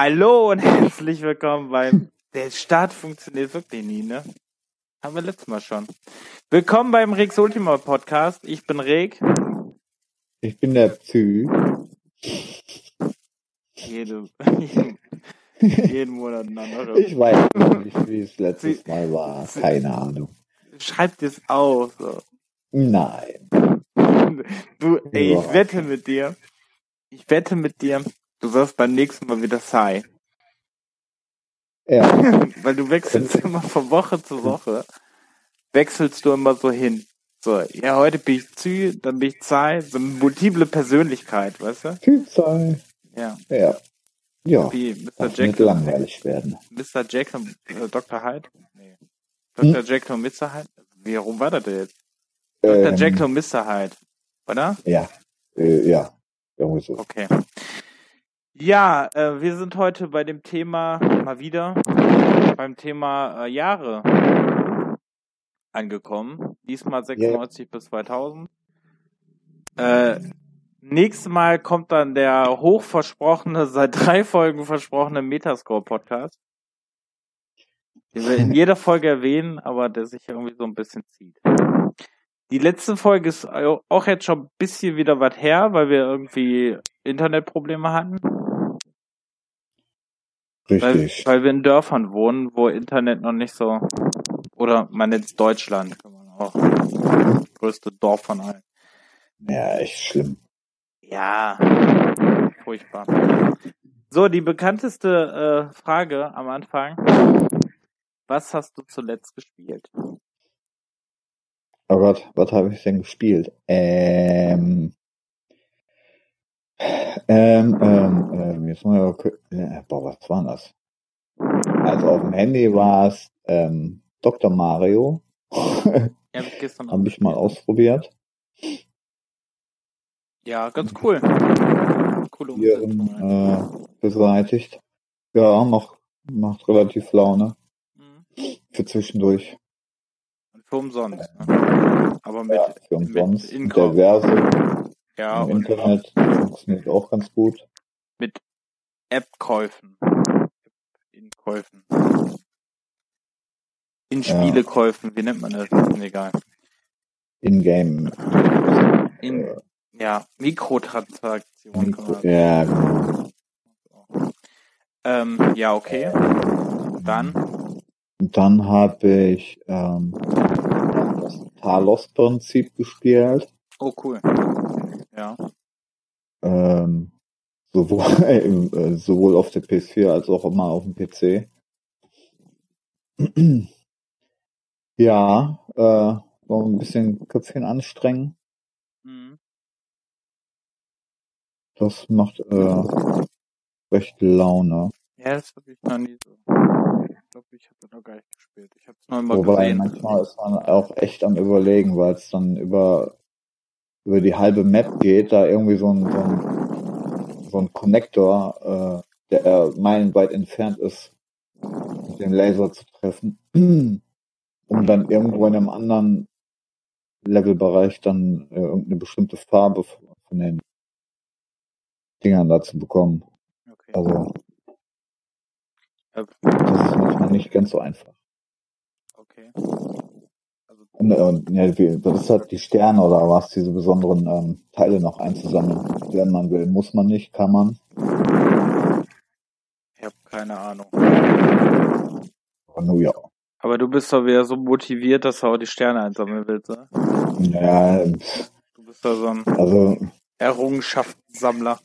Hallo und herzlich willkommen beim. Der Start funktioniert wirklich nie, ne? Haben wir letztes Mal schon. Willkommen beim Rex Ultima Podcast. Ich bin Reg. Ich bin der Psy. Jede, jeden Monat ein anderer. Ich weiß nicht, wie es letztes Mal war. Keine Ahnung. Schreib das auf. So. Nein. Du, ey, ich wette mit dir. Ich wette mit dir, du wirst beim nächsten Mal wieder Sai. Ja, Weil du wechselst immer von Woche zu Woche. Wechselst du immer so hin. So, ja, heute bin ich Zü, dann bin ich Sai. So eine multiple Persönlichkeit, weißt du? Typ sein. Ja. Ja. Ja. Wie Mr. Darf nicht langweilig werden. Mr. Und äh, Dr. Hyde? Nee. Dr. Jekyll und Mr. Hyde? Wie rum war das denn jetzt? Dr. Ähm, Jekyll und Mr. Hyde. Oder? Ja. Äh, ja. Irgendwie so. Okay. Ja, äh, wir sind heute bei dem Thema, mal wieder, beim Thema äh, Jahre angekommen. Diesmal 96 bis 2000. Äh, nächstes Mal kommt dann der hochversprochene, seit drei Folgen versprochene Metascore-Podcast. Den wir in jeder Folge erwähnen, aber der sich irgendwie so ein bisschen zieht. Die letzte Folge ist auch jetzt schon ein bisschen wieder was her, weil wir irgendwie Internetprobleme hatten. Weil, Richtig. weil wir in Dörfern wohnen, wo Internet noch nicht so, oder man nennt es Deutschland, kann man auch. Größte Dorf von allen. Ja, echt schlimm. Ja, furchtbar. So, die bekannteste äh, Frage am Anfang. Was hast du zuletzt gespielt? Oh Gott, was habe ich denn gespielt? Ähm. Ähm, ähm, ähm, jetzt mal. Äh, boah, was war das? Also auf dem Handy war es ähm, Dr. Mario. Ja, hab ich gestern Habe ich mal ausprobiert. Ja, ganz cool. Coole Hier ja. äh, beseitigt. Ja, macht, macht relativ Laune. Mhm. Für zwischendurch. Und Für umsonst. Ne? Aber mit, Ja, für umsonst. mit Inkauf. Verse Ja, im Internet funktioniert auch ganz gut. mit App-Käufen. In Käufen. In Ja. Spielekäufen, wie nennt man das? Ist mir egal. In-game. In, Äh, ja, Mikrotransaktionen. man- ja, genau. Ähm, ja, okay. Dann, Und dann habe ich ähm, das Talos-Prinzip gespielt. oh cool. Ja, Ähm, sowohl, äh, sowohl auf der PS4 als auch immer auf dem PC. ja, äh, noch ein bisschen Köpfchen anstrengen. mhm. Das macht äh, recht Laune. ja, das habe ich noch nie so. Ich glaube, ich habe noch gar nicht gespielt. Ich habe es noch immer Wobei gesehen. manchmal ist man auch echt am überlegen, weil es dann über über die halbe Map geht, da irgendwie so ein so ein, so ein Connector, äh, der meilenweit entfernt ist, mit dem Laser zu treffen, um dann irgendwo in einem anderen Levelbereich dann äh, irgendeine bestimmte Farbe von den Dingern da zu bekommen. Okay. Also Äh, das ist manchmal nicht ganz so einfach. okay. Und, und ja, wie, das ist halt die Sterne oder was, diese besonderen ähm, Teile noch einzusammeln. Wenn man will, muss man nicht, kann man. ich habe keine Ahnung. Aber nur ja. Aber du bist doch wieder so motiviert, dass du auch die Sterne einsammeln willst, ne? Ja, pff, Du bist da so ein also, Errungenschaftssammler.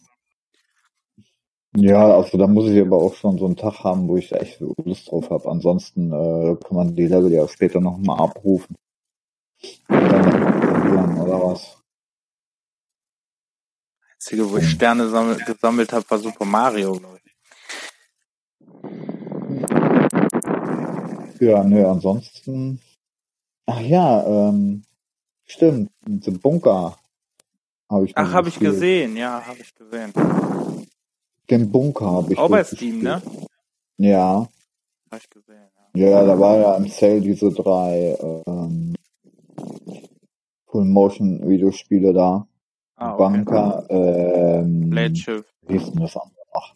ja, also da muss ich aber auch schon so einen Tag haben, wo ich echt Lust drauf habe. Ansonsten äh, kann man die Level ja später nochmal abrufen. Probieren, oder was? Einzige, wo ich Sterne sammel, gesammelt habe, war Super Mario, glaube ich. Ja, nö, ansonsten. Ach ja, ähm, stimmt, The Bunker habe ich. Ach, habe ich gesehen, ja, habe ich gesehen. Den Bunker habe ich Auch bei. Steam, ne? Ja, Habe ich gesehen, ja. ja, da war ja im Sale diese drei ähm, Full Motion Videospiele da. Ah, okay. Bunker, ähm, Blade Shift. wie hieß denn das andere noch?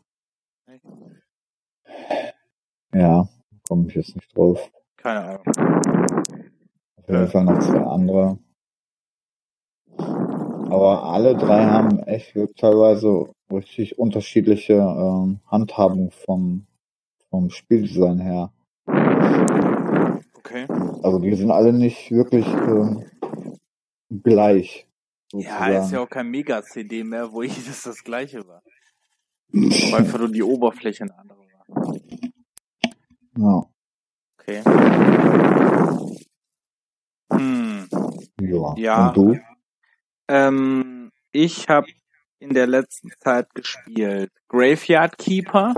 Ja, komme ich jetzt nicht drauf. Keine Ahnung. Auf jeden Fall noch zwei andere. Aber alle drei haben echt teilweise richtig unterschiedliche ähm, Handhabung vom, vom Spieldesign her. Okay. Also die sind alle nicht wirklich ähm, gleich. Sozusagen. Ja, ist ja auch kein Mega-CD mehr, wo jedes das gleiche war. Weil einfach nur die Oberfläche eine andere war. Ja. Okay. Hm. Ja. ja. Und du? Ähm, ich habe in der letzten Zeit gespielt Graveyard Keeper,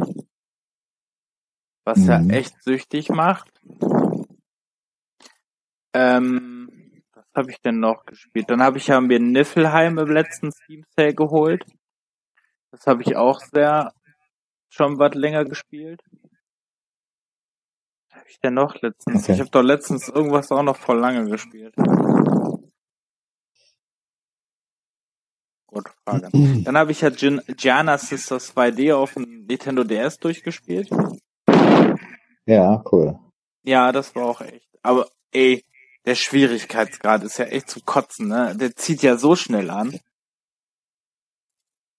was mhm. ja echt süchtig macht. Ähm, habe ich denn noch gespielt? Dann habe ich ja mir Niflheim im letzten Steam Sale geholt. Das habe ich auch sehr schon was länger gespielt. Was habe ich denn noch letztens? Okay. Ich habe doch letztens irgendwas auch noch voll lange gespielt. Gute Frage. Dann habe ich ja Gin Gianna Sisters 2D auf dem Nintendo DS durchgespielt. Ja, cool. Ja, das war auch echt. Aber ey, der Schwierigkeitsgrad ist ja echt zu kotzen, ne? Der zieht ja so schnell an.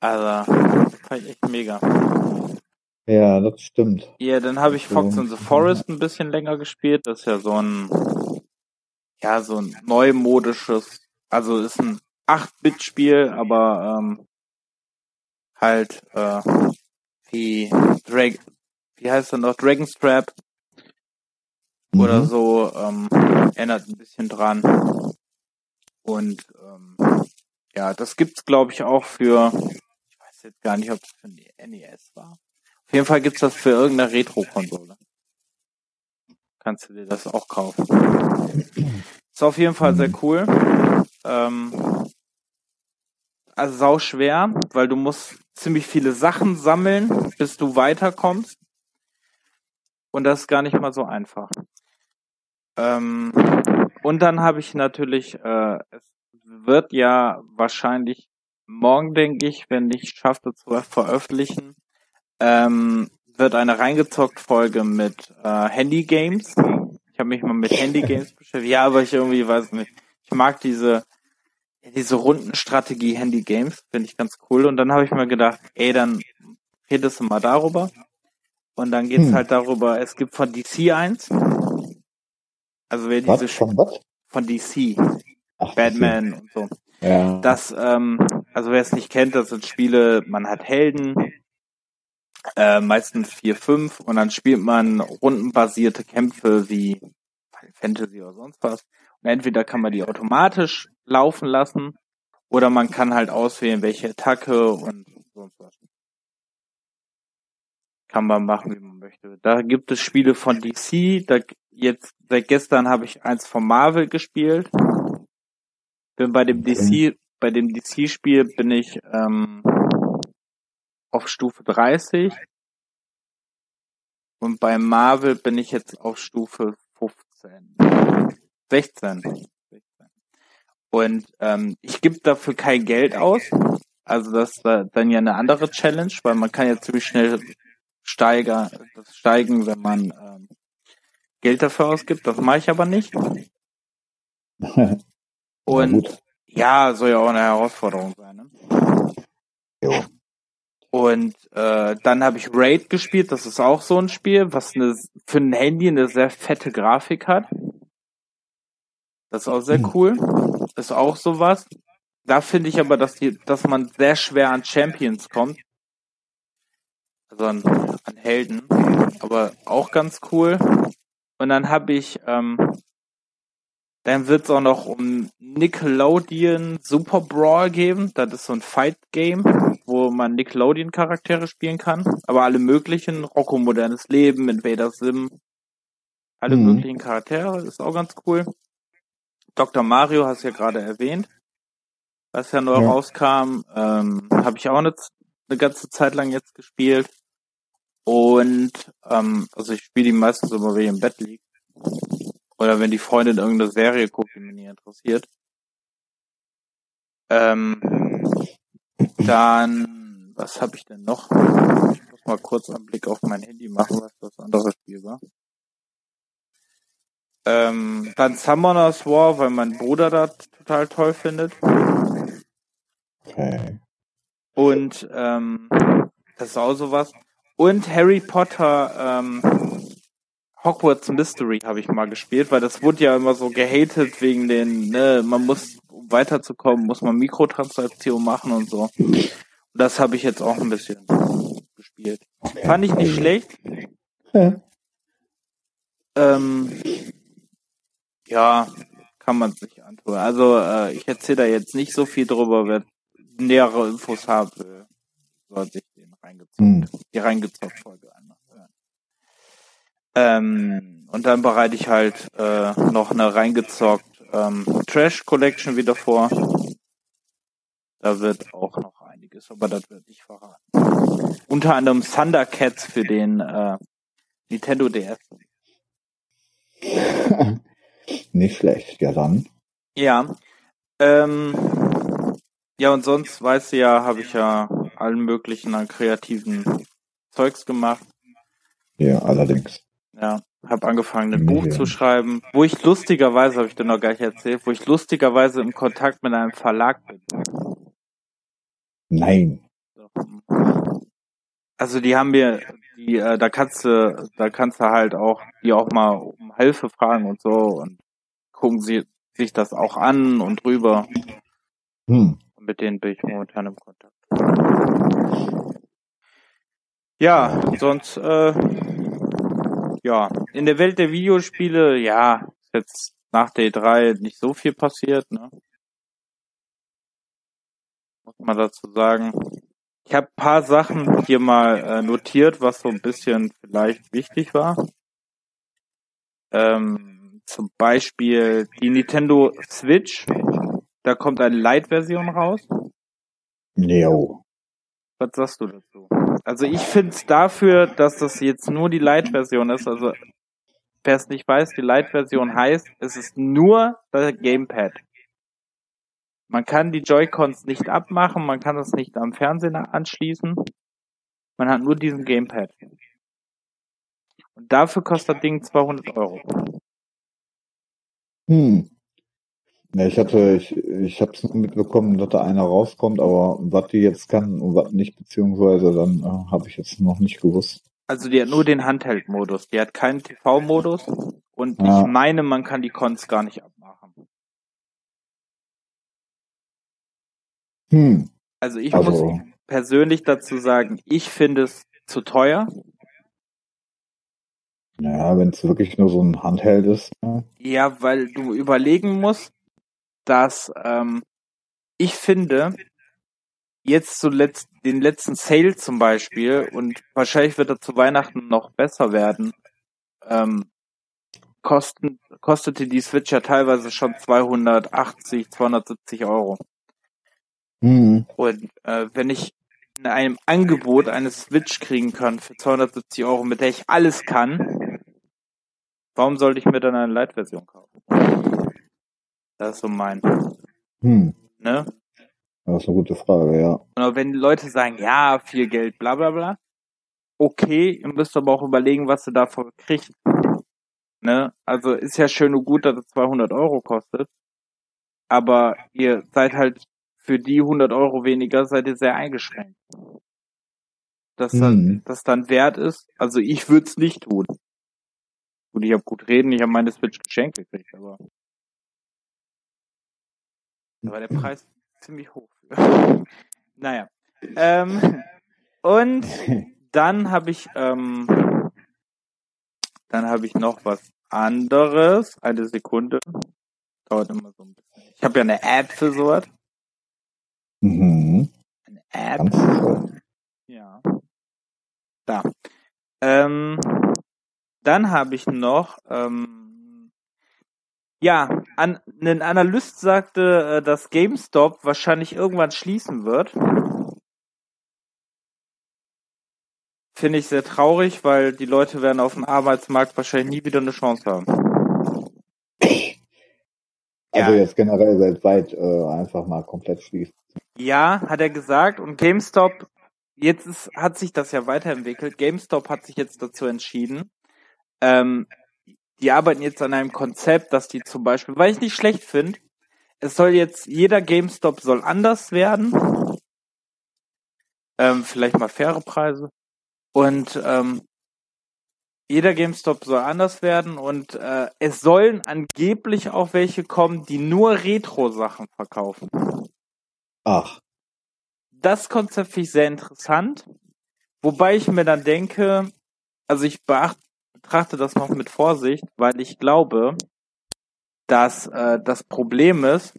Also, das fand ich echt mega. Ja, das stimmt. Ja, dann habe ich Fox in the Forest ein bisschen länger gespielt. Das ist ja so ein, ja, so ein neumodisches, also ist ein 8-Bit-Spiel, aber ähm, halt äh, wie Drag wie heißt er noch? Dragon's Trap mhm. oder so ähm, erinnert ein bisschen dran. Und ähm, ja, das gibt's glaube ich auch für ich weiß jetzt gar nicht, ob es für NES war. Auf jeden Fall gibt's das für irgendeine Retro-Konsole. Kannst du dir das auch kaufen. Ist auf jeden Fall sehr cool. Ähm, also sau schwer, weil du musst ziemlich viele Sachen sammeln, bis du weiterkommst. Und das ist gar nicht mal so einfach. Ähm, und dann habe ich natürlich, äh, es wird ja wahrscheinlich morgen, denke ich, wenn ich schaffe zu veröffentlichen, ähm, wird eine reingezockt Folge mit äh, Handy Games. Ich habe mich mal mit Handy Games beschäftigt. Ja, aber ich irgendwie weiß nicht. Ich mag diese diese Rundenstrategie Handy Games finde ich ganz cool. Und dann habe ich mir gedacht, ey, dann redest du mal darüber. Und dann geht's hm. halt darüber, es gibt von DC eins. Also wer diese was? Von, was? von DC. Ach, Batman DC. und so. Ja. Das, ähm, also wer es nicht kennt, das sind Spiele, man hat Helden, äh, meistens vier, fünf, und dann spielt man rundenbasierte Kämpfe wie Fantasy oder sonst was. Und entweder kann man die automatisch laufen lassen oder man kann halt auswählen, welche Attacke und sonst was. Kann man machen, wie man möchte. Da gibt es Spiele von DC. Da jetzt seit gestern habe ich eins von Marvel gespielt. Bin bei dem DC, bei dem DC-Spiel bin ich ähm, auf Stufe 30 und bei Marvel bin ich jetzt auf Stufe 15. 16. Und ähm, ich gebe dafür kein Geld aus. Also das war dann ja eine andere Challenge, weil man kann ja ziemlich schnell steiger, steigen, wenn man ähm, Geld dafür ausgibt. Das mache ich aber nicht. Und ja, soll ja auch eine Herausforderung sein. Ne? Jo. Und äh, dann habe ich Raid gespielt. Das ist auch so ein Spiel, was eine, für ein Handy eine sehr fette Grafik hat. Das ist auch sehr hm. cool. Ist auch sowas. Da finde ich aber, dass die, dass man sehr schwer an Champions kommt. Also an, an Helden. Aber auch ganz cool. Und dann habe ich, ähm, dann wird es auch noch um Nickelodeon Super Brawl geben. Das ist so ein Fight-Game, wo man Nickelodeon-Charaktere spielen kann. Aber alle möglichen. Rocco Modernes Leben, Invader Sim. Alle mhm. möglichen Charaktere. Ist auch ganz cool. Dr. Mario hast du ja gerade erwähnt, was ja neu ja. rauskam. Ähm, Habe ich auch eine, eine ganze Zeit lang jetzt gespielt. Und ähm, also ich spiele die meistens immer, wenn ich im Bett liege. Oder wenn die Freundin irgendeine Serie guckt, die mich nicht interessiert. Ähm, dann was habe ich denn noch? Ich muss mal kurz einen Blick auf mein Handy machen, was das andere Spiel war. Ähm, dann Summoners War, weil mein Bruder das total toll findet. Okay. Und ähm, das ist auch sowas. Und Harry Potter ähm, Hogwarts Mystery habe ich mal gespielt, weil das wurde ja immer so gehatet wegen den, ne, man muss, um weiterzukommen, muss man Mikrotransaktionen machen und so. Und das habe ich jetzt auch ein bisschen gespielt. Fand ich nicht schlecht. Ja. Ähm, ja, kann man sich antun. Also äh, ich erzähle da jetzt nicht so viel drüber, wer nähere Infos haben will, soll sich den reingezockt, Hm. die reingezockt Folge einmal hören. Ähm, und dann bereite ich halt äh, noch eine reingezockt ähm, Trash Collection wieder vor. Da wird auch noch einiges, aber das wird nicht verraten. Unter anderem Thundercats für den äh, Nintendo DS. Nicht schlecht. Ja, dann. Ja. Ähm, ja, und sonst, weißt du ja, habe ich ja allen möglichen an kreativen Zeugs gemacht. Ja, allerdings. Ja, habe angefangen, ein Ja. Buch zu schreiben, wo ich lustigerweise, habe ich dir noch gar nicht erzählt, wo ich lustigerweise im Kontakt mit einem Verlag bin. Nein. Also die haben mir, die, äh, da kannst du, da kannst du halt auch, die auch mal um Hilfe fragen und so und gucken sie sich das auch an und drüber. Hm. Mit denen bin ich momentan im Kontakt. Ja, sonst, äh, ja, in der Welt der Videospiele, ja, ist jetzt nach der E3 nicht so viel passiert, ne? Muss man dazu sagen. Ich habe paar Sachen hier mal äh, notiert, was so ein bisschen vielleicht wichtig war. Ähm, zum Beispiel die Nintendo Switch. Da kommt eine Lite-Version raus. Jo. Was sagst du dazu? Also ich finde es dafür, dass das jetzt nur die Lite-Version ist, also wer es nicht weiß, die Lite-Version heißt, es ist nur das Gamepad. Man kann die Joy-Cons nicht abmachen, man kann das nicht am Fernsehen anschließen. Man hat nur diesen Gamepad. Und dafür kostet das Ding 200 Euro. Hm. Ja, ich hatte, ich, ich habe es mitbekommen, dass da einer rauskommt, aber was die jetzt kann und was nicht, beziehungsweise dann äh, habe ich jetzt noch nicht gewusst. Also die hat nur den Handheld-Modus, die hat keinen TV-Modus und Ja. ich meine, man kann die Cons gar nicht abmachen. Hm. Also ich Also- muss persönlich dazu sagen, ich finde es zu teuer. Naja, wenn es wirklich nur so ein Handheld ist. Ne? Ja, weil du überlegen musst, dass ähm, ich finde, jetzt zuletzt den letzten Sale zum Beispiel und wahrscheinlich wird er zu Weihnachten noch besser werden, ähm, kosten, kostete die Switch ja teilweise schon 280, 270 Euro. Hm. Und äh, wenn ich in einem Angebot eine Switch kriegen kann für 270 Euro, mit der ich alles kann, warum sollte ich mir dann eine Lite-Version kaufen? Das ist so mein, Hm. ne? Das ist eine gute Frage, ja. Und wenn Leute sagen, ja, viel Geld, bla bla bla, okay, ihr müsst aber auch überlegen, was ihr davon kriegt. Ne? Also ist ja schön und gut, dass es 200 Euro kostet, aber ihr seid halt für die 100 Euro weniger, seid ihr sehr eingeschränkt. Dass dann, Hm. das dann wert ist, also ich würde es nicht tun. Gut, ich habe gut reden, ich habe meine Switch geschenkt gekriegt, aber aber der Preis ziemlich hoch. Naja. Ähm, und dann habe ich ähm, dann habe ich noch was anderes. Eine Sekunde. Dauert immer so ein bisschen. Ich habe ja eine App für sowas. Mhm. Eine App. Ja. Da. Ähm, dann habe ich noch, ähm, ja, an, ein Analyst sagte, äh, dass GameStop wahrscheinlich irgendwann schließen wird. Finde ich sehr traurig, weil die Leute werden auf dem Arbeitsmarkt wahrscheinlich nie wieder eine Chance haben. Also Ja. jetzt generell weltweit äh, einfach mal komplett schließen. Ja, hat er gesagt. Und GameStop, jetzt ist, hat sich das ja weiterentwickelt. GameStop hat sich jetzt dazu entschieden. Ähm, die arbeiten jetzt an einem Konzept, dass die zum Beispiel, weil ich nicht schlecht finde, es soll jetzt, jeder GameStop soll anders werden. Ähm, vielleicht mal faire Preise. Und ähm, jeder GameStop soll anders werden und äh, es sollen angeblich auch welche kommen, die nur Retro-Sachen verkaufen. Ach. Das Konzept finde ich sehr interessant. Wobei ich mir dann denke, also ich beacht, betrachte das noch mit Vorsicht, weil ich glaube, dass äh, das Problem ist,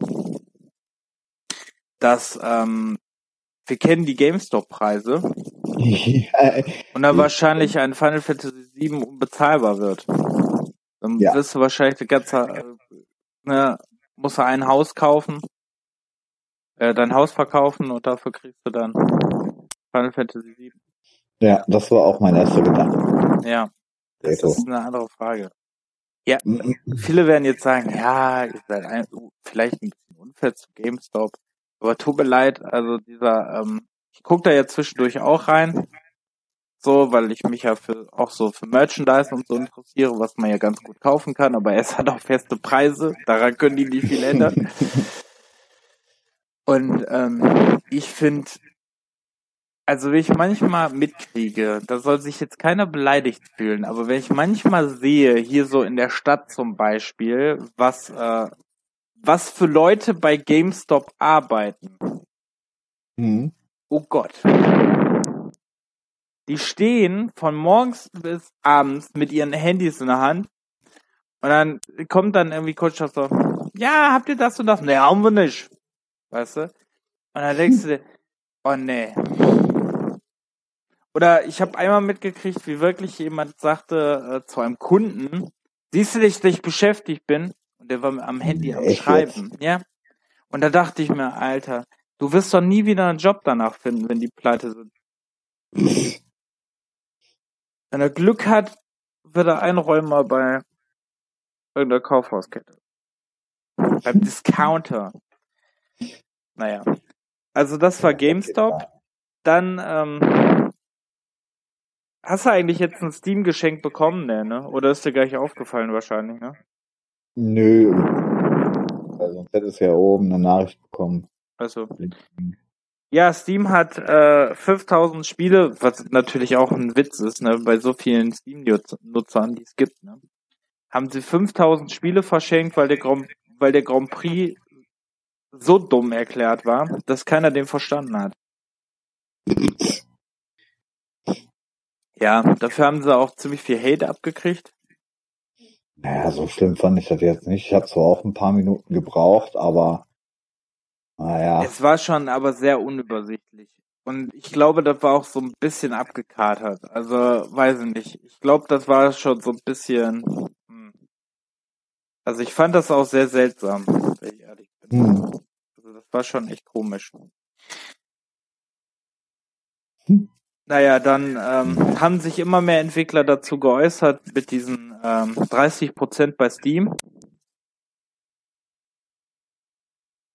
dass ähm, wir kennen die GameStop-Preise und dann wahrscheinlich ein Final Fantasy VII unbezahlbar wird. Dann ja. wirst du wahrscheinlich die ganze, äh, ne, musst du ein Haus kaufen, äh, dein Haus verkaufen und dafür kriegst du dann Final Fantasy VII. Ja, das war auch mein erster Gedanke. Ja, das Reto. ist eine andere Frage. Ja, viele werden jetzt sagen, ja, ihr seid ein, vielleicht ein bisschen unfair zu GameStop, aber tut mir leid, also dieser, ähm, ich gucke da ja zwischendurch auch rein, so, weil ich mich ja für auch so für Merchandise und so interessiere, was man ja ganz gut kaufen kann, aber es hat auch feste Preise, daran können die nicht viel ändern. und ähm, ich finde, also wenn ich manchmal mitkriege, da soll sich jetzt keiner beleidigt fühlen, aber wenn ich manchmal sehe, hier so in der Stadt zum Beispiel, was, äh, was für Leute bei GameStop arbeiten. Mhm. Oh Gott. Die stehen von morgens bis abends mit ihren Handys in der Hand und dann kommt dann irgendwie Coach so, ja, habt ihr das und das? Nee, haben wir nicht. Weißt du? Und dann denkst du dir, oh nee. Oder ich habe einmal mitgekriegt, wie wirklich jemand sagte äh, zu einem Kunden, siehst du dich, dass ich beschäftigt bin? Und der war am Handy am Echt Schreiben, jetzt? ja. Und da dachte ich mir, Alter, du wirst doch nie wieder einen Job danach finden, wenn die pleite sind. wenn er Glück hat, wird er Einräumer bei irgendeiner Kaufhauskette. Beim Discounter. Naja. Also das war GameStop. Dann ähm, Hast du eigentlich jetzt ein Steam-Geschenk bekommen, ne? Oder ist dir gleich aufgefallen wahrscheinlich, ne? Nö. Also sonst hättest du ja oben eine Nachricht bekommen. Also. Ja, Steam hat äh, 5000 Spiele, was natürlich auch ein Witz ist, ne, bei so vielen Steam-Nutzern, die es gibt, ne. Haben sie 5000 Spiele verschenkt, weil der Grand, weil der Grand Prix so dumm erklärt war, dass keiner den verstanden hat. Ja, dafür haben sie auch ziemlich viel Hate abgekriegt. Naja, so schlimm fand ich das jetzt nicht. Ich habe zwar auch ein paar Minuten gebraucht, aber naja. Es war schon aber sehr unübersichtlich. Und ich glaube, das war auch so ein bisschen abgekatert. Also, weiß ich nicht. Ich glaube, das war schon so ein bisschen. Hm. Also ich fand das auch sehr seltsam, wenn ich ehrlich bin. Hm. Also das war schon echt komisch. Hm. Naja, dann ähm, haben sich immer mehr Entwickler dazu geäußert mit diesen ähm, 30% bei Steam.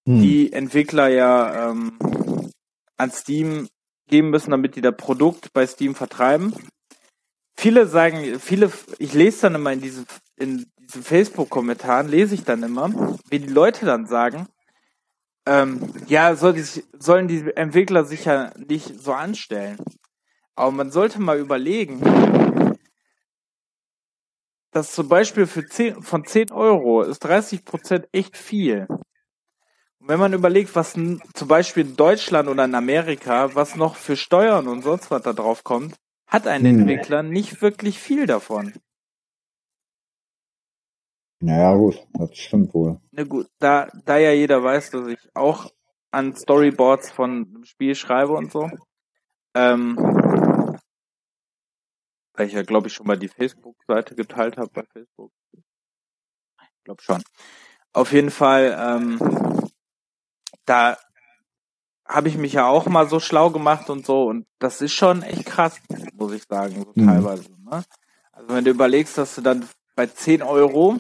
Hm. Die Entwickler ja ähm, an Steam geben müssen, damit die das Produkt bei Steam vertreiben. Viele sagen, viele, ich lese dann immer in diesen, in diesen Facebook-Kommentaren, lese ich dann immer, wie die Leute dann sagen, ähm, ja, soll die, sollen die Entwickler sich ja nicht so anstellen. Aber man sollte mal überlegen, dass zum Beispiel für 10, von 10 Euro ist 30 Prozent echt viel. Und wenn man überlegt, was zum Beispiel in Deutschland oder in Amerika, was noch für Steuern und sonst was da drauf kommt, hat ein hm. Entwickler nicht wirklich viel davon. Naja, gut, das stimmt wohl. Na gut, da, da ja jeder weiß, dass ich auch an Storyboards von einem Spiel schreibe und so, ähm, weil ich ja, glaube ich, schon mal die Facebook-Seite geteilt habe bei Facebook. Ich glaube schon. Auf jeden Fall, ähm, da habe ich mich ja auch mal so schlau gemacht und so und das ist schon echt krass, muss ich sagen, so mhm. teilweise. Ne? Also wenn du überlegst, dass du dann bei 10 Euro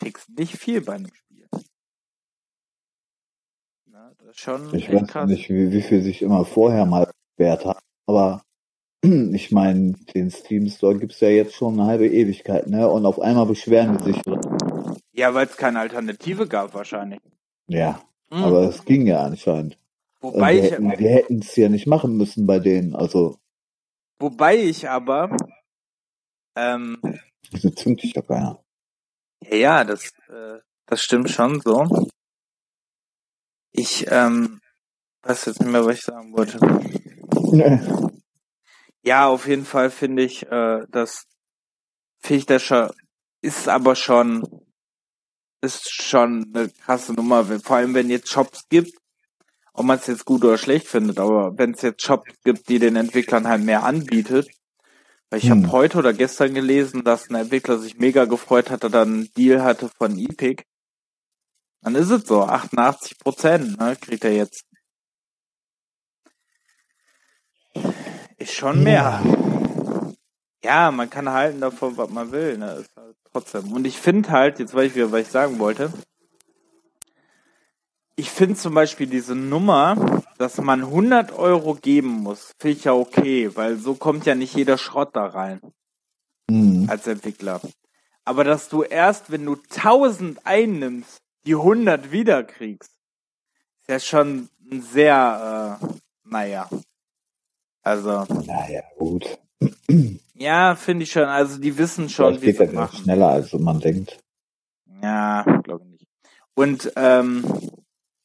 kriegst nicht viel bei einem Spiel. Na, das ist schon ich weiß krass. nicht, wie, wie viel sich immer vorher mal Wert haben. Aber ich meine, den Steam Store gibt's ja jetzt schon eine halbe Ewigkeit, ne? Und auf einmal beschweren die sich. Ja, weil es keine Alternative gab wahrscheinlich. Ja, mhm. aber es ging ja anscheinend. Wobei wir hätten, wir hätten es ja nicht machen müssen bei denen, also. Wobei ich aber ähm, Wieso zwingt dich ja keiner? Ja, das, äh, das stimmt schon so. Ich, ähm, weiß jetzt nicht mehr, was ich sagen wollte. Nee. Ja, auf jeden Fall finde ich, äh, das finde ich das schon, ist aber schon, ist schon eine krasse Nummer, vor allem wenn jetzt Shops gibt, ob man es jetzt gut oder schlecht findet, aber wenn es jetzt Shops gibt, die den Entwicklern halt mehr anbietet, weil ich hm. habe heute oder gestern gelesen, dass ein Entwickler sich mega gefreut hat, dass er einen Deal hatte von Epic. Dann ist es so, 88 Prozent, ne, kriegt er jetzt. Ist schon mehr. Ja, man kann halten davon, was man will, ne, ist halt trotzdem. Und ich finde halt, jetzt weiß ich wieder, was ich sagen wollte, ich finde zum Beispiel diese Nummer, dass man 100 Euro geben muss, finde ich ja okay, weil so kommt ja nicht jeder Schrott da rein. Mhm. Als Entwickler. Aber dass du erst, wenn du 1000 einnimmst, die 100 wiederkriegst, ist ja schon sehr, äh, naja. Also. Naja, gut. Ja, finde ich schon. Also die wissen schon, wie sie machen. schneller, als man denkt. Ja, glaube ich nicht. Und ähm,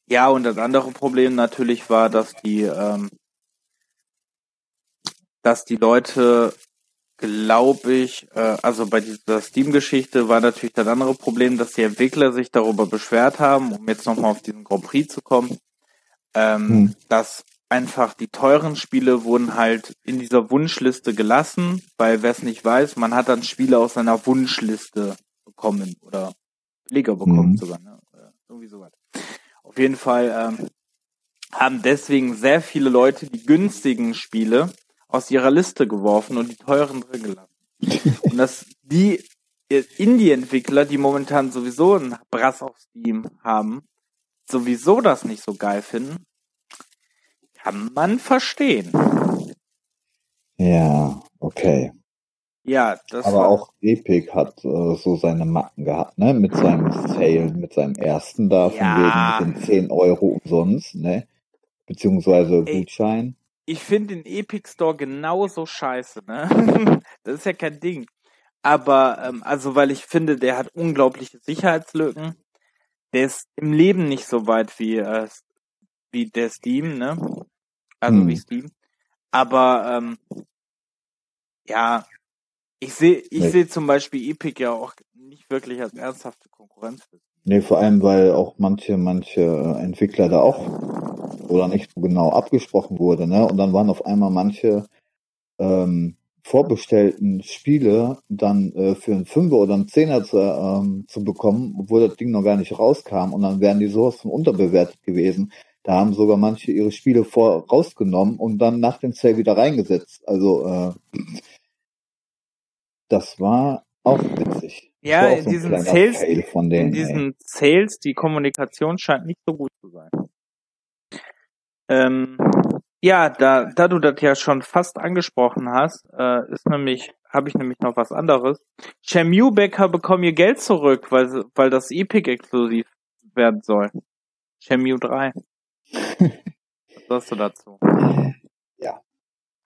ja, und das andere Problem natürlich war, dass die, ähm, dass die Leute, glaube ich, äh, also bei dieser Steam-Geschichte war natürlich das andere Problem, dass die Entwickler sich darüber beschwert haben, um jetzt nochmal auf diesen Grand Prix zu kommen, ähm, hm. dass einfach die teuren Spiele wurden halt in dieser Wunschliste gelassen, weil wer es nicht weiß, man hat dann Spiele aus seiner Wunschliste bekommen oder Liga bekommen hm. sogar, ne? irgendwie sowas. Auf jeden Fall ähm, haben deswegen sehr viele Leute die günstigen Spiele aus ihrer Liste geworfen und die teuren drin gelassen. und dass die Indie-Entwickler, die momentan sowieso einen Brass auf Steam haben, sowieso das nicht so geil finden, kann man verstehen. Ja, okay. Ja, das Aber auch Epic hat äh, so seine Macken gehabt, ne? Mit seinem Sale, mit seinem ersten da, von ja. wegen mit den 10 Euro umsonst, ne? Beziehungsweise Ey, Gutschein. Ich finde den Epic Store genauso scheiße, ne? das ist ja kein Ding. Aber, ähm, also, weil ich finde, der hat unglaubliche Sicherheitslücken. Der ist im Leben nicht so weit wie, äh, wie der Steam, ne? Also hm. wie Steam. Aber, ähm, ja, ich sehe ich nee. sehe zum Beispiel Epic ja auch nicht wirklich als ernsthafte Konkurrenz. Nee, vor allem, weil auch manche, manche Entwickler da auch oder nicht so genau abgesprochen wurde, ne? Und dann waren auf einmal manche ähm, vorbestellten Spiele dann äh, für einen Fünfer oder einen Zehner zu, ähm, zu bekommen, obwohl das Ding noch gar nicht rauskam und dann wären die sowas von unterbewertet gewesen. Da haben sogar manche ihre Spiele vor rausgenommen und dann nach dem Sale wieder reingesetzt. Also äh, das war auch witzig. Ja, in so diesen Sales, denen, in diesen ey. Sales, die Kommunikation scheint nicht so gut zu sein. Ähm, ja, da, da du das ja schon fast angesprochen hast, äh, ist nämlich, habe ich nämlich noch was anderes. Shenmue Bäcker bekommen ihr Geld zurück, weil, weil das Epic exklusiv werden soll. Shenmue 3. was sagst du dazu? Ja,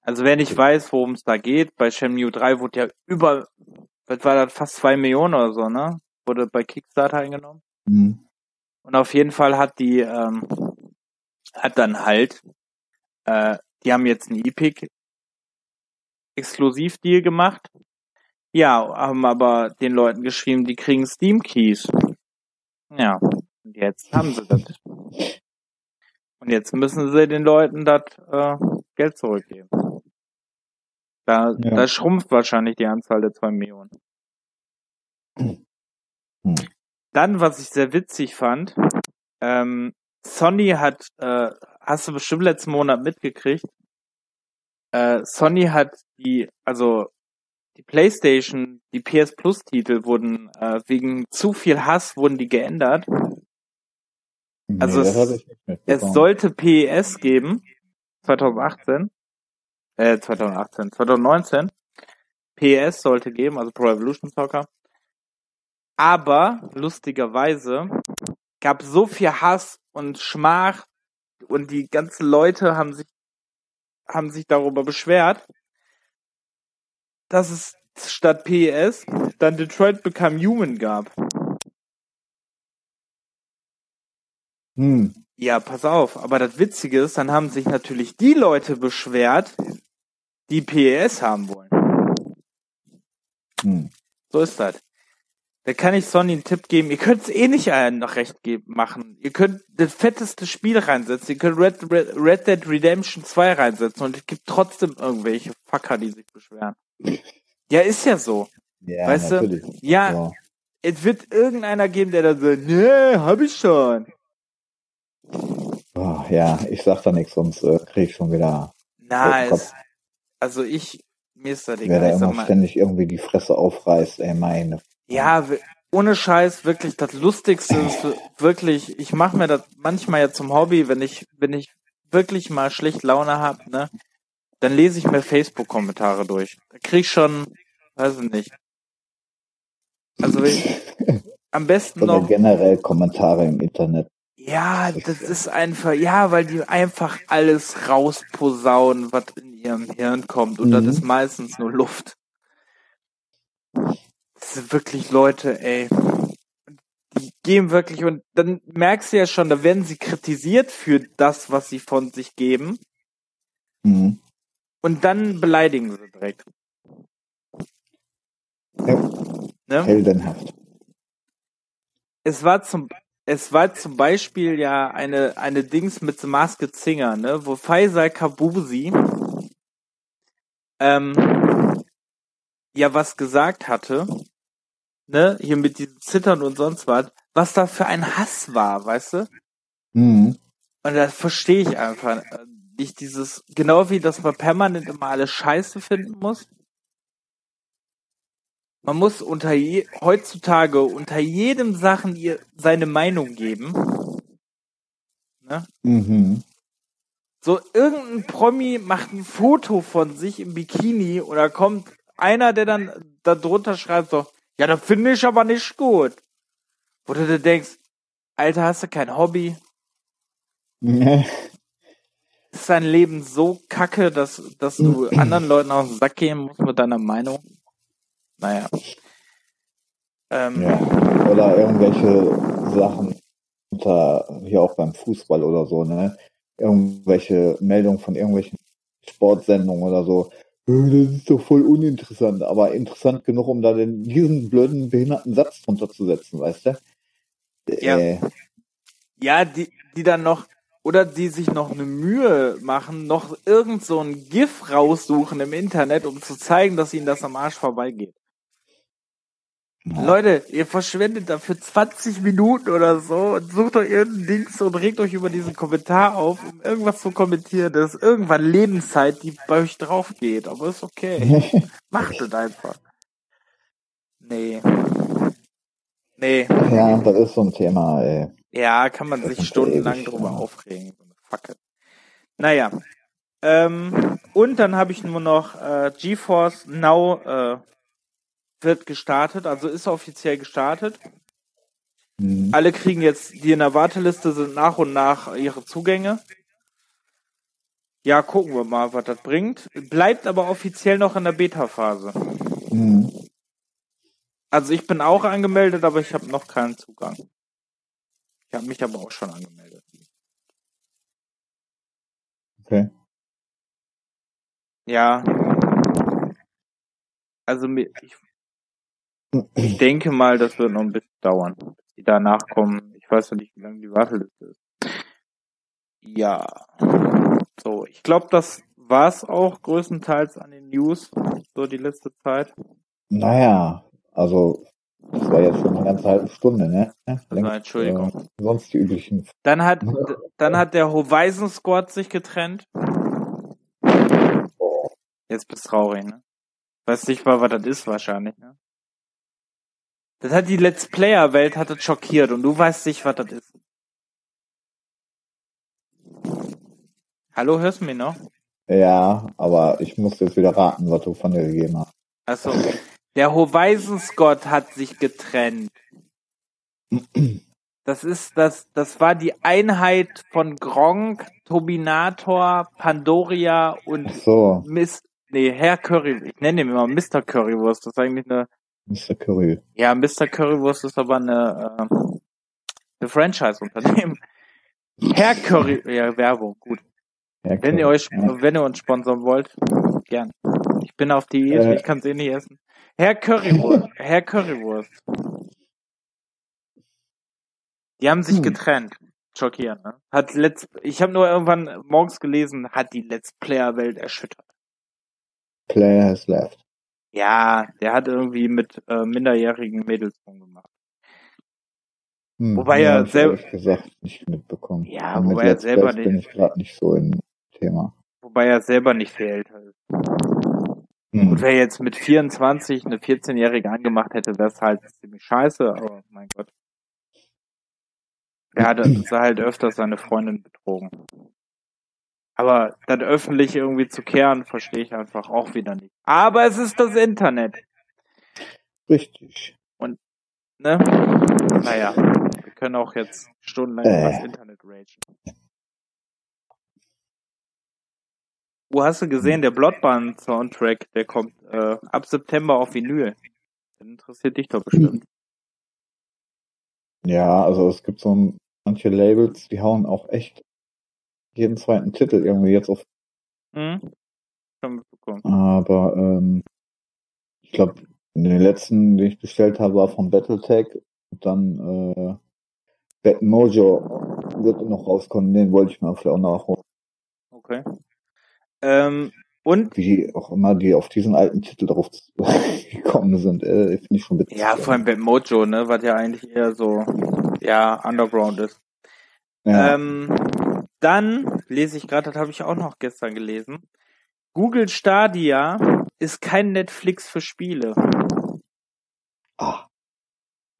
also wer nicht weiß, worum es da geht, bei Shenmue 3 wurde ja über, was war das, fast zwei Millionen oder so, ne? Wurde bei Kickstarter eingenommen. Mhm. Und auf jeden Fall hat die, ähm, hat dann halt, äh, die haben jetzt einen Epic Exklusivdeal gemacht. Ja, haben aber den Leuten geschrieben, die kriegen Steam Keys. Ja, und jetzt haben sie das. Und jetzt müssen sie den Leuten das äh, Geld zurückgeben. Da, ja. da schrumpft wahrscheinlich die Anzahl der zwei Millionen. Hm. Dann, was ich sehr witzig fand, ähm, Sony hat, äh, hast du bestimmt letzten Monat mitgekriegt, äh, Sony hat die, also die PlayStation, die PS Plus Titel wurden äh, wegen zu viel Hass wurden die geändert. Nee, also es, es sollte PES geben, 2018. Äh, 2018. 2019. PS sollte geben, also Pro Evolution Soccer. Aber lustigerweise gab so viel Hass und Schmach und die ganzen Leute haben sich haben sich darüber beschwert, dass es statt PES dann Detroit Become Human gab. Hm. Ja, pass auf, aber das Witzige ist, dann haben sich natürlich die Leute beschwert, die PES haben wollen. Hm. So ist das. Da kann ich Sonny einen Tipp geben. Ihr könnt es eh nicht allen noch recht geben, machen. Ihr könnt das fetteste Spiel reinsetzen. Ihr könnt Red, Red, Red Dead Redemption 2 reinsetzen und es gibt trotzdem irgendwelche Fucker, die sich beschweren. Ja, ist ja so. Ja, Weißt du? natürlich. Ja, Ja. es wird irgendeiner geben, der dann sagt, nee, hab ich schon. Oh, ja, ich sag da nichts, sonst äh, krieg ich schon wieder, es, also ich, mir ist wer da egal. Ich sag immer mal, ständig irgendwie die Fresse aufreißt, ey, meine. Ja, ohne Scheiß, wirklich, das Lustigste ist wirklich, ich mache mir das manchmal ja zum Hobby, wenn ich, wenn ich wirklich mal schlecht Laune hab, ne, dann lese ich mir Facebook-Kommentare durch. Da krieg ich schon, weiß ich nicht. Also ich, am besten Oder noch, generell Kommentare im Internet. Ja, das ist einfach, ja, weil die einfach alles rausposaunen, was in ihrem Hirn kommt und das Mhm. ist meistens nur Luft. Das sind wirklich Leute, ey. Die geben wirklich und dann merkst du ja schon, da werden sie kritisiert für das, was sie von sich geben Mhm. und dann beleidigen sie direkt. Ja, Ne? heldenhaft. Es war zum es war zum Beispiel ja eine eine Dings mit The Masked Singer, ne, wo Faisal Kabusi ähm, ja was gesagt hatte, ne, hier mit diesem Zittern und sonst was, was da für ein Hass war, weißt du? Mhm. Und das verstehe ich einfach äh, nicht dieses, genau wie dass man permanent immer alles scheiße finden muss. Man muss unter je, heutzutage unter jedem Sachen ihr seine Meinung geben. Ne? Mhm. So irgendein Promi macht ein Foto von sich im Bikini oder kommt einer, der dann da drunter schreibt so, ja, das finde ich aber nicht gut. Wo du dir denkst, Alter, hast du kein Hobby? Ja. ist dein Leben so kacke, dass, dass du anderen Leuten auf den Sack gehen musst mit deiner Meinung? Naja. Ähm, ja. Oder irgendwelche Sachen unter, hier auch beim Fußball oder so, ne? Irgendwelche Meldungen von irgendwelchen Sportsendungen oder so. "Äh, Das ist doch voll uninteressant, aber interessant genug, um da den, diesen blöden, behinderten Satz drunter zu setzen, weißt du? Ja. Äh, Ja, die, die dann noch, oder die sich noch eine Mühe machen, noch irgend so ein GIF raussuchen im Internet, um zu zeigen, dass ihnen das am Arsch vorbeigeht. Leute, ihr verschwendet dafür 20 Minuten oder so und sucht euch irgendein Dings und regt euch über diesen Kommentar auf, um irgendwas zu kommentieren. Das ist irgendwann Lebenszeit, die bei euch drauf geht. Aber ist okay. Macht es einfach. Nee. Nee. ja, das ist so ein Thema, ey. Ja, kann man sich stundenlang ewig, drüber ja. aufregen. Fuck it. Naja. Ähm, und dann habe ich nur noch äh, GeForce Now äh, wird gestartet, also ist offiziell gestartet. Mhm. Alle kriegen jetzt, die in der Warteliste sind nach und nach ihre Zugänge. Ja, gucken wir mal, was das bringt. Bleibt aber offiziell noch in der Beta-Phase. Mhm. Also ich bin auch angemeldet, aber ich habe noch keinen Zugang. Ich habe mich aber auch schon angemeldet. Okay. Ja. Also ich, ich denke mal, das wird noch ein bisschen dauern, bis die danach kommen. Ich weiß ja nicht, wie lange die Warteliste ist. Ja. So, ich glaube, das war's auch größtenteils an den News, so die letzte Zeit. Naja, also, das war jetzt schon eine ganze halbe Stunde, ne? Also, Entschuldigung. Äh, sonst die üblichen. Dann hat, dann hat der Horizon Squad sich getrennt. Jetzt bist du traurig, ne? Weiß nicht mal, was das ist wahrscheinlich, ne? Das hat die Let's Player Welt hat das schockiert und du weißt nicht, was das ist. Hallo, hörst du mich noch? Ja, aber ich muss jetzt wieder raten, was du von dir gegeben hast. Also, der Horizons-Gott hat sich getrennt. Das ist das, das war die Einheit von Gronk, Tobinator, Pandoria und so. Miss, nee, Herr Curry, ich nenne ihn immer Mr. Currywurst, das ist eigentlich eine, Mr. Curry. ja, Mr. Currywurst ist aber eine, äh, eine Franchise-Unternehmen. Herr Curry, ja, Werbung, gut. Ja, Wenn ihr Curry. euch, Ja. wenn ihr uns sponsern wollt, gern. Ich bin auf Diät, Äh. ich kann es eh nicht essen. Herr Currywurst, Herr Currywurst. Die haben sich Hm. getrennt. Schockierend, ne? Hat letzt, ich habe nur irgendwann morgens gelesen, hat die Let's Player Welt erschüttert. Player has left. Ja, der hat irgendwie mit äh, minderjährigen Mädels rumgemacht. Hm, Wobei ja, er selber- gesagt nicht mitbekommen. Ja, Und mit wobei er Let's selber nicht- bin ich gerade nicht so im Thema. Wobei er selber nicht viel älter ist. Hm. Und wer jetzt mit 24 eine 14-Jährige angemacht hätte, wäre es halt ziemlich scheiße, aber mein Gott. Er hat halt öfters seine Freundin betrogen. Aber das öffentlich irgendwie zu kehren, verstehe ich einfach auch wieder nicht. Aber es ist das Internet, Richtig. ne? Naja, wir können auch jetzt stundenlang Äh. über das Internet ragen. Wo hast du gesehen, der Bloodborne-Soundtrack, der kommt äh, ab September auf Vinyl. Das interessiert dich doch bestimmt. Ja, also es gibt so manche Labels, die hauen auch echt jeden zweiten Titel irgendwie jetzt auf. Hm? Mitbekommen. Aber ähm, ich glaube, den letzten, den ich bestellt habe, war von Battletech. Und dann äh, Bad Mojo wird noch rauskommen. Den wollte ich mir vielleicht auch nachholen. Okay. Ähm, und Wie die auch immer, die auf diesen alten Titel drauf gekommen sind, äh, finde ich schon witzig. ja, vor allem Bad Mojo, ne, was ja eigentlich eher so ja Underground ist. Ja. Ähm, dann lese ich gerade, das habe ich auch noch gestern gelesen. Google Stadia ist kein Netflix für Spiele. ah,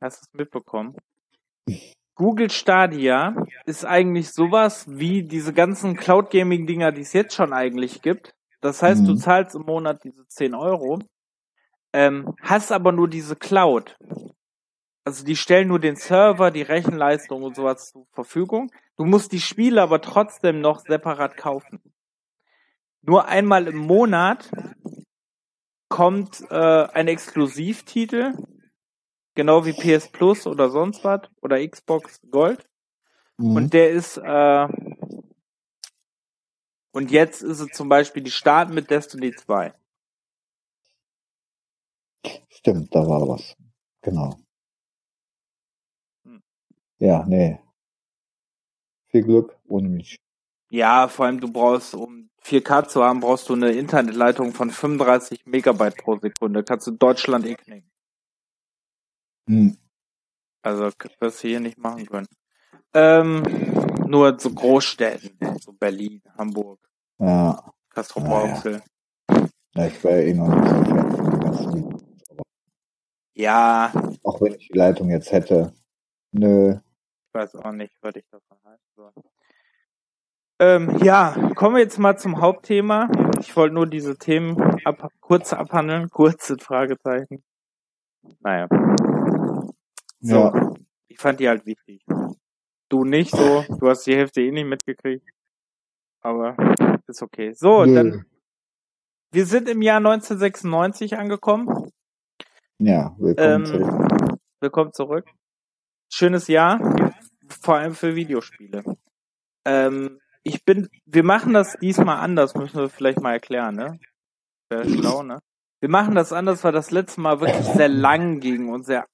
Hast du es mitbekommen? Google Stadia ist eigentlich sowas wie diese ganzen Cloud Gaming Dinger, die es jetzt schon eigentlich gibt. Das heißt, du Mhm. zahlst im Monat diese 10 Euro, ähm, hast aber nur diese Cloud. Also die stellen nur den Server, die Rechenleistung und sowas zur Verfügung. Du musst die Spiele aber trotzdem noch separat kaufen. Nur einmal im Monat kommt äh, ein Exklusivtitel, genau wie PS Plus oder sonst was oder Xbox Gold. mhm. Und der ist äh, und jetzt ist es zum Beispiel die Start mit Destiny 2. Stimmt, da war was. Genau. Hm. Ja, nee. Viel Glück ohne mich. Ja, vor allem du brauchst, um 4K zu haben, brauchst du eine Internetleitung von 35 Megabyte pro Sekunde. Kannst du Deutschland eh knicken. Hm. Also wirst du hier nicht machen können. Ähm, nur so Großstädten, so Berlin, Hamburg, Ja. Castro Brauxel. ja, ich wäre eh noch nicht so Fan von den ganzen Videos. Ja, Auch wenn ich die Leitung jetzt hätte. Nö. Ich weiß auch nicht, was ich davon halten soll. Ähm, ja, kommen wir jetzt mal zum Hauptthema. Ich wollte nur diese Themen ab, kurz abhandeln, kurze Fragezeichen. Naja. So, Ja. ich fand die halt wichtig. Du nicht so, du hast die Hälfte eh nicht mitgekriegt. Aber ist okay. So, Nö. dann, wir sind im Jahr 1996 angekommen. Ja, willkommen Ähm, zurück. Willkommen zurück. Schönes Jahr, vor allem für Videospiele. Ähm, ich bin, wir machen das diesmal anders, müssen wir vielleicht mal erklären, ne? Wäre schlau, ne? Wir machen das anders, weil das letzte Mal wirklich sehr lang ging und sehr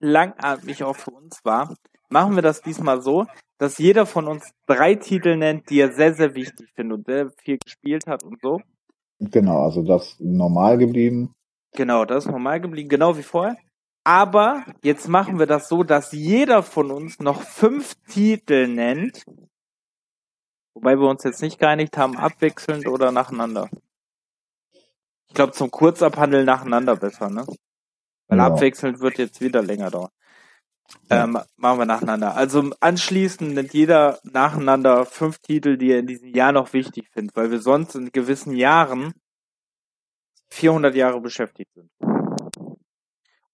langatmig auch für uns war. Machen wir das diesmal so, dass jeder von uns drei Titel nennt, die er sehr, sehr wichtig findet und sehr viel gespielt hat und so. Genau, also das normal geblieben. Genau, das ist normal geblieben, genau wie vorher. Aber jetzt machen wir das so, dass jeder von uns noch fünf Titel nennt. Wobei wir uns jetzt nicht geeinigt haben, abwechselnd oder nacheinander. Ich glaube, zum Kurzabhandeln nacheinander besser, ne? Weil Ja. abwechselnd wird jetzt wieder länger dauern. Ähm, machen wir nacheinander. Also anschließend nimmt jeder nacheinander fünf Titel, die er in diesem Jahr noch wichtig findet, weil wir sonst in gewissen Jahren 400 Jahre beschäftigt sind.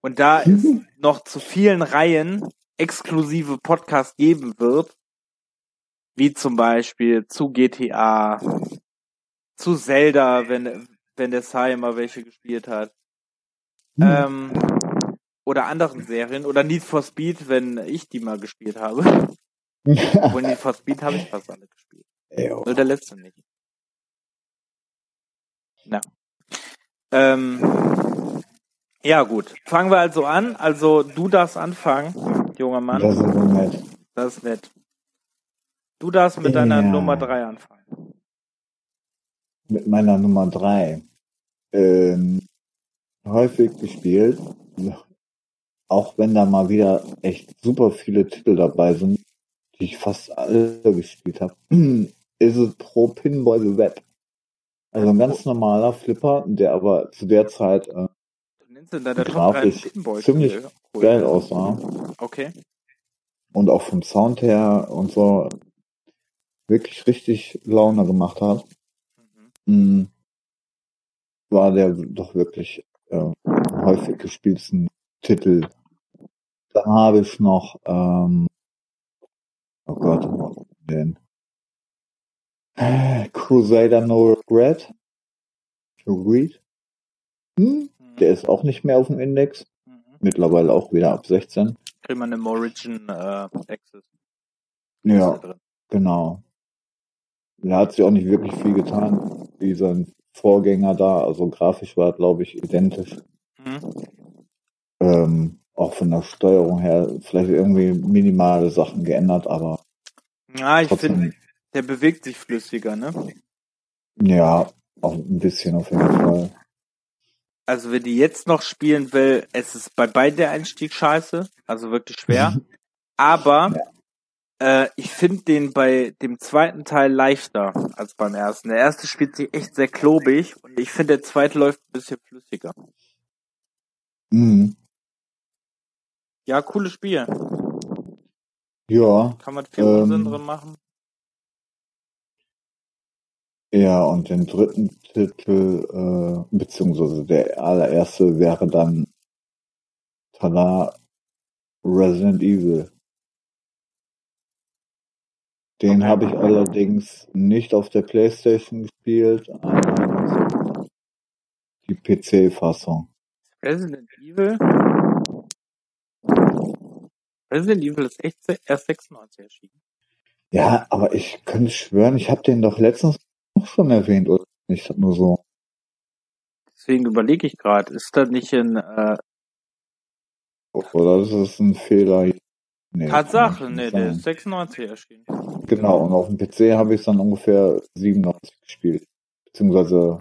Und da es noch zu vielen Reihen exklusive Podcasts geben wird, wie zum Beispiel zu GTA, zu Zelda, wenn, wenn der Sai mal welche gespielt hat, hm. ähm, oder anderen Serien, oder Need for Speed, wenn ich die mal gespielt habe. Obwohl Need for Speed habe ich fast alle gespielt. Jo. Nur der letzte nicht. Na. Ähm, ja, gut. Fangen wir also an. Also, du darfst anfangen, junger Mann. Das ist nett. Das ist nett. Du darfst mit deiner ja. Nummer drei anfangen. Mit meiner Nummer drei. Ähm, häufig gespielt. Auch wenn da mal wieder echt super viele Titel dabei sind, die ich fast alle gespielt habe, ist es Pro Pinball the Web. Also ein ganz normaler Flipper, der aber zu der Zeit äh, grafisch ziemlich cool. geil aussah. Okay. Und auch vom Sound her und so wirklich richtig Laune gemacht hat. Mhm. Mm. War der doch wirklich äh, häufig gespielten Titel. Dann habe ich noch, ähm, oh Gott, den Crusader No Regret. Read. Hm? Der ist auch nicht mehr auf dem Index. Mhm. Mittlerweile auch wieder ab 16. Kriegt man im Origin äh, Access. Ja, genau. Da hat sich auch nicht wirklich viel getan, wie sein Vorgänger da. Also grafisch war, glaube ich, identisch. Mhm. Ähm, auch von der Steuerung her vielleicht irgendwie minimale Sachen geändert, aber. Ja, ich finde, der bewegt sich flüssiger, ne? Ja, auch ein bisschen auf jeden Fall. Also wer die jetzt noch spielen will, es ist bei beiden der Einstieg scheiße, also wirklich schwer. Aber ja. äh, ich finde den bei dem zweiten Teil leichter als beim ersten. Der erste spielt sich echt sehr klobig und ich finde der zweite läuft ein bisschen flüssiger. Mhm. Ja, cooles Spiel. Ja. Kann man viel ähm, Unsinn drin machen. Ja, und den dritten Titel, äh, beziehungsweise der allererste wäre dann Tada Resident Evil. Den okay. habe ich allerdings nicht auf der Playstation gespielt, aber die PC-Fassung. Resident Evil? Resident Evil ist echt erst 96 erschienen. Ja, aber ich könnte schwören, ich habe den doch letztens auch schon erwähnt, oder nicht? Nur so. Deswegen überlege ich gerade, ist das nicht in äh, oder ist das ein Fehler? Nee, Tatsache, nee, der ist 96 erschienen. Genau, und auf dem PC habe ich dann ungefähr 97 gespielt. Beziehungsweise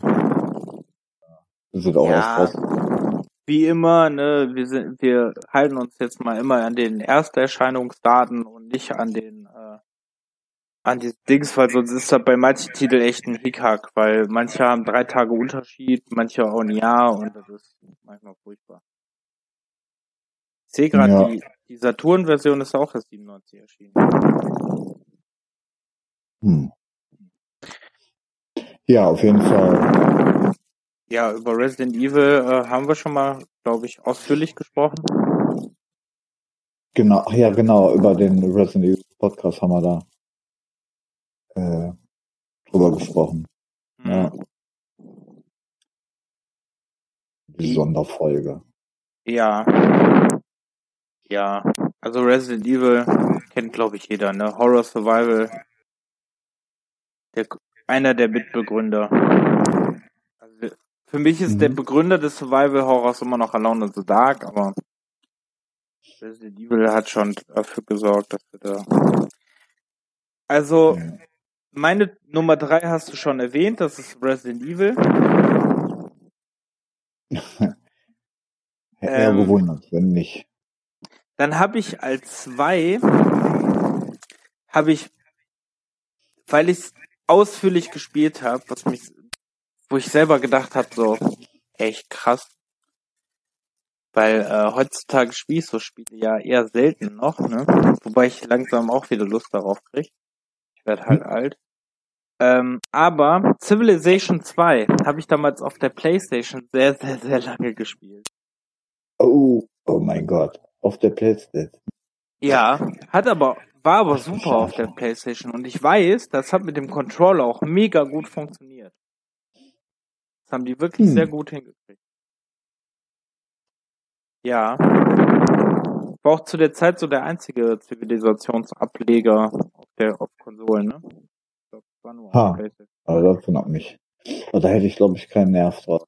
sind auch ja, erst raus. Wie immer, ne, wir sind, wir halten uns jetzt mal immer an den Ersterscheinungsdaten und nicht an den an die Dings, weil sonst ist das bei manchen Titeln echt ein Hickhack, weil manche haben drei Tage Unterschied, manche auch ein Jahr und das ist manchmal furchtbar. Ich sehe gerade, ja. die, die Saturn-Version ist auch erst 97 erschienen. Hm. Ja, auf jeden Fall. Ja, über Resident Evil äh, haben wir schon mal, glaube ich, ausführlich gesprochen. Genau, ja, genau, über den Resident Evil Podcast haben wir da äh, drüber gesprochen. Mhm. Ja. Die Sonderfolge. Ja. Ja. Also Resident Evil kennt glaube ich jeder, ne? Horror Survival. Der, einer der Mitbegründer. Also für mich ist mhm. der Begründer des Survival Horrors immer noch Alone in the Dark, aber Resident Evil hat schon dafür gesorgt, dass wir da. Also, ja. Meine Nummer drei hast du schon erwähnt, das ist Resident Evil. Eher ähm, gewundert, wenn nicht. Dann habe ich als zwei, habe ich, weil ich es ausführlich gespielt habe, was mich, wo ich selber gedacht habe, so echt krass, Weil äh, heutzutage spiele ich so Spiele ja eher selten noch, ne? Wobei ich langsam auch wieder Lust darauf kriege. Ich werde halt alt. Ähm, aber Civilization 2 habe ich damals auf der Playstation sehr, sehr, sehr lange gespielt. Oh, oh mein Gott. Auf der Playstation. Ja, hat aber, war aber super auf der Playstation und ich weiß, das hat mit dem Controller auch mega gut funktioniert. Das haben die wirklich hm. sehr gut hingekriegt. Ja. War auch zu der Zeit so der einzige Zivilisationsableger der auf Konsolen, ne? Ich glaub, das war nur ha, aber das wundert mich. Aber da hätte ich, glaube ich, keinen Nerv drauf.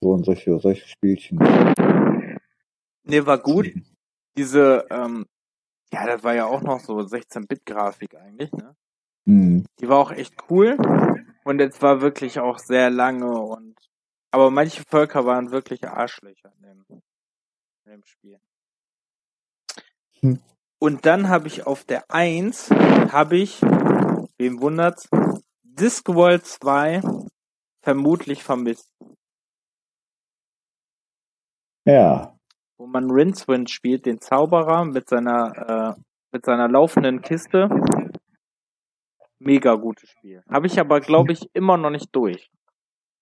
So und solche, solche Spielchen. Nee, war gut. Diese, ähm, ja, das war ja auch noch so 16-Bit-Grafik eigentlich, ne? Mhm. Die war auch echt cool. Und es war wirklich auch sehr lange und, aber manche Völker waren wirklich Arschlöcher in dem, in dem Spiel. Hm. Und dann habe ich auf der 1, habe ich, wem wundert's, Discworld 2 vermutlich vermisst. Ja wo man Rincewind spielt, den Zauberer mit seiner äh, mit seiner laufenden Kiste. Mega gutes Spiel. Habe ich aber, glaube ich, immer noch nicht durch.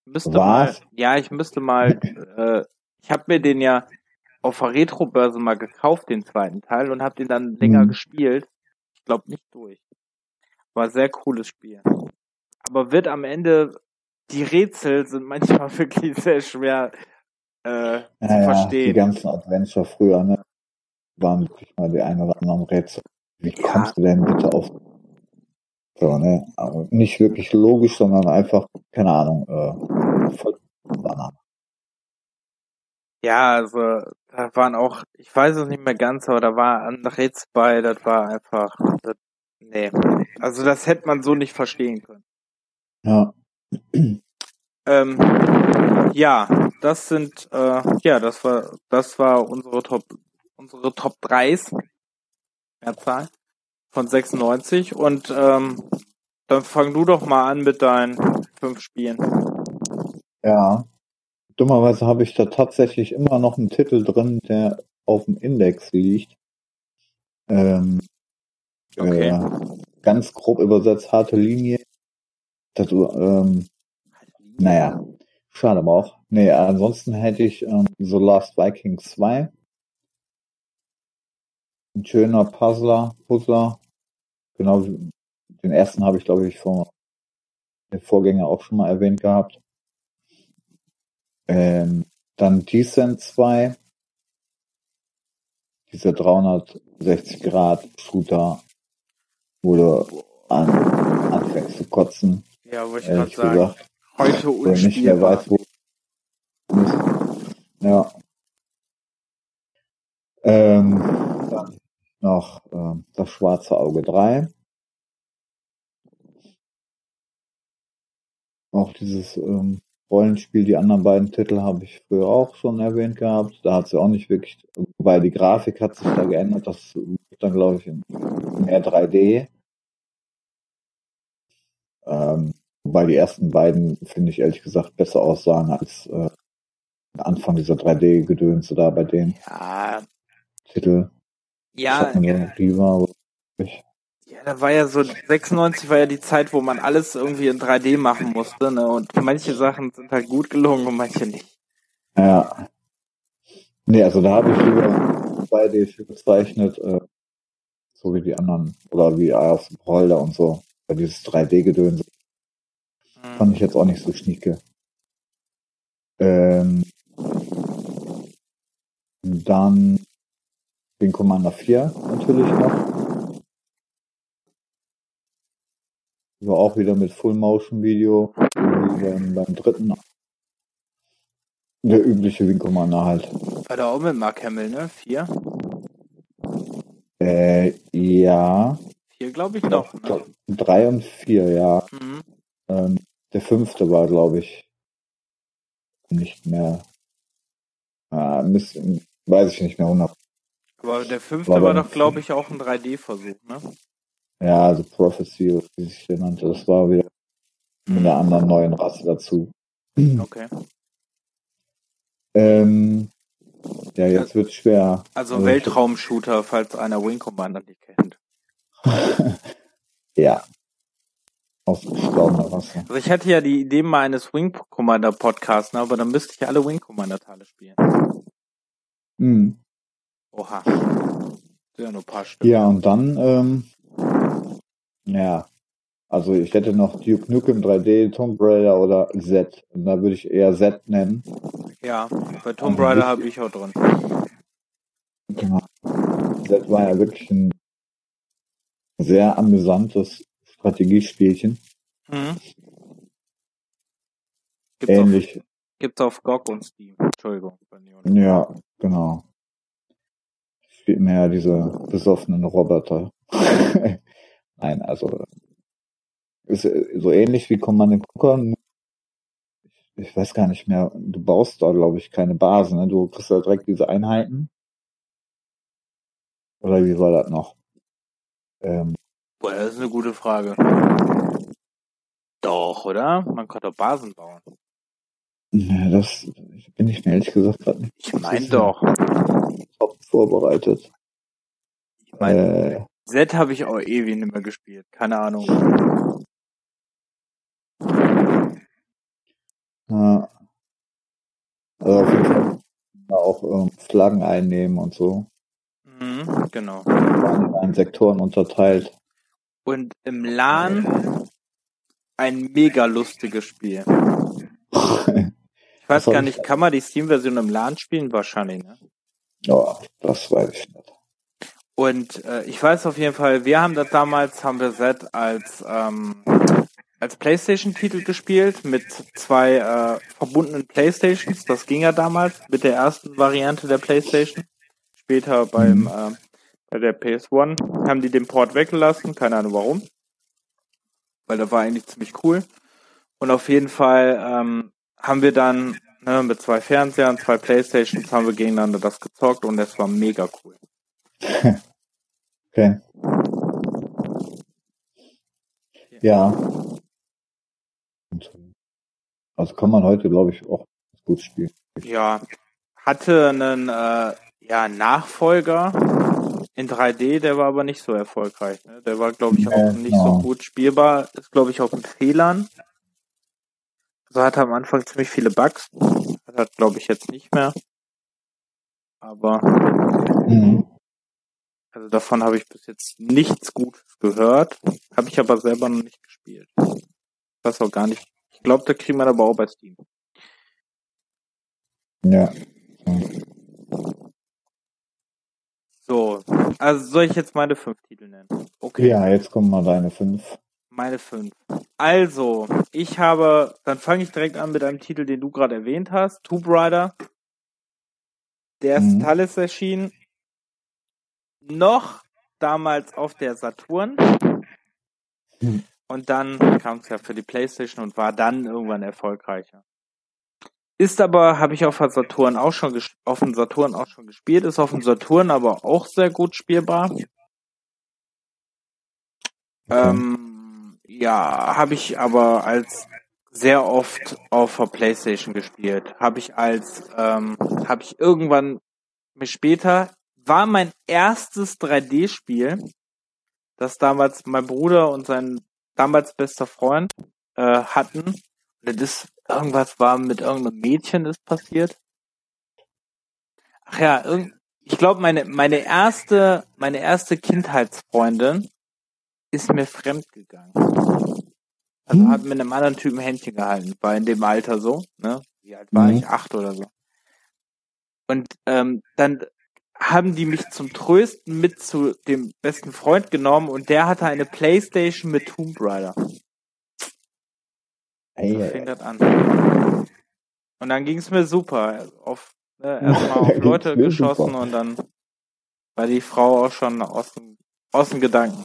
Müsste Was? mal, ja, ich müsste mal, äh, ich habe mir den ja auf der Retro-Börse mal gekauft, den zweiten Teil, und habe den dann länger hm. gespielt. Ich glaube nicht durch. War sehr cooles Spiel. Aber wird am Ende, die Rätsel sind manchmal wirklich sehr schwer äh, ja, zu verstehen. die ganzen Adventure früher, ne? Waren wirklich mal die ein oder anderen Rätsel. Wie ja. kommst du denn bitte auf so, ne? Aber nicht wirklich logisch, sondern einfach, keine Ahnung, äh, voll Banane. Ja, also da waren auch, ich weiß es nicht mehr ganz, aber da war Rätsel bei, das war einfach, das, nee. Also das hätte man so nicht verstehen können. Ja. Ähm, ja, das sind, äh, ja, das war, das war unsere Top, unsere Top 3s. Mehrzahl von 96 und ähm, dann fang du doch mal an mit deinen fünf Spielen. Ja. Dummerweise habe ich da tatsächlich immer noch einen Titel drin, der auf dem Index liegt. Ähm, okay. Äh, ganz grob übersetzt harte Linie. Das, ähm, naja, schade aber auch. Nee, ansonsten hätte ich ähm, The Last Viking 2. Ein schöner Puzzler, Puzzler. Genau, den ersten habe ich, glaube ich, vor den Vorgänger auch schon mal erwähnt gehabt. Ähm, dann Descent 2. Dieser 360 Grad Shooter, du an, anfängst zu kotzen. Ja, wo ich gerade sagen, heute unspielbar. nicht mehr weiß, wo ja. Ähm, dann noch ähm, das schwarze Auge 3. Auch dieses ähm, Rollenspiel, die anderen beiden Titel habe ich früher auch schon erwähnt gehabt. Da hat sie auch nicht wirklich, weil die Grafik hat sich da geändert. Das wird dann, glaube ich, mehr 3D. Ähm, wobei die ersten beiden, finde ich ehrlich gesagt, besser aussahen als äh, Anfang dieser 3D-Gedönse da bei denen. Ja. Titel. Ja. Riva, ja, da war ja so, 96 war ja die Zeit, wo man alles irgendwie in 3D machen musste, ne? Und manche Sachen sind halt gut gelungen und manche nicht. Ja. Nee, also da habe ich lieber 2D gezeichnet, äh, so wie die anderen, oder wie aus Holder und so. Weil dieses 3D-Gedönse hm. fand ich jetzt auch nicht so schnieke. Ähm, dann den Commander 4 natürlich noch. War auch wieder mit Full Motion Video, beim, beim dritten. Der übliche Wing Commander halt. War da auch mit Mark Hamill, ne? 4? Äh, ja. 4 glaube ich noch. Ne? 3 und 4, ja. Mhm. Ähm, der fünfte war, glaube ich, nicht mehr. Äh, müssen, Weiß ich nicht mehr 100. Aber der fünfte war, war doch, glaube ich, auch ein 3D-Versuch, ne? Ja, also Prophecy, wie sich der nannte, das war wieder mit einer mhm. anderen neuen Rasse dazu. Okay. Ähm, Ja, jetzt wird schwer. Also Weltraumshooter, falls einer Wing Commander nicht kennt. ja. Ausgestorbener Rasse. Also ich hatte ja die Idee mal eines Wing Commander Podcasts, ne, aber dann müsste ich alle Wing Commander Teile spielen. Mhm. Oha. Ja, nur ein paar Stück. Ja, und dann, ähm, ja, also ich hätte noch Duke Nukem 3D, Tomb Raider oder Z. Und da würde ich eher Z nennen. Ja, bei Tomb Raider habe ich auch drin. Genau. Z war ja wirklich ein sehr amüsantes Strategiespielchen. Mhm. Gibt's Ähnlich. Auf, gibt's auf GOG und Steam. Entschuldigung. Ja, genau. Spielt mehr diese besoffenen Roboter. Nein, also ist so ähnlich wie Command Conquer. Ich weiß gar nicht mehr. Du baust da, glaube ich, keine Basen. Ne? Du kriegst da direkt diese Einheiten. Oder wie war das noch? Ähm, Boah, das ist eine gute Frage. Doch, oder? Man kann doch Basen bauen. Ja, das bin ich mir ehrlich gesagt gerade nicht. Ich meine doch. Top vorbereitet. Ich meine, äh, Z habe ich auch ewig nicht mehr gespielt. Keine Ahnung. Ja. Also auf jeden Fall auch ähm, Flaggen einnehmen und so. Mhm, genau. In Sektoren unterteilt. Und im LAN ein mega lustiges Spiel. Ich weiß gar nicht, kann man die Steam-Version im LAN spielen? Wahrscheinlich, ne? Ja, das weiß ich nicht. Und äh, ich weiß auf jeden Fall, wir haben das damals, haben wir Z als ähm, als PlayStation-Titel gespielt mit zwei äh, verbundenen PlayStations. Das ging ja damals mit der ersten Variante der PlayStation. Später beim mhm. äh, bei der PS1 haben die den Port weggelassen, keine Ahnung warum, weil der war eigentlich ziemlich cool. Und auf jeden Fall ähm, haben wir dann ne, mit zwei Fernsehern, zwei Playstations haben wir gegeneinander das gezockt und das war mega cool. okay. Ja. Also kann man heute, glaube ich, auch gut spielen. Ja, hatte einen äh, ja, Nachfolger in 3D, der war aber nicht so erfolgreich. Ne? Der war, glaube ich, auch ja, nicht genau. so gut spielbar. Ist, glaube ich, auch mit Fehlern. Also hatte am Anfang ziemlich viele Bugs. Das hat, glaube ich, jetzt nicht mehr. Aber mhm. Also davon habe ich bis jetzt nichts Gutes gehört. Habe ich aber selber noch nicht gespielt. Das auch gar nicht ich glaube, da kriegen wir aber auch bei Steam. Ja. So, also soll ich jetzt meine fünf Titel nennen? Okay. Ja, jetzt kommen mal deine fünf. Meine fünf. Also, ich habe, dann fange ich direkt an mit einem Titel, den du gerade erwähnt hast, Tomb Raider. Der erste mhm. Ist erschienen. Noch damals auf der Saturn. Mhm. Und dann kam es ja für die PlayStation und war dann irgendwann erfolgreicher. Ist aber, habe ich auf dem Saturn auch schon auf dem Saturn auch schon gespielt, ist auf dem Saturn aber auch sehr gut spielbar. Ähm, ja, habe ich aber als sehr oft auf der PlayStation gespielt. Habe ich als, ähm, habe ich irgendwann später war mein erstes 3D-Spiel, das damals mein Bruder und sein damals bester Freund äh, hatten. Das irgendwas war mit irgendeinem Mädchen ist passiert. Ach ja, ich glaube, meine, meine erste, meine erste Kindheitsfreundin ist mir fremd gegangen. Also hm. hat mit einem anderen Typen Händchen gehalten, war in dem Alter so, ne? Wie alt war mhm. ich? Acht oder so. Und ähm, dann haben die mich zum Trösten mit zu dem besten Freund genommen und der hatte eine Playstation mit Tomb Raider. Hey, so fing das an. Und dann ging es mir super. Auf, ne, erstmal auf Leute geschossen super. und dann war die Frau auch schon aus dem, aus dem Gedanken.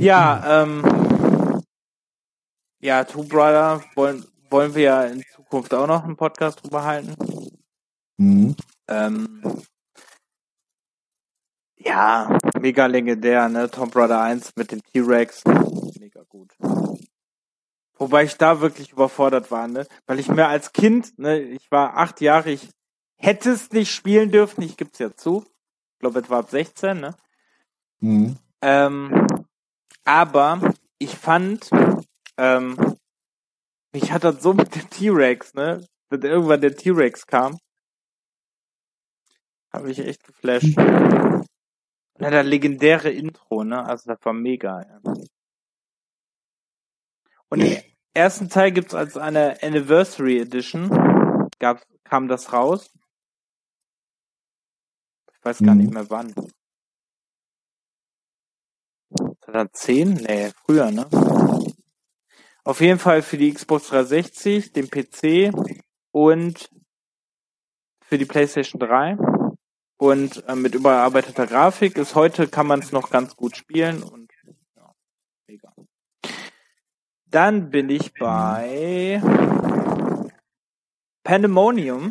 Ja, ähm, ja, Tomb Raider wollen, wollen wir ja in Zukunft auch noch einen Podcast drüber halten. Mhm. Ähm, ja, mega legendär, ne? Tomb Raider 1 mit dem T-Rex. Mega gut. Wobei ich da wirklich überfordert war, ne? Weil ich mir als Kind, ne, ich war acht Jahre, ich, hättest nicht spielen dürfen, ich gib's ja zu. Ich glaube, es war ab 16, ne? Mhm. Ähm, aber ich fand, ähm, mich hat das so mit dem T-Rex, ne? Wenn irgendwann der T-Rex kam, habe ich echt geflasht. Dann das legendäre Intro, ne? Also das war mega. Ja. Und im ersten Teil gibt's als eine Anniversary Edition, gab, kam das raus. Ich weiß gar mhm. nicht mehr wann. 2010? Nee, früher, ne? Auf jeden Fall für die Xbox 360, den PC und für die PlayStation 3 und äh, mit überarbeiteter Grafik ist heute kann man es noch ganz gut spielen und ja, mega. Dann bin ich bei Pandemonium.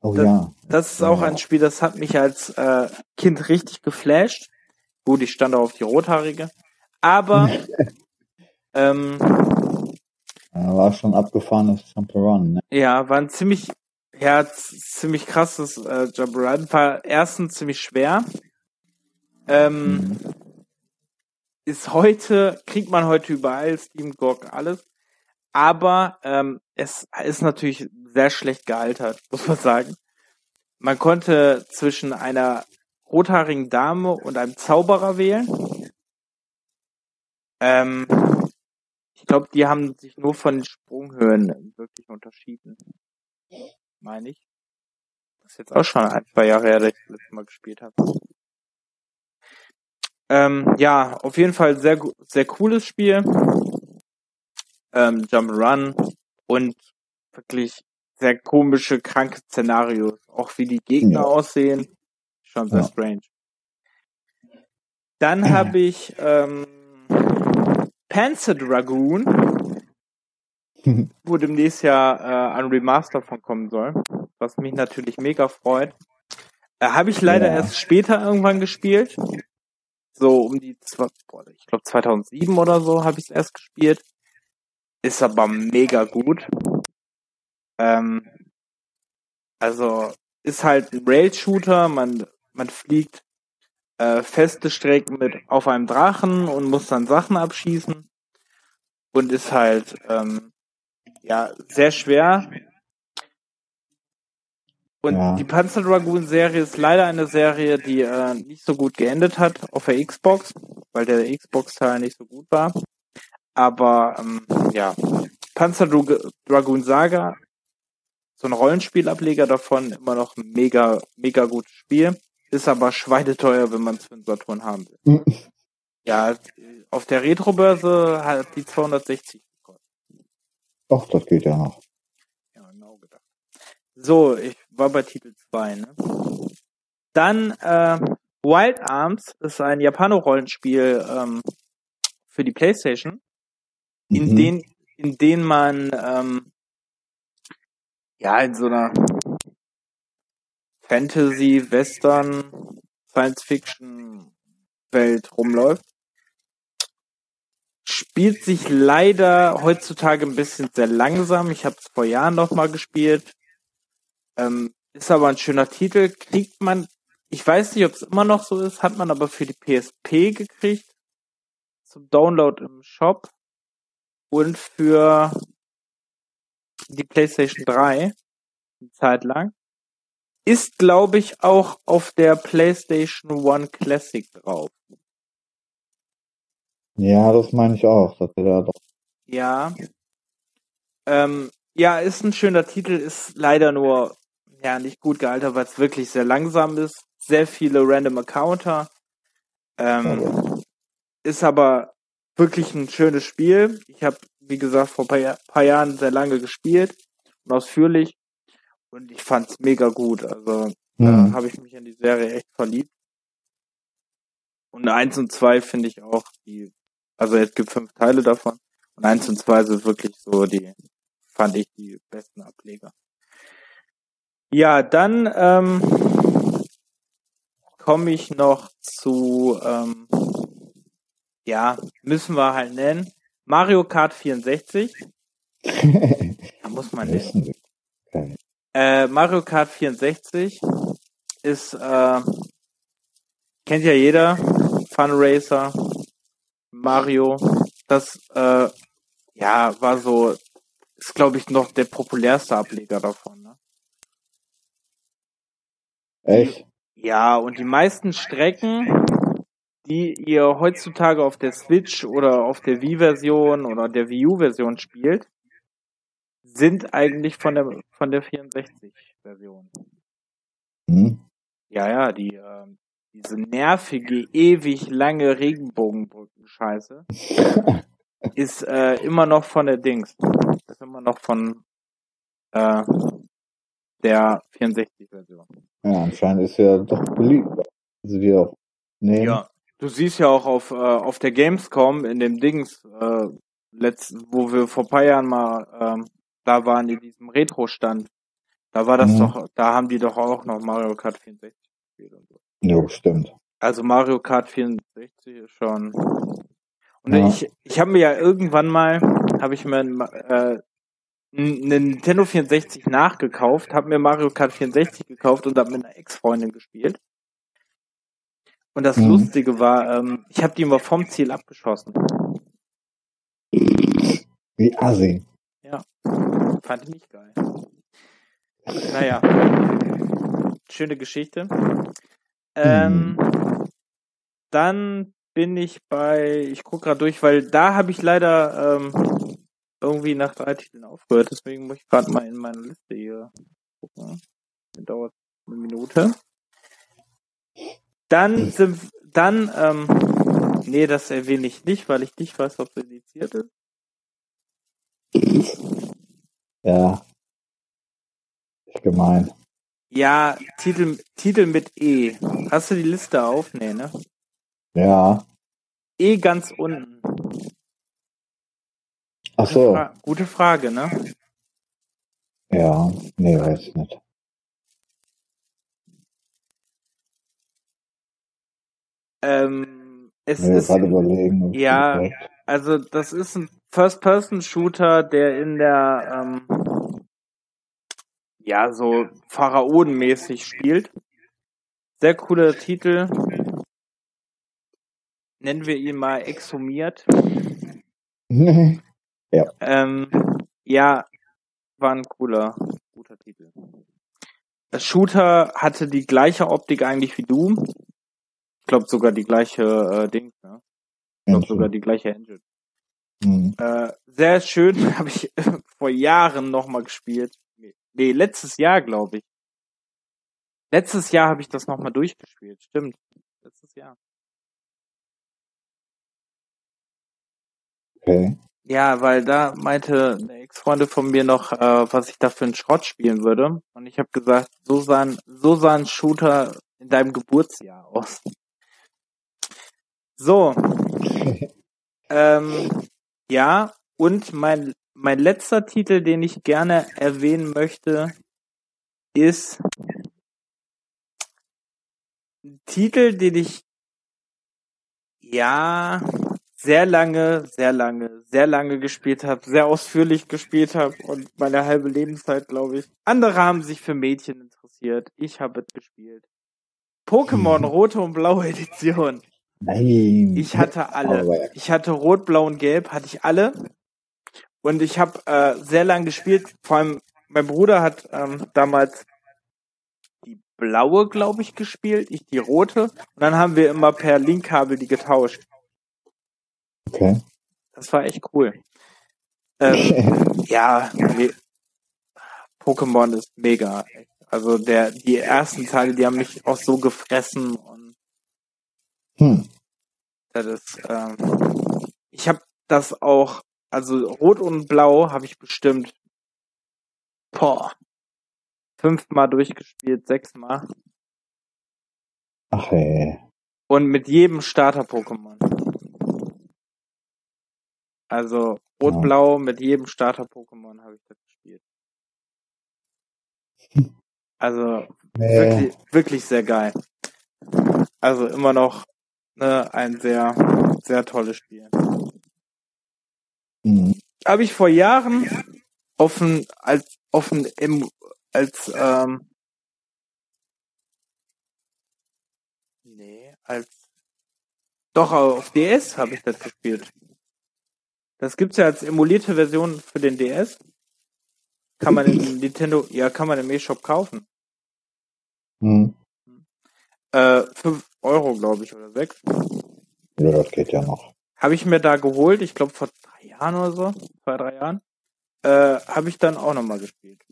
Oh das, ja. Das ist auch ein Spiel, das hat mich als äh, Kind richtig geflasht. Gut, ich stand auch auf die Rothaarige. Aber ähm, ja, war schon abgefahrenes Jump'n'Run, ne? Ja, war ein ziemlich, ja, ziemlich krasses äh, Jump'n'Run. War erstens ziemlich schwer. Ähm. Ist heute, kriegt man heute überall, Steam, GOG, alles. Aber ähm, es ist natürlich sehr schlecht gealtert, muss man sagen. Man konnte zwischen einer rothaarigen Dame und einem Zauberer wählen. Ähm, ich glaube, die haben sich nur von den Sprunghöhen wirklich unterschieden. Meine ich. Das ist jetzt auch schon ein, zwei Jahre her, dass ich das letzte Mal gespielt habe. Ähm, ja, auf jeden Fall sehr, sehr cooles Spiel. Ähm, Jump Run und wirklich sehr komische, kranke Szenarios. Auch wie die Gegner ja. aussehen. Schon sehr ja. strange. Dann habe ich ähm, Panzer Dragoon, wo demnächst ja äh, ein Remaster von kommen soll, was mich natürlich mega freut. Äh, habe ich leider ja. erst später irgendwann gespielt. So um die, ich glaube 2007 oder so habe ich es erst gespielt. Ist aber mega gut. Ähm, also ist halt ein Rail-Shooter, man, man fliegt äh, feste Strecken mit auf einem Drachen und muss dann Sachen abschießen und ist halt ähm, ja sehr schwer. Und ja. die Panzer Dragoon Serie ist leider eine Serie, die äh, nicht so gut geendet hat auf der Xbox, weil der Xbox Teil nicht so gut war. Aber ähm, ja, Panzer Dragoon Saga, so ein Rollenspielableger davon, immer noch ein mega, mega gutes Spiel. Ist aber schweineteuer, wenn man es für den Saturn haben will. Mhm. Ja, auf der Retro-Börse hat die 260 Ach, das geht ja noch. Ja, genau gedacht. So, ich war bei Titel 2, ne? Dann äh, Wild Arms ist ein Japano-Rollenspiel ähm, für die Playstation, in mhm. den in den man ähm, ja in so einer Fantasy, Western, Science Fiction Welt rumläuft. Spielt sich leider heutzutage ein bisschen sehr langsam. Ich habe es vor Jahren noch mal gespielt. Ähm, ist aber ein schöner Titel. Kriegt man, ich weiß nicht, ob es immer noch so ist, hat man aber für die PSP gekriegt. Zum Download im Shop. Und für die PlayStation 3 eine Zeit lang. Ist, glaube ich, auch auf der PlayStation One Classic drauf. Ja, das meine ich auch. Dass er da doch ja. Ähm, ja, ist ein schöner Titel, ist leider nur ja nicht gut gealtert, weil es wirklich sehr langsam ist. Sehr viele random Encounter. Ähm, okay. Ist aber wirklich ein schönes Spiel. Ich habe, wie gesagt, vor ein paar, paar Jahren sehr lange gespielt und ausführlich. Und ich fand's mega gut. Also mhm. da habe ich mich in die Serie echt verliebt. Und eins und zwei finde ich auch die, also es gibt fünf Teile davon. Und eins und zwei sind wirklich so die, fand ich die besten Ableger. Ja, dann ähm, komme ich noch zu, ähm, ja, müssen wir halt nennen, Mario Kart 64. da muss man nennen. Äh, Mario Kart 64 ist, äh, kennt ja jeder, Fun Racer, Mario. Das, äh, ja, war so, ist glaube ich noch der populärste Ableger davon. Ne? Echt? Ja, und die meisten Strecken, die ihr heutzutage auf der Switch oder auf der Wii-Version oder der Wii U-Version spielt, sind eigentlich von der von der 64-Version. Hm? Ja, ja, die äh, diese nervige, ewig lange Regenbogenbrücken-Scheiße ist äh, immer noch von der Dings. Ist immer noch von äh, der 64-Version. Ja, anscheinend ist ja doch beliebt. Also die auch nehmen. Ja, du siehst ja auch auf, äh, auf der Gamescom in dem Dings, äh, letzt, wo wir vor paar Jahren mal ähm, da waren in diesem Retro-Stand. Da war das Mhm. doch, da haben die doch auch noch Mario Kart 64 gespielt und so. Ja, stimmt. Also Mario Kart 64 ist schon. Und Ja. ich, ich habe mir ja irgendwann mal, habe ich mir äh, einen Nintendo 64 nachgekauft, habe mir Mario Kart 64 gekauft und habe mit einer Ex-Freundin gespielt. Und das Mhm. Lustige war, ähm, ich habe die immer vom Ziel abgeschossen. Wie assi. Fand ich nicht geil. Naja. Schöne Geschichte. Ähm, Dann bin ich bei, ich guck gerade durch, weil da habe ich leider ähm, irgendwie nach drei Titeln aufgehört, deswegen muss ich gerade mal in meine Liste hier gucken. Das dauert eine Minute. Dann sind, dann, ähm, nee, das erwähne ich nicht, weil ich nicht weiß, ob es indiziert ist. Ja. Ist gemein. Ja, Titel, Titel mit E. Hast du die Liste auf? Nee, ne? Ja. E ganz unten. Ach Gute, so. Fra gute Frage, ne? Ja. Nee, weiß ich nicht. Ähm, es Nee, ist, Ja. also das ist ein First-Person-Shooter, der in der, ähm, ja, so Pharaonenmäßig spielt. Sehr cooler Titel. Nennen wir ihn mal Exhumiert. Ähm, ja, war ein cooler, guter Titel. Das Shooter hatte die gleiche Optik eigentlich wie Doom. Ich glaube sogar die gleiche äh, Ding, ne? Ich glaube sogar die gleiche Engine. Hm. Äh, sehr schön, habe ich vor Jahren nochmal gespielt. Nee, letztes Jahr, glaube ich. Letztes Jahr habe ich das nochmal durchgespielt, stimmt. Letztes Jahr. Okay. Ja, weil da meinte eine Ex-Freundin von mir noch, äh, was ich da für einen Schrott spielen würde. Und ich habe gesagt, so sah, ein, so sah ein Shooter in deinem Geburtsjahr aus. So. ähm, ja, und mein, mein letzter Titel, den ich gerne erwähnen möchte, ist ein Titel, den ich ja sehr lange, sehr lange, sehr lange gespielt habe, sehr ausführlich gespielt habe und meine halbe Lebenszeit, glaube ich. Andere haben sich für Mädchen interessiert. Ich habe es gespielt. Pokémon Rote und Blaue Edition. Nein. Ich hatte alle. Ich hatte Rot, Blau und Gelb, hatte ich alle. Und ich habe äh, sehr lang gespielt. Vor allem mein Bruder hat ähm, damals die blaue, glaube ich, gespielt, ich die rote. Und dann haben wir immer per Linkkabel die getauscht. Okay. Das war echt cool. Ähm, ja, me- Pokémon ist mega. Also der, die ersten Teile, die haben mich auch so gefressen und hm. das ist, ähm, ich habe das auch, also Rot und Blau habe ich bestimmt, boah, fünfmal durchgespielt, sechsmal Ach hey. und mit jedem Starter-Pokémon. Also Rot-Blau mit jedem Starter-Pokémon habe ich das gespielt. Also Nee. wirklich, wirklich sehr geil. Also immer noch ne, ein sehr, sehr tolles Spiel. Hm. Habe ich vor Jahren auf ein, als auf ein em, als, ähm, nee, als, doch, auf DS habe ich das gespielt. Das gibt's ja als emulierte Version für den DS. Kann man im Nintendo, ja, kann man im E-Shop kaufen. Hm. Äh, 5 Euro, glaube ich, oder 6. Ja, das geht ja noch. Habe ich mir da geholt, ich glaube vor drei Jahren oder so, zwei, drei Jahren. Äh, habe ich dann auch nochmal gespielt.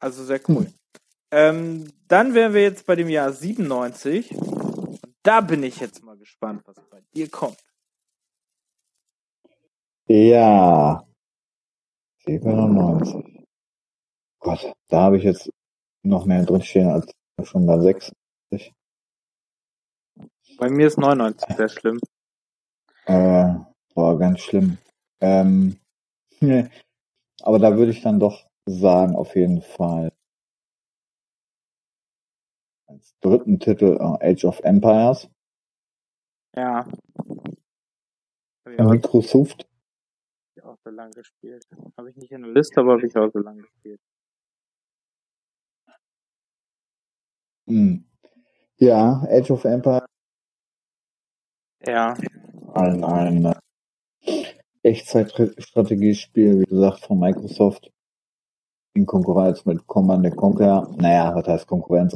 Also sehr cool. Ähm, dann wären wir jetzt bei dem Jahr 97. Und da bin ich jetzt mal gespannt, was bei dir kommt. Ja. 97. Gott, da habe ich jetzt noch mehr drinstehen als schon bei 6. Bei mir ist 99 sehr schlimm. Äh, war ganz schlimm. Ähm, aber da würde ich dann doch sagen, auf jeden Fall. Als dritten Titel uh, Age of Empires. Ja. Microsoft. Hab ich auch so lange gespielt. Habe ich nicht in der Liste, aber habe ich auch so lange gespielt. Hm. Ja, Age of Empires. Ja. Ein, ein Echtzeitstrategiespiel, wie gesagt, von Microsoft. In Konkurrenz mit Command Conquer. Naja, was heißt Konkurrenz?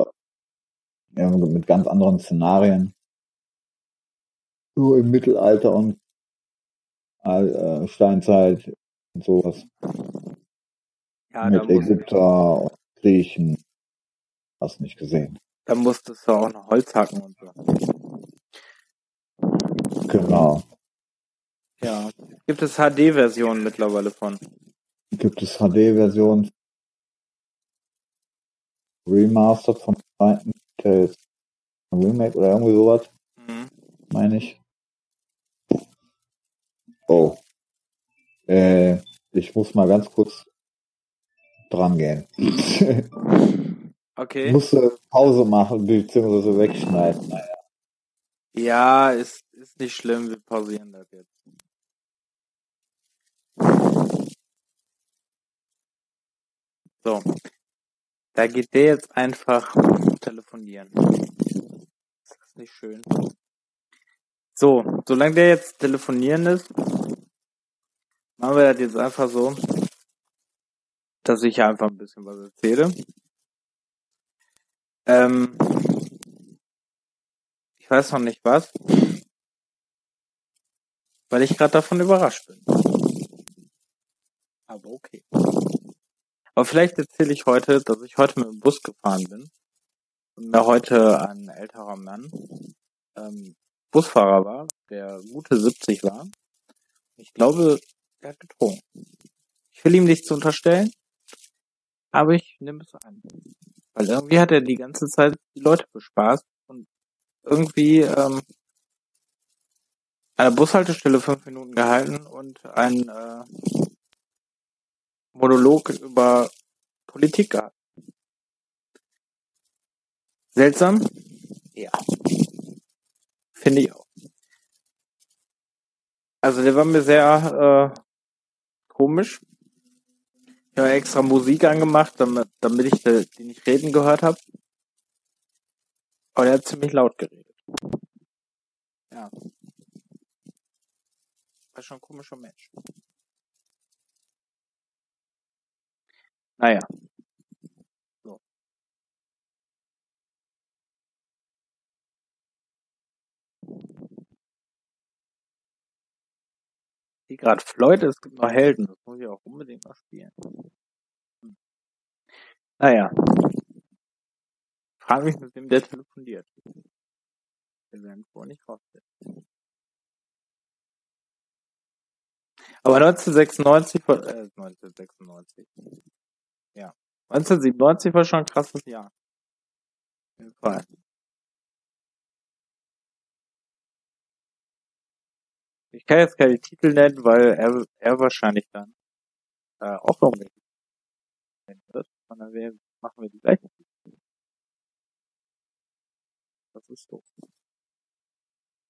Mit ganz anderen Szenarien. So im Mittelalter und äh, Steinzeit und sowas. Ja, mit Ägypter und Griechen. Hast nicht gesehen. da musstest du auch noch Holz hacken und so. Genau. Ja. Gibt es HD-Versionen mittlerweile von? Gibt es HD-Versionen Remastered von zweiten Teil Remake oder irgendwie sowas, Mhm. meine ich. Oh. Äh, ich muss mal ganz kurz dran gehen. Okay. Musste Pause machen, beziehungsweise wegschneiden. Ja, ist, ist nicht schlimm, wir pausieren das jetzt. So. Da geht der jetzt einfach telefonieren. Ist das nicht schön? So, solange der jetzt telefonieren ist, machen wir das jetzt einfach so, dass ich einfach ein bisschen was erzähle. Ähm, weiß noch nicht was, weil ich gerade davon überrascht bin. Aber okay. Aber vielleicht erzähle ich heute, dass ich heute mit dem Bus gefahren bin und mir heute ein älterer Mann ähm, Busfahrer war, der gute 70 war. Ich glaube, er hat getrunken. Ich will ihm nichts unterstellen, aber ich nehme es an. Weil irgendwie hat er die ganze Zeit die Leute bespaßt irgendwie ähm, an der Bushaltestelle fünf Minuten gehalten und ein äh, Monolog über Politik gehabt. Seltsam? Ja. Finde ich auch. Also der war mir sehr äh, komisch. Ich habe extra Musik angemacht, damit, damit ich de, die nicht reden gehört habe. Aber der hat ziemlich laut geredet. Ja. War schon ein komischer Mensch. Naja. So. Die gerade Floyd, es gibt noch Helden. Das muss ich auch unbedingt mal spielen. Hm. Naja. Frag mich, mit wem der telefoniert. Wir werden wohl nicht rausfinden. Aber 1996, war- äh, 1996. Ja. 1997 war schon ein krasses Jahr. Auf jeden Fall. Ich kann jetzt keine Titel nennen, weil er, er wahrscheinlich dann äh, auch irgendwelche nennen wird. Und dann wir- machen wir die gleichen Titel. Das ist doof.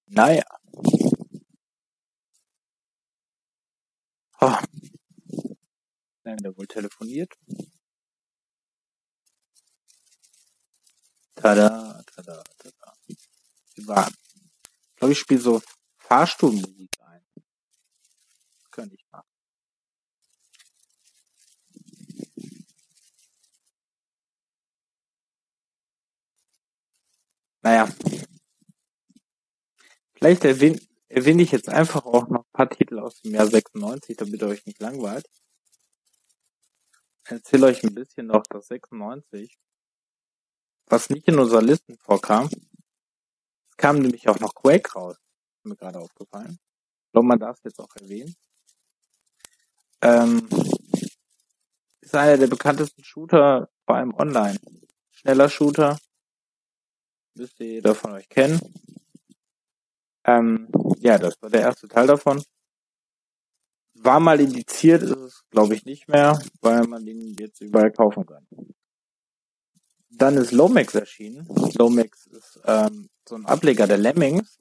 Naja. Oh. Nein, der wohl telefoniert. Tada, tada, tada. Ich glaube, ich spiele so Fahrstuhlmusik ein. Das könnte ich machen. Naja. Vielleicht erwähne erwähne ich jetzt einfach auch noch ein paar Titel aus dem Jahr 96, damit ihr euch nicht langweilt. Ich erzähle euch ein bisschen noch das 96, was nicht in unserer Listen vorkam. Es kam nämlich auch noch Quake raus, ist mir gerade aufgefallen. Ich glaube, man darf es jetzt auch erwähnen. Ähm, ist einer der bekanntesten Shooter, vor allem online. Schneller Shooter. Müsste jeder von euch kennen. Ähm, ja, das war der erste Teil davon. War mal indiziert, ist es glaube ich nicht mehr, weil man ihn jetzt überall kaufen kann. Dann ist Lomax erschienen. Lomax ist ähm, so ein Ableger der Lemmings,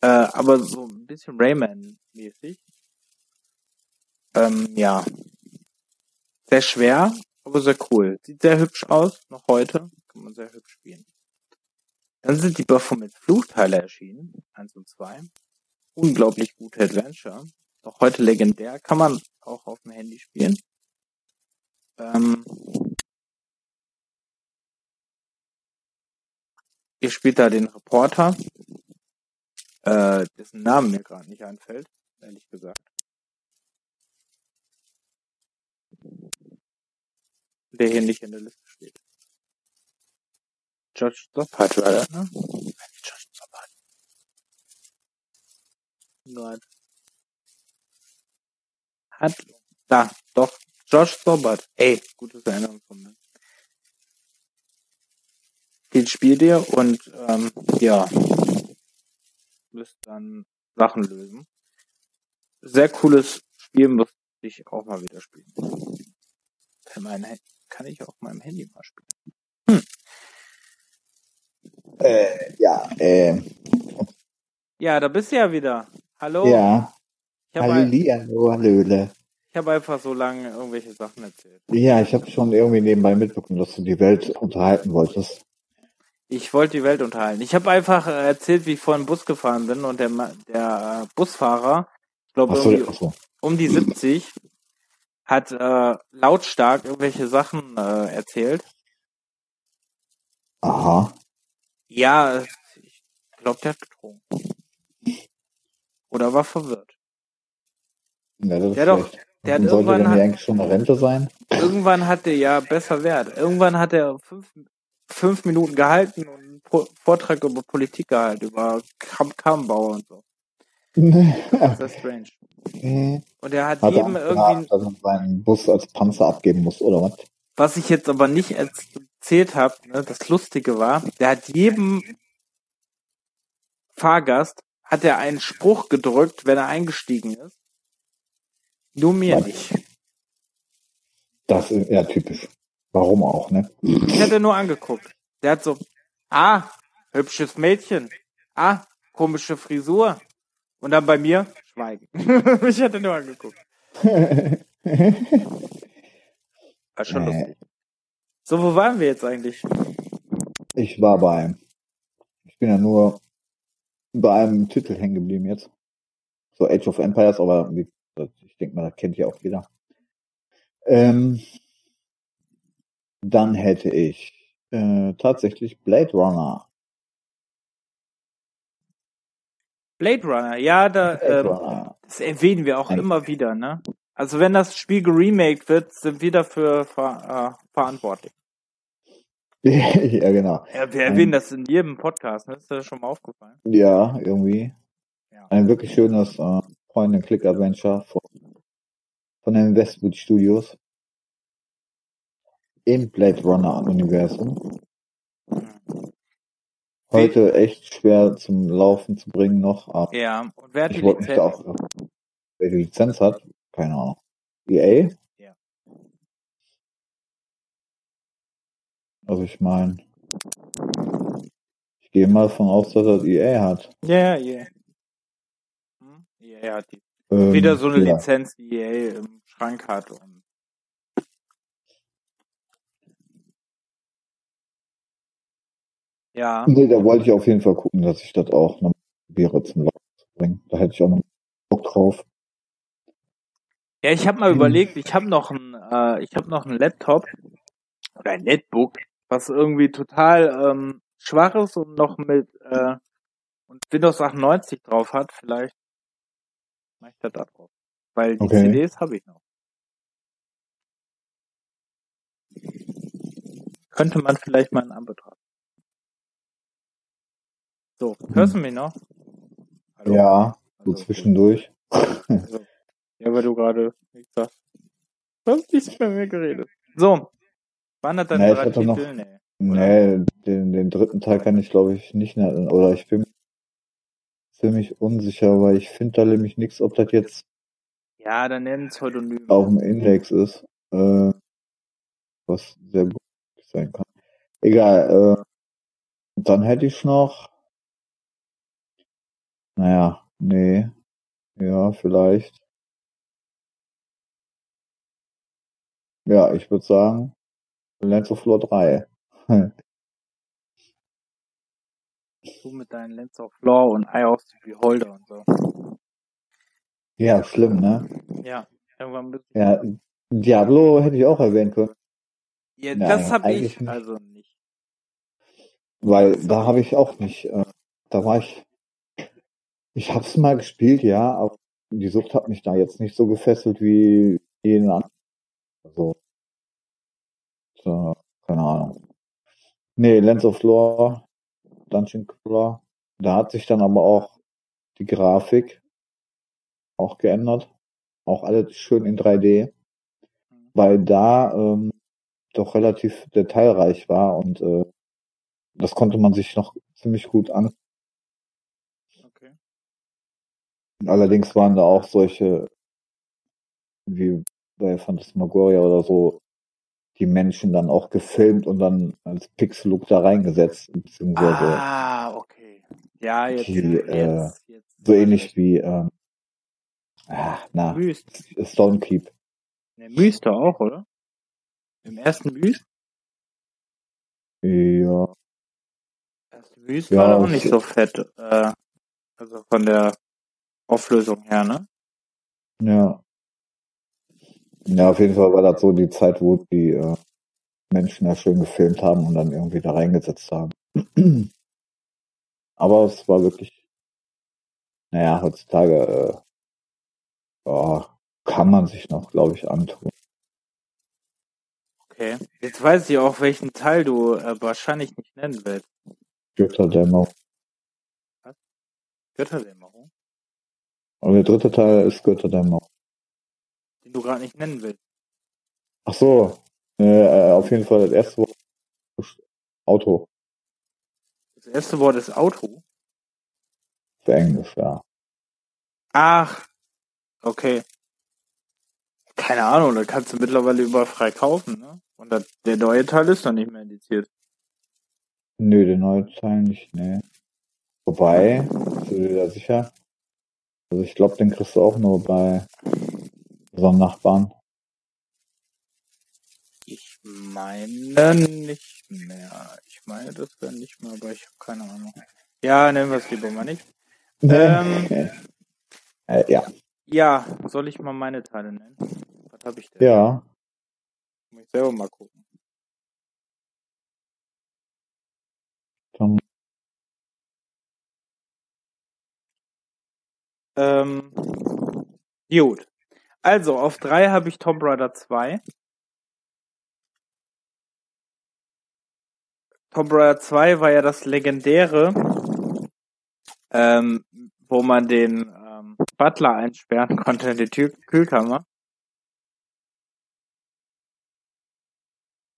äh, aber so ein bisschen Rayman-mäßig. Ähm, ja, sehr schwer, aber sehr cool. Sieht sehr hübsch aus, noch heute. Kann man sehr hübsch spielen. Dann sind die Baphomets Fluchteile erschienen, 1 und 2. Unglaublich gute Adventure. Doch heute legendär, kann man auch auf dem Handy spielen. Ähm, ihr spielt da den Reporter, äh, dessen Namen mir gerade nicht einfällt, ehrlich gesagt. Der hier nicht in der Liste George Stoppard das, ne? George Stoppard. Nein. Hat, da, doch, George Stoppard. Ey, gutes Erinnerung von mir. Den spielt ihr und, ähm, ja, müsst dann Sachen lösen. Sehr cooles Spiel, muss ich auch mal wieder spielen. Kann ich auch meinem Handy mal spielen. Hm. Äh, ja, äh. Ja, da bist du ja wieder. Hallo? Ja. Hallihallo, Hallöle. Ich habe einfach so lange irgendwelche Sachen erzählt. Ja, ich habe schon irgendwie nebenbei mitbekommen, dass du die Welt unterhalten wolltest. Ich wollte die Welt unterhalten. Ich habe einfach äh, erzählt, wie ich vor dem Bus gefahren bin und der, der äh, Busfahrer, ich glaube so, irgendwie so. um die 70, hat äh, lautstark irgendwelche Sachen äh, erzählt. Aha. Ja, ich glaube, der hat getrunken. Oder war verwirrt. Ja, das ist Der doch, schlecht. der hat sollte irgendwann hat, eigentlich schon eine Rente sein. irgendwann hat der ja besser Wert. Irgendwann hat er fünf, fünf Minuten gehalten und einen Pro Vortrag über Politik gehalten, über Kam Kambauer und so. Sehr strange. Äh, Und er hat Hat er jedem Angst irgendwie, dass er seinen Bus als Panzer abgeben muss, oder was? was ich jetzt aber nicht erzählt habe, ne, das Lustige war, der hat jedem Fahrgast hat er einen Spruch gedrückt, wenn er eingestiegen ist. Nur mir Was? nicht. Das ist ja typisch. Warum auch, ne? Ich hätte nur angeguckt. Der hat so, ah, hübsches Mädchen. Ah, komische Frisur. Und dann bei mir, schweigen. ich hätte nur angeguckt. War schon lustig. So, wo waren wir jetzt eigentlich? Ich war bei, ich bin ja nur bei einem Titel hängen geblieben jetzt. So Age of Empires, aber ich denke mal, das kennt ja auch jeder. Ähm, dann hätte ich äh, tatsächlich Blade Runner. Blade Runner, ja, da, Blade ähm, Runner. das erwähnen wir auch Ein- immer wieder, ne? Also wenn das Spiel geremaked wird, sind wir dafür ver äh, verantwortlich. ja, genau. Ja, wir erwähnen das in jedem Podcast, ne? Ist dir das schon mal aufgefallen? Ja, irgendwie. Ja. Ein wirklich schönes äh, Point-and-Click-Adventure von, von den Westwood Studios. Im Blade Runner-Universum. Hm. Heute echt schwer zum Laufen zu bringen noch. Aber Ja, und wer hat die ich wollte mich da Lizenz? auch, wer die Lizenz hat, keine Ahnung. EA? Ja. Also ich meine, ich gehe mal davon aus, dass das EA hat. Ja, ja. Hm? Ja, er hat die. Ähm, Wieder so eine ja. Lizenz, die EA im Schrank hat. Und ja. Nee, da wollte ich auf jeden Fall gucken, dass ich das auch noch probiere zum Laufen zu bringen. Da hätte ich auch noch Bock drauf. Ja, ich habe mal Hm. überlegt, ich habe noch ein, äh, ich habe noch ein Laptop oder ein Netbook, was irgendwie total ähm, schwach ist und noch mit äh, und Windows 98 drauf hat. Vielleicht mache ich das da drauf, weil die Okay. CDs habe ich noch. Könnte man vielleicht mal in Anbetracht. So, hörst du mich noch? Hallo? Ja, so zwischendurch. also, ja, weil du gerade nichts sagst. Du hast nicht mit mir geredet. So. Waren das deine Nee, drei hatte noch- Titel? Nee. Nee, den, den dritten Teil kann ich glaube ich nicht nennen. Oder ich bin ziemlich unsicher, weil ich finde da nämlich nichts, ob das jetzt Ja, dann nennen es Pseudonym. auf dem Index ist. Äh, was sehr gut sein kann. Egal, äh, dann hätte ich noch. Naja, nee. Ja, vielleicht. Ja, ich würde sagen, Lens of Floor 3. Du mit deinen Lens of Law und Eye of the Beholder und so. ja, schlimm, ne? Ja, irgendwann bist Ja, Diablo hätte ich auch erwähnen können, ja, Nein, das habe ich nicht. also nicht. weil da habe ich auch nicht, äh, da war ich, ich hab's mal gespielt, ja, aber die Sucht hat mich da jetzt nicht so gefesselt wie jeden anderen. Also, so, keine Ahnung. Nee, Lens of Lore, Dungeon Crawler, da hat sich dann aber auch die Grafik auch geändert. Auch alles schön in 3D, weil da ähm, doch relativ detailreich war und äh, das konnte man sich noch ziemlich gut an. Okay. Allerdings waren da auch solche, wie bei Phantasmagoria oder so, die Menschen dann auch gefilmt und dann als Pixel-Look da reingesetzt, beziehungsweise Ah, okay. Ja, jetzt, Die, äh, jetzt, jetzt. so ähnlich wie, ähm, ah, na, Myst. Stonekeep. Ne, Myster auch, oder? Im ersten Myst? Ja, erste Myst Ja, war auch nicht so fett. Äh, also von der Auflösung her, ne? ja. Ja, auf jeden Fall war das so die Zeit, wo die äh, Menschen da schön gefilmt haben und dann irgendwie da reingesetzt haben. Aber es war wirklich, naja, heutzutage äh, ja, kann man sich noch, glaube ich, antun. Okay. Jetzt weiß ich auch, welchen Teil du äh, wahrscheinlich nicht nennen willst. Götterdämmerung. Götterdämmerung? Und der dritte Teil ist Götterdämmerung. Den du gerade nicht nennen willst. Ach so, äh, äh, auf jeden Fall das erste Wort ist Auto Das erste Wort ist Auto. für Englisch, ja. Ach, okay. Keine Ahnung, da kannst du mittlerweile überall frei kaufen, ne? Und das, der neue Teil ist noch nicht mehr indiziert. Nö, der neue Teil nicht, nee. Wobei, bist du dir da sicher? Also ich glaube, den kriegst du auch nur bei einem Nachbarn. Ich meine nicht mehr. Ich meine, das wäre nicht mehr, aber ich habe keine Ahnung. Ja, nehmen wir es lieber mal nicht. Ähm. äh, ja, Ja, soll ich mal meine Teile nennen? Was habe ich denn? ja, Muss ich selber mal gucken. dann, Ähm, gut. Also, auf drei habe ich Tomb Raider 2. Tomb Raider 2 war ja das legendäre, ähm, wo man den ähm, Butler einsperren konnte in die Tür Kühlkammer.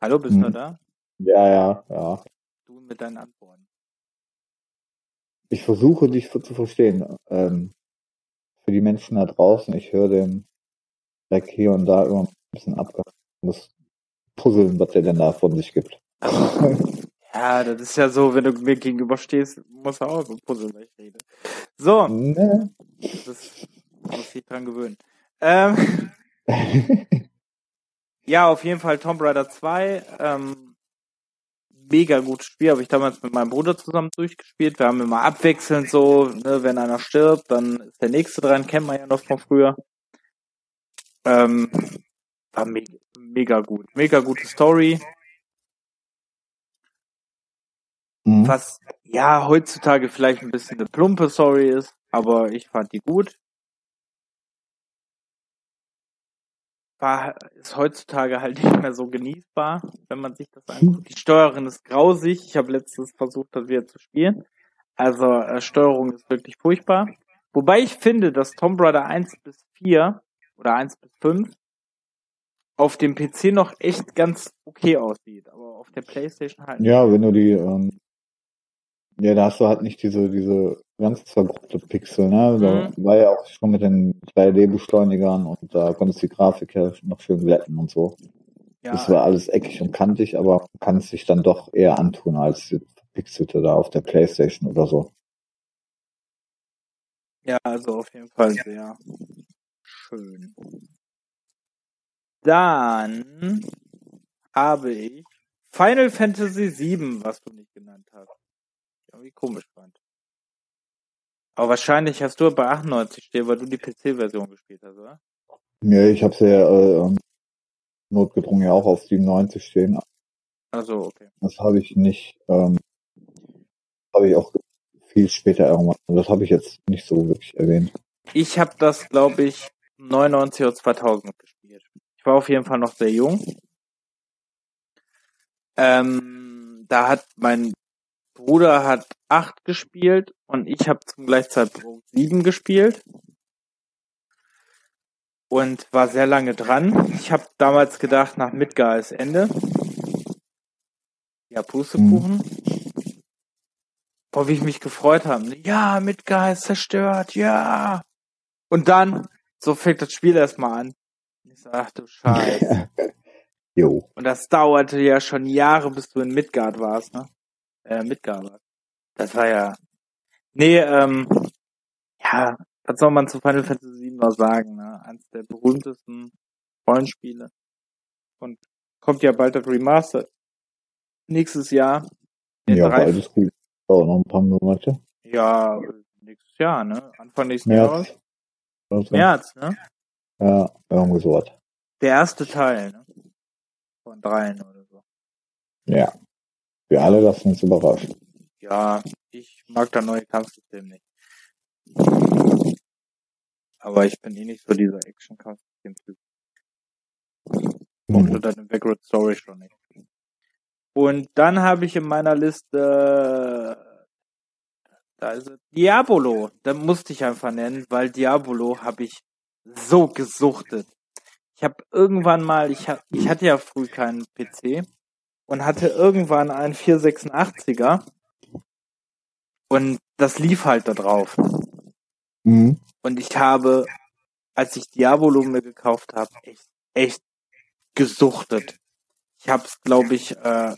Hallo, bist du Mhm. noch da? ja, ja, ja. Du mit deinen Antworten. Ich versuche dich zu verstehen. Ähm, für die Menschen da draußen, ich höre den Dreck hier und da immer ein bisschen abgehakt. Muss puzzeln, was der denn da von sich gibt. Ja, das ist ja so, wenn du mir gegenüber stehst, muss er auch so puzzeln, wenn ich rede. So, ne? das ist, muss ich dran gewöhnen. Ähm, ja, auf jeden Fall Tomb Raider 2. Ähm, mega gutes Spiel, habe ich damals mit meinem Bruder zusammen durchgespielt. Wir haben immer abwechselnd so, ne, wenn einer stirbt, dann ist der nächste dran, kennt man ja noch von früher. Ähm, war me mega gut. Mega gute Story. Mhm. Was ja heutzutage vielleicht ein bisschen eine plumpe Story ist, aber ich fand die gut. war, ist heutzutage halt nicht mehr so genießbar, wenn man sich das anguckt. Die Steuerin ist grausig. Ich habe letztens versucht, das wieder zu spielen. Also äh, Steuerung ist wirklich furchtbar. Wobei ich finde, dass Tomb Raider 1 bis 4 oder 1 bis 5 auf dem PC noch echt ganz okay aussieht, aber auf der Playstation halt. Ja, wenn du die, ähm, ja, da hast du halt nicht diese, diese ganz vergruppte Pixel, ne? Da mhm. war ja auch schon mit den 3D-Beschleunigern und da konntest du die Grafik ja noch schön glätten und so. Ja. Das war alles eckig und kantig, aber kann es sich dann doch eher antun als die Pixelte da auf der Playstation oder so. Ja, also auf jeden Fall sehr schön. Dann habe ich Final Fantasy VII, was du nicht genannt hast. Irgendwie komisch fand. Aber wahrscheinlich hast du bei 98 stehen, weil du die PC-Version gespielt hast, oder? Ja, ich habe ja äh, notgedrungen ja auch auf 97 stehen. Also okay. Das habe ich nicht, ähm, habe ich auch viel später irgendwann. Das habe ich jetzt nicht so wirklich erwähnt. Ich habe das, glaube ich, 99 oder 2000 gespielt. Ich war auf jeden Fall noch sehr jung. Ähm, da hat mein Bruder hat acht gespielt und ich habe zum Gleichzeitpunkt sieben gespielt und war sehr lange dran. Ich habe damals gedacht, nach Midgar ist Ende. Ja, Pustekuchen. Mhm. Boah, wie ich mich gefreut habe. Ja, Midgar ist zerstört, ja. Und dann, so fängt das Spiel erstmal an. Ich sag, ach du Scheiße. jo. Und das dauerte ja schon Jahre, bis du in Midgard warst, ne? Äh, Midgard warst. Das war ja. Nee, ähm, ja, was soll man zu Final Fantasy VII noch sagen, ne? Eins der berühmtesten Rollenspiele. Und kommt ja bald das Remaster. Nächstes Jahr. Ja, ist gut. Dauert noch ein paar Monate. Ja, nächstes Jahr, ne? Anfang nächsten Jahres. März, ne? Ja, irgendwie so was. Der erste Teil, ne? Von dreien oder so. Ja. Wir alle lassen uns überraschen. Ja, ich mag da neue Kampfsystem nicht. Aber ich bin eh nicht so dieser Action-Kampfsystem-Typ. Und mhm. deine Backward Story schon nicht. Und dann habe ich in meiner Liste, da ist es, Diabolo. Da musste ich einfach nennen, weil Diabolo habe ich so gesuchtet. Ich habe irgendwann mal, ich, hab, ich hatte ja früh keinen PC und hatte irgendwann einen 486er und das lief halt da drauf. Mhm. Und ich habe, als ich Diabolo mir gekauft habe, echt, echt gesuchtet. Ich habe es, glaube ich, äh,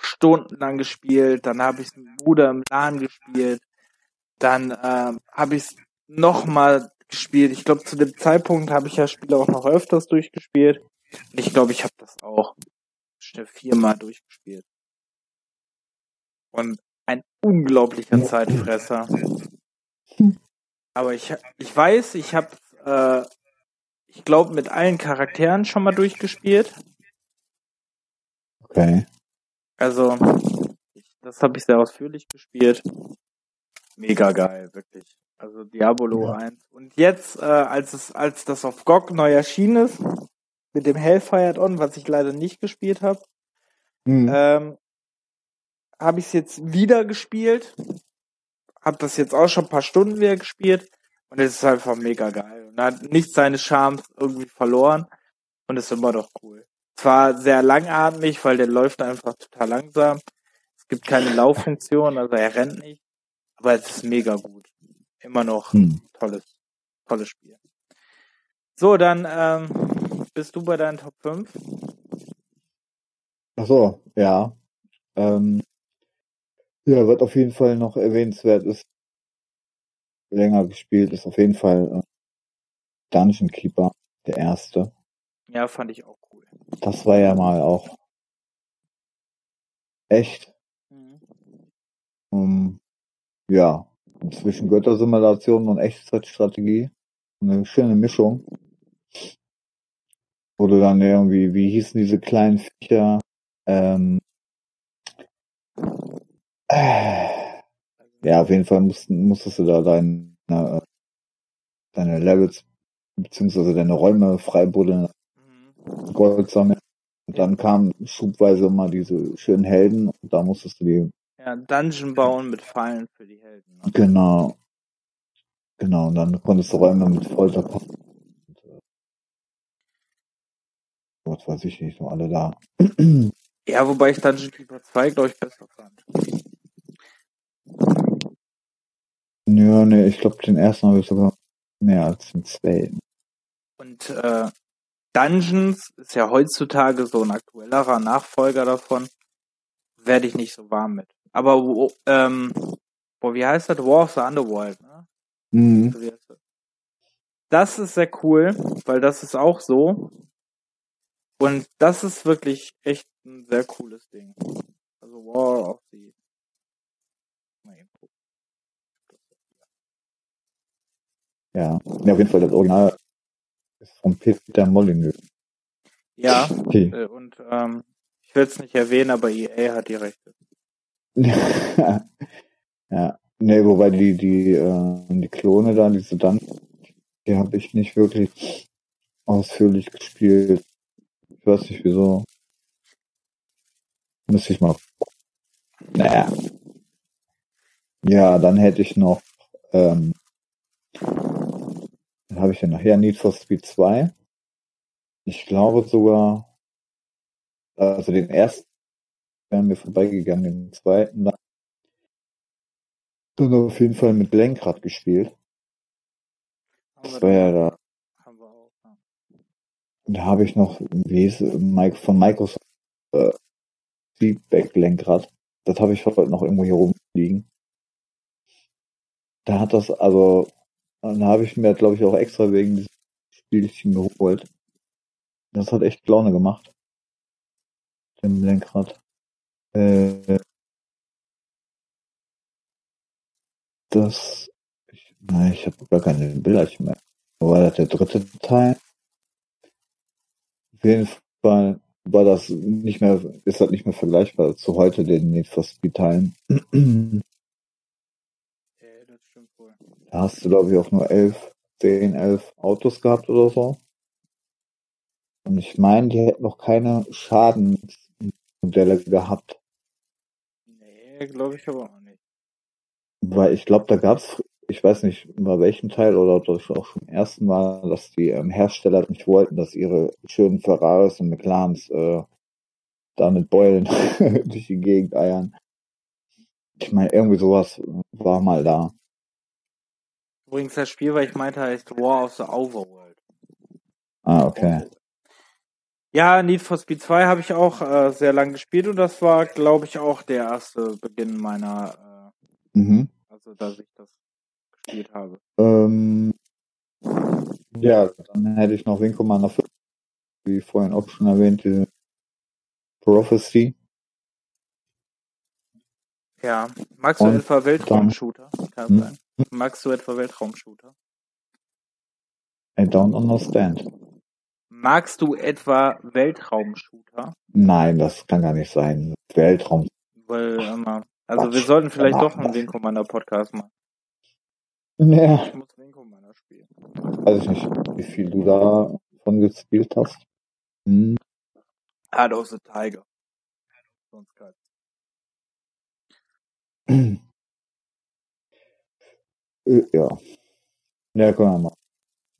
stundenlang gespielt. Dann habe ich es mit Bruder im LAN gespielt. Dann äh, habe ich es nochmal gespielt. Ich glaube, zu dem Zeitpunkt habe ich ja Spiele auch noch öfters durchgespielt. Ich glaube, ich habe das auch schnell viermal durchgespielt. Und ein unglaublicher Zeitfresser. Aber ich, ich weiß, ich habe, äh, ich glaube, mit allen Charakteren schon mal durchgespielt. Okay. Also, das habe ich sehr ausführlich gespielt. Mega geil, wirklich. Also Diabolo ja. 1. Und jetzt, äh, als es, als das auf GOG neu erschienen ist, mit dem Hellfire On, was ich leider nicht gespielt habe, mhm. ähm, habe ich es jetzt wieder gespielt. Hab das jetzt auch schon ein paar Stunden wieder gespielt. Und es ist einfach mega geil. Und hat nicht seine Charme irgendwie verloren. Und ist immer noch cool. Zwar sehr langatmig, weil der läuft einfach total langsam. Es gibt keine Lauffunktion, also er rennt nicht. Aber es ist mega gut. Immer noch hm. tolles, tolles Spiel. So, dann ähm, bist du bei deinen Top 5. Ach so, ja. Ähm, ja, wird auf jeden Fall noch erwähnenswert ist. Länger gespielt ist auf jeden Fall Dungeon Keeper, der erste. Ja, fand ich auch. Das war ja mal auch echt, Mhm. um, ja, zwischen Göttersimulation und Echtzeitstrategie. Eine schöne Mischung. Du dann irgendwie, wie hießen diese kleinen Viecher, ähm, äh, ja, auf jeden Fall mussten, musstest du da deine, äh, deine Levels beziehungsweise deine Räume freibuddeln, Gold sammeln. Und dann kamen schubweise immer diese schönen Helden und da musstest du die, Ja, Dungeon bauen mit Fallen für die Helden. Ne? genau, genau, und dann konntest du Räume mit Folter packen. Und, äh, was weiß ich nicht, noch alle da. Ja, wobei ich Dungeon Keeper 2, glaube ich, besser fand. Nö, nee, ich glaube, den ersten habe ich sogar mehr als den zweiten. Und äh, Dungeons ist ja heutzutage so ein aktuellerer Nachfolger davon. Werde ich nicht so warm mit. Aber wo- ähm, boah, wie heißt das? War of the Underworld, ne? Mhm. Heißt das? Ist sehr cool, weil das ist auch so. Und das ist wirklich echt ein sehr cooles Ding. Also War of the. Ja. ja, auf jeden Fall das Original ist von Peter Molyneux. Ja, Okay. äh, und ähm, ich will es nicht erwähnen, aber EA hat die Rechte. ja. Nee, wobei die, die, äh, die Klone da, diese dann, die habe ich nicht wirklich ausführlich gespielt. Ich weiß nicht wieso. Müsste ich mal. Naja. Ja, dann hätte ich noch, ähm, dann habe ich ja nachher Need for Speed 2. Ich glaube sogar, also den ersten wären wir vorbeigegangen, den zweiten dann. Auf jeden Fall mit Lenkrad gespielt. Das war ja da. Da habe ich noch, wie hieß Mike von Microsoft äh, Feedback-Lenkrad. Das habe ich heute noch irgendwo hier rumliegen. Da hat das, also, da habe ich mir, glaube ich, auch extra wegen diesem Spielchen geholt. Das hat echt Laune gemacht. Dem Lenkrad. Äh, das, ich, nein, ich habe gar keine Bilderchen mehr. War das der dritte Teil? Auf jeden Fall war das nicht mehr, ist das nicht mehr vergleichbar zu heute den Need for Speed Teilen. da Ja, das stimmt wohl. hast du, glaube ich, auch nur elf, zehn, elf Autos gehabt oder so. Und ich meine, die hätten noch keine Schadensmodelle gehabt. Nee, glaube ich aber auch nicht. Weil ich glaube, da gab's, ich weiß nicht, bei welchem Teil oder ob das auch schon im ersten Mal, dass die ähm, Hersteller nicht wollten, dass ihre schönen Ferraris und McLarens äh, da mit Beulen durch die Gegend eiern. Ich meine, irgendwie sowas war mal da. Übrigens, das Spiel, was ich meinte, heißt War of the Overworld. Ah, okay. Ja, Need for Speed 2 habe ich auch äh, sehr lange gespielt und das war, glaube ich, auch der erste Beginn meiner, Mhm. äh, also dass ich das gespielt habe. Ähm, ja, dann hätte ich noch Wing Commander 5, wie vorhin auch schon erwähnt, diese Prophecy. Ja. Magst du Und etwa Weltraumshooter? Kann Hm? sein. Magst du etwa Weltraumshooter? I don't understand. Magst du etwa Weltraumshooter? Nein, das kann gar nicht sein. Weltraum. Weil, ähm, also wir Quatsch. sollten vielleicht Ja, doch einen Wing Commander Podcast machen. Ja, Ich muss Wing Commander spielen. weiß ich nicht, wie viel du davon gespielt hast. Hm. Heart of the Tiger. Sonst kein. Ja. Ja, können wir mal.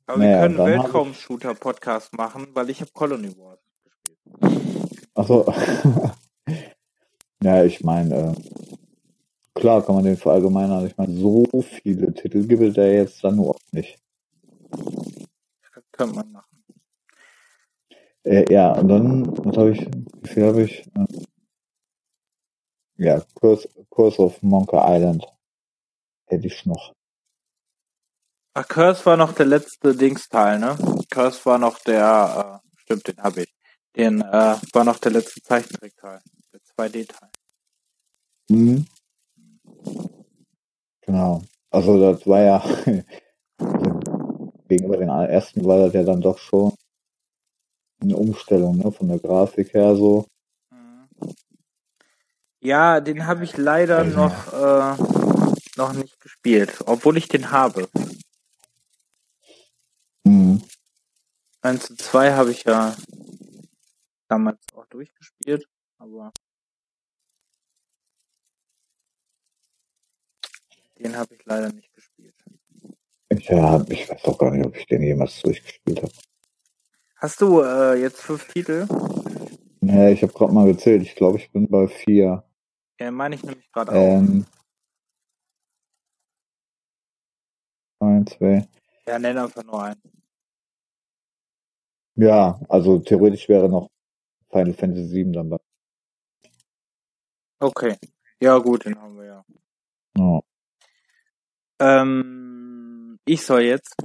Aber Naja, wir können Weltraumshooter-Podcast machen, weil ich habe Colony Wars gespielt. Achso. ja, ich meine, äh, klar kann man den verallgemeinern. Ich meine, so viele Titel gibt es da jetzt dann nur auch nicht. Das könnte man machen. Äh, ja, und dann, was habe ich, wie viel habe ich? Äh, ja, Curse, Curse of Monkey Island hätte ich noch. Ach, Curse war noch der letzte Dingsteil, ne? Curse war noch der, äh, stimmt, den habe ich. Den äh, war noch der letzte Zeichentrickteil, der 2D-Teil. Mhm. Genau. Also das war ja gegenüber den ersten war das ja dann doch schon eine Umstellung, ne? Von der Grafik her so. Mhm. Ja, den habe ich leider Ja. noch äh, noch nicht gespielt, obwohl ich den habe. Mhm. 1 zu 2 habe ich ja damals auch durchgespielt, aber den habe ich leider nicht gespielt. Ja, ich weiß auch gar nicht, ob ich den jemals durchgespielt habe. Hast du äh, jetzt fünf Titel? Nee, ich habe gerade mal gezählt. Ich glaube, ich bin bei vier. Ja, meine ich nämlich gerade auch. Ähm, ein, zwei. Ja, nenn einfach nur einen. Ja, also theoretisch wäre noch Final Fantasy 7 dann bei. Okay. Ja, gut, den haben wir ja. Ja, Ähm, ich soll jetzt.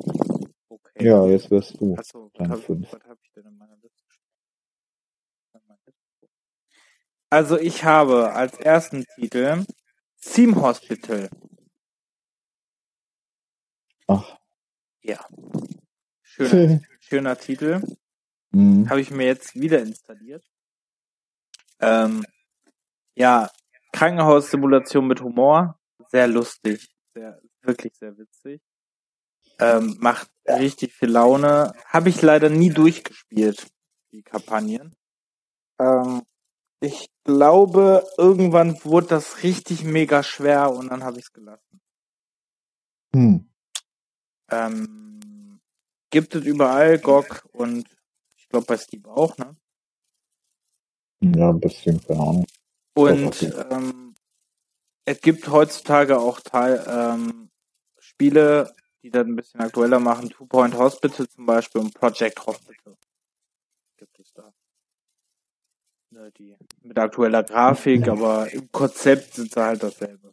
Okay. ja jetzt wirst du. Achso, was habe hab ich denn in meiner Liste? Also ich habe als ersten Titel Theme Hospital. Ach. Ja. Schöner, schöner Titel. Mhm. Habe ich mir jetzt wieder installiert. Ähm, ja, Krankenhaussimulation mit Humor. Sehr lustig. Sehr, wirklich sehr witzig. Ähm, macht richtig viel Laune. Habe ich leider nie durchgespielt, die Kampagnen. Ähm, ich glaube, irgendwann wurde das richtig mega schwer und dann habe ich es gelassen. Hm. Ähm, gibt es überall GOG und ich glaube bei Steam auch, ne? Ja, ein bisschen, keine Ahnung. Und ähm, es gibt heutzutage auch Teil, ähm, Spiele, die das ein bisschen aktueller machen. Two Point Hospital zum Beispiel und Project Hospital. Gibt es da. Ne, die mit aktueller Grafik, aber im Konzept sind sie halt dasselbe.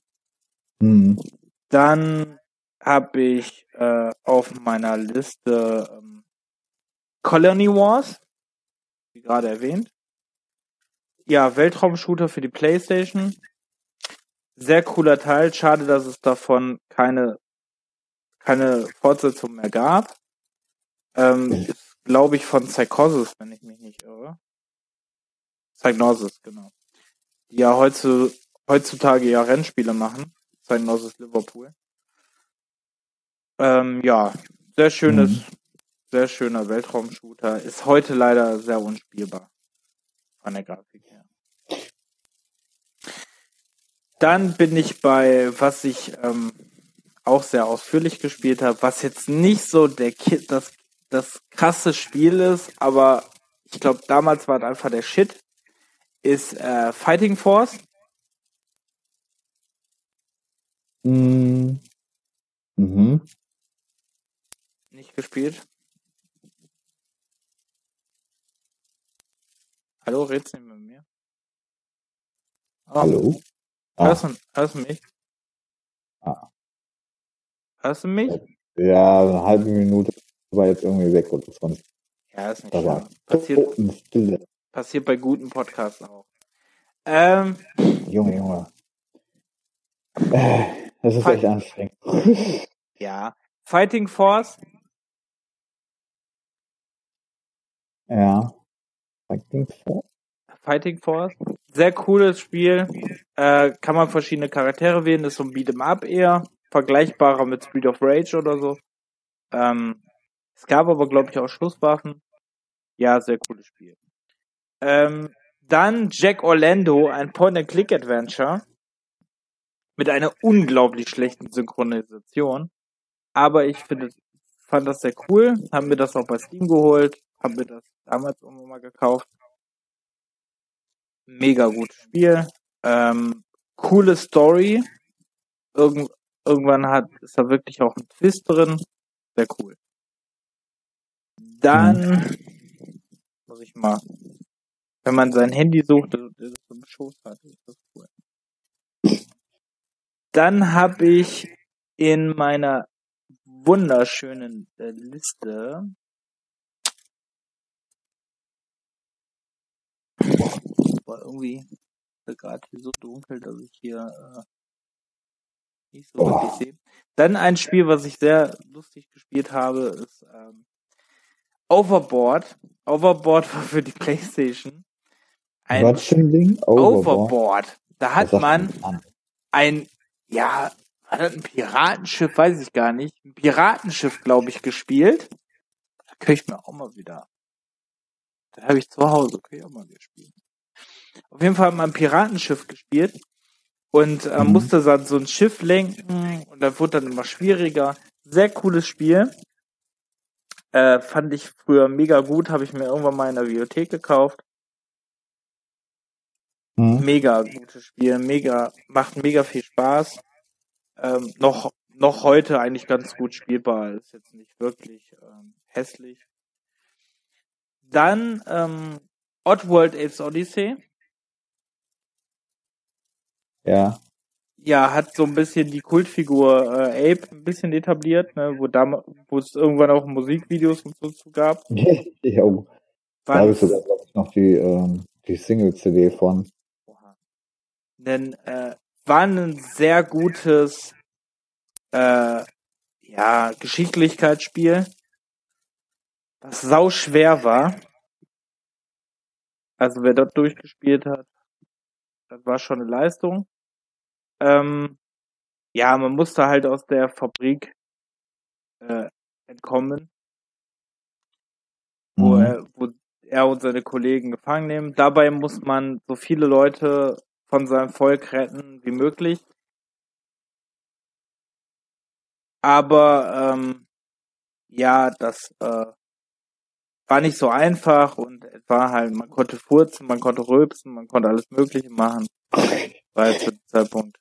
Hm. Dann habe ich äh, auf meiner Liste ähm, Colony Wars, wie gerade erwähnt. Ja, Weltraumshooter für die Playstation. Sehr cooler Teil. Schade, dass es davon keine, keine Fortsetzung mehr gab. Ähm, ist, glaube ich, von Psychosis, wenn ich mich nicht irre. Psygnosis, genau. Die ja heutzu, heutzutage ja Rennspiele machen. Psygnosis Liverpool. Ähm, ja, sehr schönes, Mhm. sehr schöner Weltraumshooter. Ist heute leider sehr unspielbar. Von der Grafik her. Dann bin ich bei, was ich ähm, auch sehr ausführlich gespielt habe, was jetzt nicht so der Ki das, das krasse Spiel ist, aber ich glaube, damals war es einfach der Shit, ist äh, Fighting Force. Mhm. Mhm. Gespielt. Hallo, redst du mit mir? Oh, Hallo? Ah, Hörst, du, hörst du mich? Ah. Hörst du mich? ja, eine halbe Minute war jetzt irgendwie weg oder so. Ja, ist nicht Da. Passiert, passiert bei guten Podcasts auch. Ähm, Junge, Junge. Äh, Das ist Fuck. echt anstrengend. ja. Fighting Force, Ja. Fighting Force? Fighting Force. Sehr cooles Spiel. Äh, kann man verschiedene Charaktere wählen. Ist so ein Beat'em Up eher. Vergleichbarer mit Speed of Rage oder so. Ähm, es gab aber, glaube ich, auch Schusswaffen. Ja, sehr cooles Spiel. Ähm, dann Jack Orlando, ein Point-and-Click-Adventure. Mit einer unglaublich schlechten Synchronisation. Aber ich finde, fand das sehr cool. Haben mir das auch bei Steam geholt. Haben mir das damals irgendwann mal gekauft. Mega gutes Spiel. Ähm, coole Story. Irgend, irgendwann hat, ist da wirklich auch ein Twist drin. Sehr cool. Dann muss ich mal, wenn man sein Handy sucht, das das so im Schoß hat, ist das cool. Dann habe ich in meiner wunderschönen äh, Liste. War irgendwie gerade hier so dunkel, dass ich hier äh, nicht so wirklich sehe. Dann ein Spiel, was ich sehr lustig gespielt habe, ist ähm, Overboard. Overboard war für die Playstation. Ein Was für ein Ding? Overboard. Overboard. Da hat man ein, ja, das ein Piratenschiff, weiß ich gar nicht. Ein Piratenschiff, glaube ich, gespielt. Da kriege ich mir auch mal wieder. Da habe ich zu Hause, kann ich auch mal wieder spielen. Auf jeden Fall hat man ein Piratenschiff gespielt und äh, mhm. musste dann so ein Schiff lenken und dann wurde dann immer schwieriger. Sehr cooles Spiel. Äh, fand ich früher mega gut, habe ich mir irgendwann mal in der Bibliothek gekauft. Mhm. Mega gutes Spiel, mega, macht mega viel Spaß. Ähm, noch, noch heute eigentlich ganz gut spielbar, ist jetzt nicht wirklich ähm, hässlich. Dann ähm, Oddworld Apes Odyssey. Ja. Ja, hat so ein bisschen die Kultfigur äh, Ape ein bisschen etabliert, ne, wo da, wo es irgendwann auch Musikvideos und so zu gab. ja, oh. da habe ich sogar, glaube ich, noch die, ähm, die Single-CD von. Denn äh, war ein sehr gutes äh, ja, Geschicklichkeitsspiel, das sau schwer war. Also wer dort durchgespielt hat, das war schon eine Leistung. Ähm, ja, man musste halt aus der Fabrik äh, entkommen, wo, mhm. er, wo er und seine Kollegen gefangen nehmen. Dabei muss man so viele Leute von seinem Volk retten wie möglich. Aber ähm, ja, das äh, war nicht so einfach und es war halt, man konnte furzen, man konnte rülpsen, man konnte alles Mögliche machen. War zu dem Zeitpunkt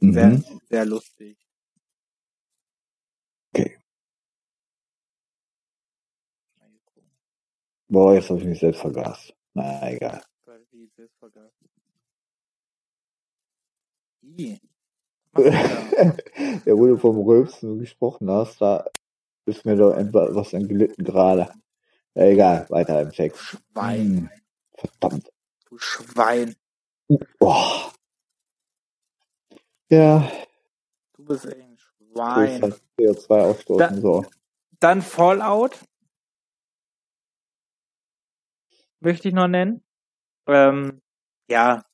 mhm. sehr, sehr lustig. Okay. Boah, jetzt habe ich mich selbst vergaß. Na egal. ja, wo du vom Rülpsen gesprochen hast, da ist mir doch etwas entglitten gerade. Ja, egal, weiter im Text. Schwein. Hm, verdammt. Du Schwein. Boah. Ja. Du bist echt ein Schwein. Halt CO2 ausstoßen, da, so. Dann Fallout. Möchte ich noch nennen. Ähm, ja,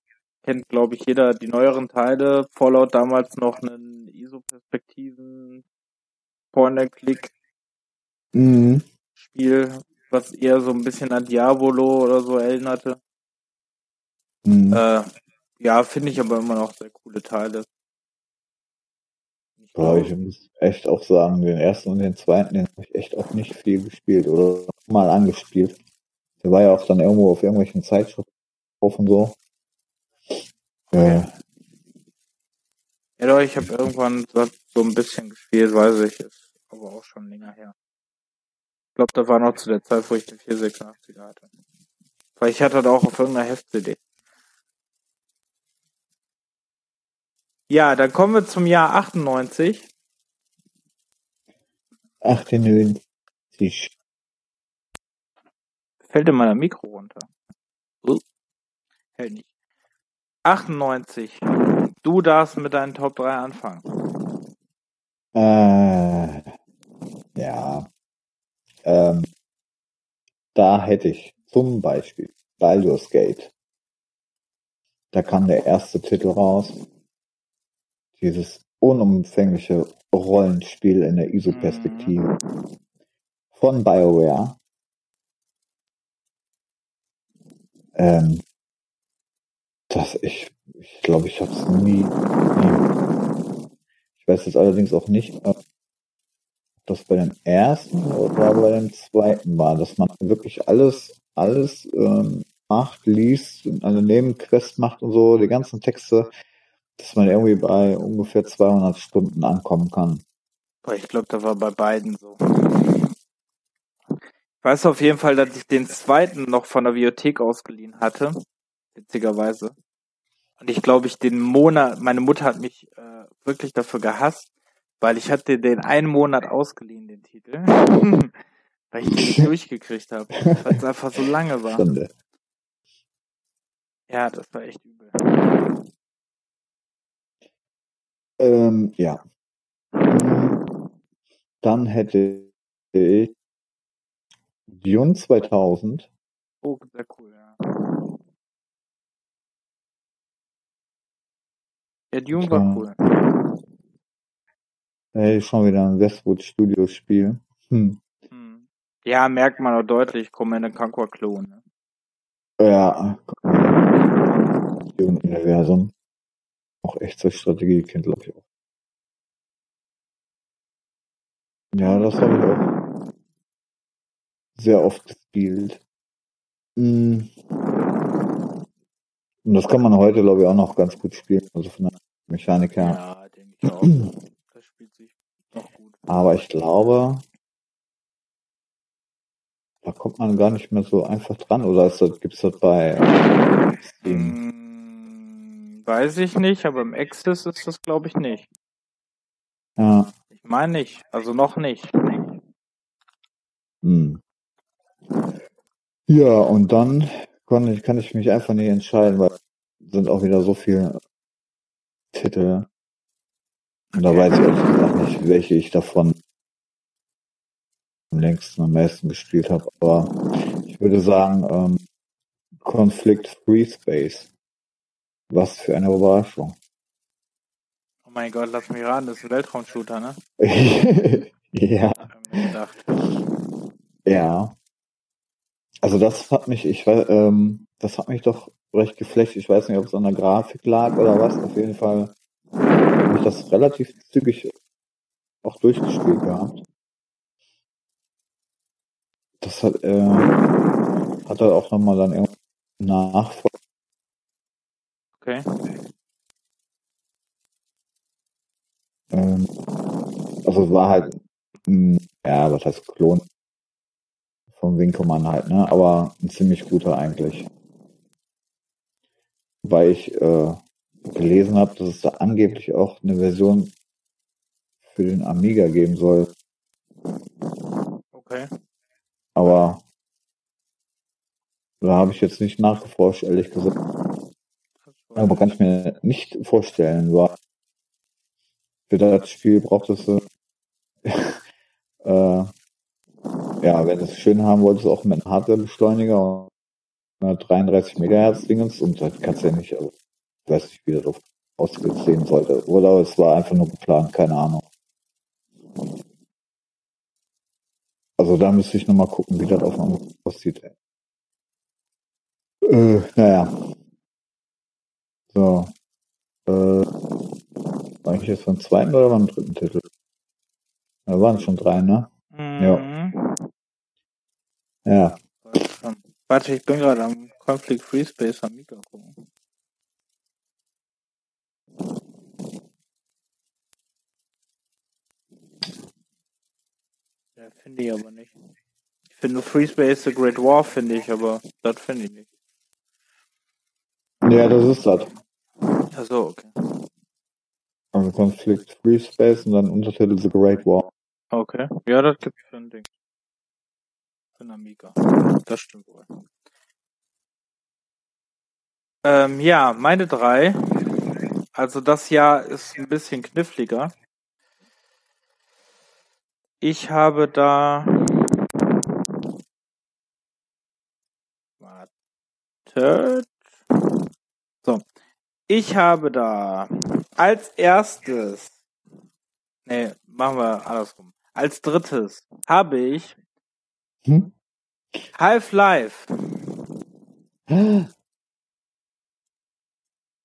kennt, glaube ich, jeder die neueren Teile. Fallout damals noch einen ISO-Perspektiven Point-and-Click mhm. Was eher so ein bisschen an Diabolo oder so erinnerte. Mhm. Äh, ja, finde ich aber immer noch sehr coole Teile. Ich, ja, ich muss echt auch sagen, den ersten und den zweiten, den habe ich echt auch nicht viel gespielt oder mal angespielt. Der war ja auch dann irgendwo auf irgendwelchen Zeitschriften drauf und so. Ja. Ja, doch, ich habe irgendwann so ein bisschen gespielt, weiß ich, ist aber auch schon länger her. Ich glaube, da war noch zu der Zeit, wo ich den 486er hatte. Weil ich hatte da auch auf irgendeiner Heft-CD. Ja, dann kommen wir zum Jahr 98. 98. Fällt in meiner Mikro runter. Uh. Hält nicht. 98. Du darfst mit deinen Top 3 anfangen. Äh, ja. Ähm, da hätte ich zum Beispiel Baldur's Gate. Da kam der erste Titel raus. Dieses unumfängliche Rollenspiel in der ISO-Perspektive mhm. von BioWare. Ähm, das ich, ich glaube, ich habe es nie, nie. Ich weiß jetzt allerdings auch nicht, ob das bei dem ersten oder bei dem zweiten war, dass man wirklich alles, alles ähm, macht, liest, eine Nebenquest macht und so, die ganzen Texte, dass man irgendwie bei ungefähr 200 Stunden ankommen kann. Ich glaube, da war bei beiden so. Ich weiß auf jeden Fall, dass ich den zweiten noch von der Bibliothek ausgeliehen hatte. Witzigerweise. Und ich glaube, ich den Monat, meine Mutter hat mich äh, wirklich dafür gehasst, Weil ich hatte den einen Monat ausgeliehen, den Titel. weil ich den nicht durchgekriegt habe. Weil es einfach so lange war. Stunde. Ja, das war echt übel. Ähm, ja. Dann hätte ich Dune 2000. Oh, sehr cool, ja. Ja, Dune war cool. Hey, schon wieder ein Westwood Studios Spiel. Hm. hm. Ja, merkt man auch deutlich, Command Conquer Klon. Ne? Ja. Dune-Universum. Auch echt zur Strategie kennt, glaube ich auch. Ja, das habe ich auch sehr oft gespielt. Hm. Und das kann man heute, glaube ich, auch noch ganz gut spielen. Also von der Mechanik her. Ja, denke ich auch. das spielt sich noch gut. Aber ich glaube, da kommt man gar nicht mehr so einfach dran. Oder ist das, gibt's das bei Steam? Weiß ich nicht, aber im Access ist das, glaube ich, nicht. Ja. Ich meine nicht. Also noch nicht. Hm. Ja, und dann kann ich, kann ich mich einfach nicht entscheiden, weil sind auch wieder so viele Titel. Und da weiß ich ehrlich gesagt nicht, welche ich davon am längsten am meisten gespielt habe. Aber ich würde sagen, ähm, Conflict Free Space. Was für eine Überraschung. Oh mein Gott, lass mich raten, das ist ein Weltraumshooter, ne? ja. Ja. Also das hat mich, ich weiß, ähm, das hat mich doch recht geflecht. Ich weiß nicht, ob es an der Grafik lag oder was. Auf jeden Fall habe ich das relativ zügig auch durchgespielt gehabt. Das hat, äh, hat er auch nochmal dann irgendwie Nachfolge. Okay. Ähm, also es war halt, mh, ja, was heißt Klon vom Winkelmann halt, ne? Aber ein ziemlich guter eigentlich. Weil ich äh, gelesen habe, dass es da angeblich auch eine Version für den Amiga geben soll. Okay. Aber da habe ich jetzt nicht nachgeforscht, ehrlich gesagt. Aber kann ich mir nicht vorstellen, weil für das Spiel braucht es äh, äh ja, wenn du es schön haben wolltest, auch mit einem Hardware-Beschleuniger und 33 Megahertz Dingens und das kannst du ja nicht, also, ich weiß nicht, wie das auf ausgesehen sollte. Oder es war einfach nur geplant, keine Ahnung. Also da müsste ich nochmal gucken, wie das auf dem aussieht. Äh, naja. So. Äh, war ich jetzt beim zweiten oder beim dritten Titel? Da waren schon drei, ne? Mhm. Ja. Ja. Warte, ich bin gerade am Conflict Free Space am Mika gucken. Ja, finde ich aber nicht. Ich finde Free Space The Great War, finde ich, aber das finde ich nicht. Ja, das ist das. Achso, okay. Also Conflict Free Space und dann Untertitel The Great War. Okay. Ja, das gibt's für ein Ding. Für ein Amiga. Das stimmt wohl. Ähm, ja, meine drei. Also das Jahr ist ein bisschen kniffliger. Ich habe da. Wartet. So. Ich habe da als erstes. Nee, machen wir andersrum. Als drittes habe ich hm? Half-Life.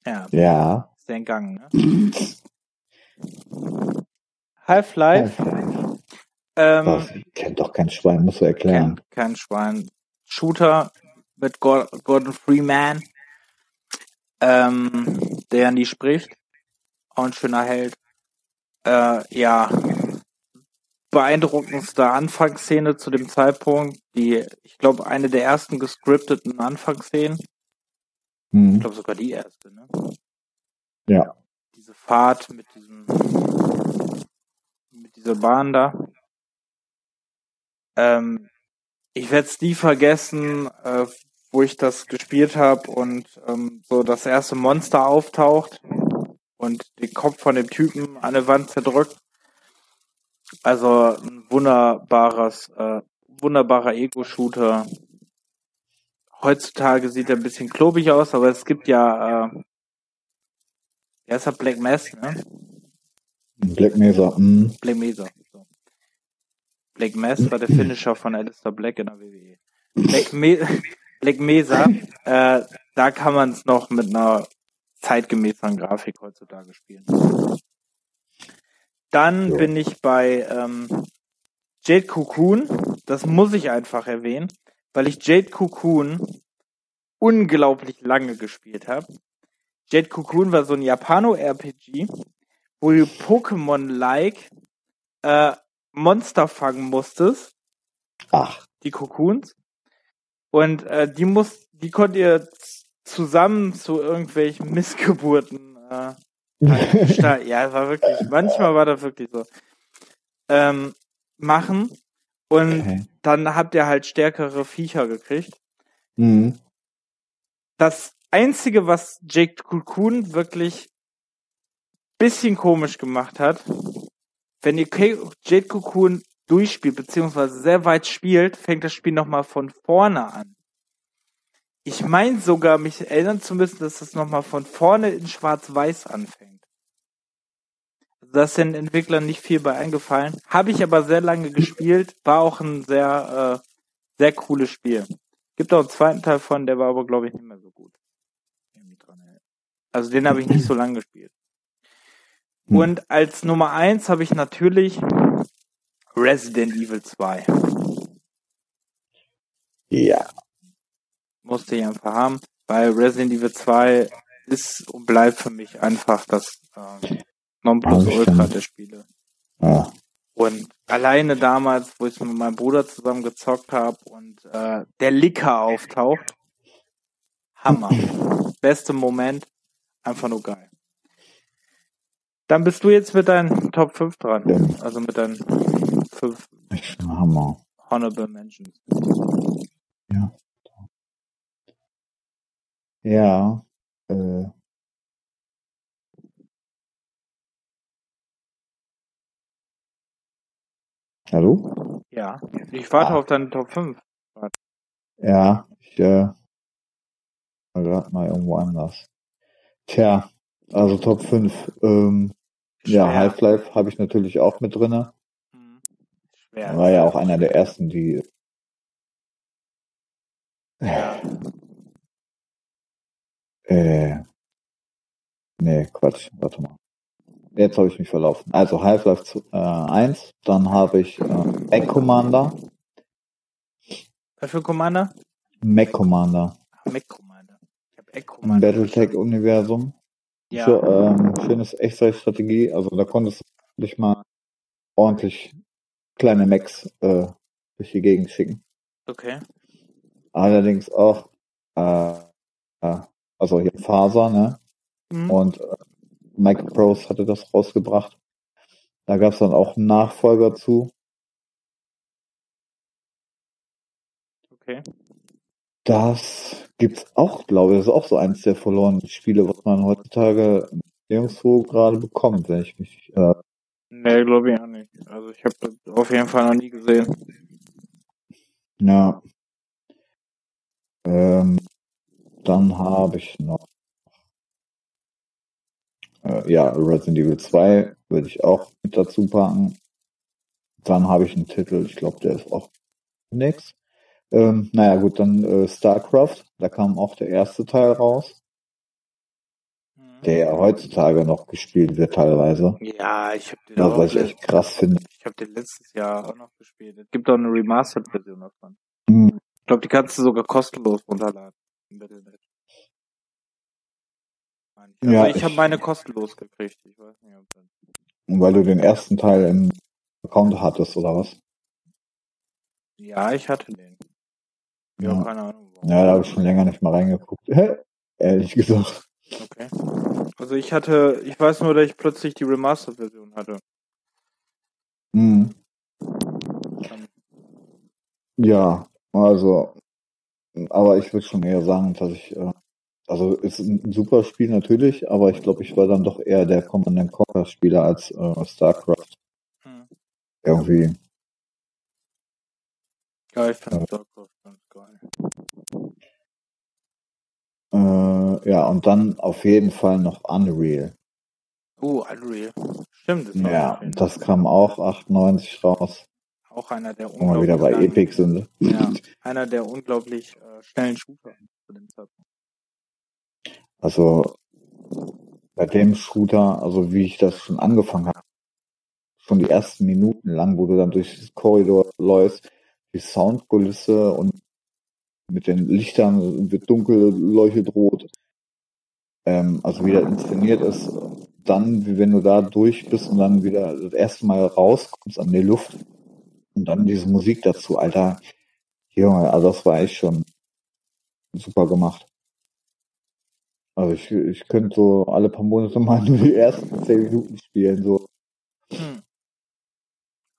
Ja. Ja. Ist der in Gang, ne? Half-Life. Half ähm, kennt doch kein Schwein, muss du erklären. Kennt kein Schwein. Shooter mit Gordon Freeman, ähm, der nie spricht. Auch ein schöner Held. Äh, ja, beeindruckendste Anfangsszene zu dem Zeitpunkt, die, ich glaube, eine der ersten gescripteten Anfangsszenen. Mhm. Ich glaube sogar die erste, ne? Ja. Diese Fahrt mit diesem mit dieser Bahn da. Ähm, ich werde es nie vergessen, äh, wo ich das gespielt habe und ähm, so das erste Monster auftaucht und den Kopf von dem Typen an der Wand zerdrückt. Also ein wunderbares, äh, wunderbarer Ego-Shooter. Heutzutage sieht er ein bisschen klobig aus, aber es gibt ja, äh, er ist ja Black Mass, ne? Black Mesa. Mm. Black Mesa. So. Black Mass war der Finisher von Alistair Black in der WWE. Black, Me Black Mesa, äh, da kann man es noch mit einer zeitgemäßeren Grafik heutzutage spielen. Dann ja. bin ich bei ähm, Jade Cocoon. Das muss ich einfach erwähnen, weil ich Jade Cocoon unglaublich lange gespielt habe. Jade Cocoon war so ein Japano-RPG, wo du Pokémon-like äh, Monster fangen musstest. Ach. Die Cocoons. Und äh, die muss, die konnt ihr zusammen zu irgendwelchen Missgeburten äh, ja, war wirklich, manchmal war das wirklich so. Ähm, machen und okay. dann habt ihr halt stärkere Viecher gekriegt. Mhm. Das einzige, was Jake Cocoon wirklich bisschen komisch gemacht hat, wenn ihr Jade Cocoon durchspielt, beziehungsweise sehr weit spielt, fängt das Spiel nochmal von vorne an. Ich meine sogar, mich erinnern zu müssen, dass es nochmal von vorne in Schwarz-Weiß anfängt. Also da ist den Entwicklern nicht viel bei eingefallen. Habe ich aber sehr lange gespielt, war auch ein sehr, äh, sehr cooles Spiel. Gibt auch einen zweiten Teil von, der war aber, glaube ich, nicht mehr so gut. Also den habe ich nicht so lange gespielt. Hm. Und als Nummer eins habe ich natürlich Resident Evil 2. Ja. Musste ich einfach haben, weil Resident Evil 2 ist und bleibt für mich einfach das ähm, Nonplusultra der Spiele. Ja. Und alleine damals, wo ich mit meinem Bruder zusammen gezockt habe und äh, der Licker auftaucht, Hammer. Beste Moment, einfach nur geil. Dann bist du jetzt mit deinen Top 5 dran. Ja. Also mit deinen 5 Hammer. Honorable Mentions. Ja. Ja. Äh. Hallo? Ja. Ich warte ah. auf deine Top 5. Ja, ich äh, war gerade mal irgendwo anders. Tja, also Top 5. Ähm, ja, Half-Life habe ich natürlich auch mit drinne. Schwer. War ja auch einer der ersten, die. Ja. Äh. Nee, Quatsch, warte mal. Jetzt habe ich mich verlaufen. Also Half-Life äh, 1, dann habe ich äh, Mac Commander. Was für Commander? Mac Commander. Mac Commander. Ich habe Egg Commander. Battletech-Universum. Ja. So, ähm, schönes Echtzeitstrategie. Also da konntest du dich mal ordentlich kleine Macs äh, durch die Gegend schicken. Okay. Allerdings auch, äh, äh, also hier Faser, ne? Mhm. Und äh, Microprose hatte das rausgebracht. Da gab es dann auch einen Nachfolger zu. Okay. Das gibt's auch, glaube ich. Das ist auch so eins der verlorenen Spiele, was man heutzutage nirgendwo gerade bekommt, wenn ich mich. Äh nee, glaube ich auch nicht. Also ich habe das auf jeden Fall noch nie gesehen. Ja. Ähm, dann habe ich noch äh, ja, Resident Evil 2 würde ich auch mit dazu packen. Dann habe ich einen Titel, ich glaube, der ist auch nix. Ähm, naja, gut, dann äh, StarCraft, da kam auch der erste Teil raus. Der ja heutzutage noch gespielt wird teilweise. Ja, ich habe den ja, was ich echt krass finde. Ich habe den letztes Jahr auch noch gespielt. Es gibt auch eine Remastered-Version davon. Mhm. Ich glaube, die kannst du sogar kostenlos runterladen. Also ja, ich, ich habe meine kostenlos gekriegt. Ich weiß nicht, ob das... Weil du den ersten Teil im Account hattest, oder was? Ja, ich hatte den. Ja, ja. keine Ahnung. Warum. Ja, da habe ich schon länger nicht mal reingeguckt. Ehrlich gesagt. Okay. Also ich hatte, ich weiß nur, dass ich plötzlich die Remastered-Version hatte. Mhm. Ja, also, aber ich würde schon eher sagen, dass ich, äh, also ist ein super Spiel natürlich, aber ich glaube, ich war dann doch eher der Command Conquer Spieler als äh, StarCraft. Hm. Irgendwie. Ja, ich finde StarCraft ganz geil. Äh, ja, und dann auf jeden Fall noch Unreal. Oh, Unreal. Stimmt. Das ja, das kam auch 98 raus. Auch einer der unglaublich. Mal wieder bei langen, Epic sind. Ja, einer der unglaublich äh, schnellen Shooter zu dem Zeitpunkt. Also bei dem Shooter, also wie ich das schon angefangen habe, schon die ersten Minuten lang, wo du dann durch das Korridor läufst, die Soundkulisse und mit den Lichtern wird dunkel, leuchtet rot. Ähm, also wieder inszeniert ist, dann, wie wenn du da durch bist und dann wieder das erste Mal rauskommst an die Luft und dann diese Musik dazu, Alter. Junge, also das war echt schon super gemacht. Also ich, ich könnte so alle paar Monate mal nur die ersten zehn Minuten spielen, so. Hm.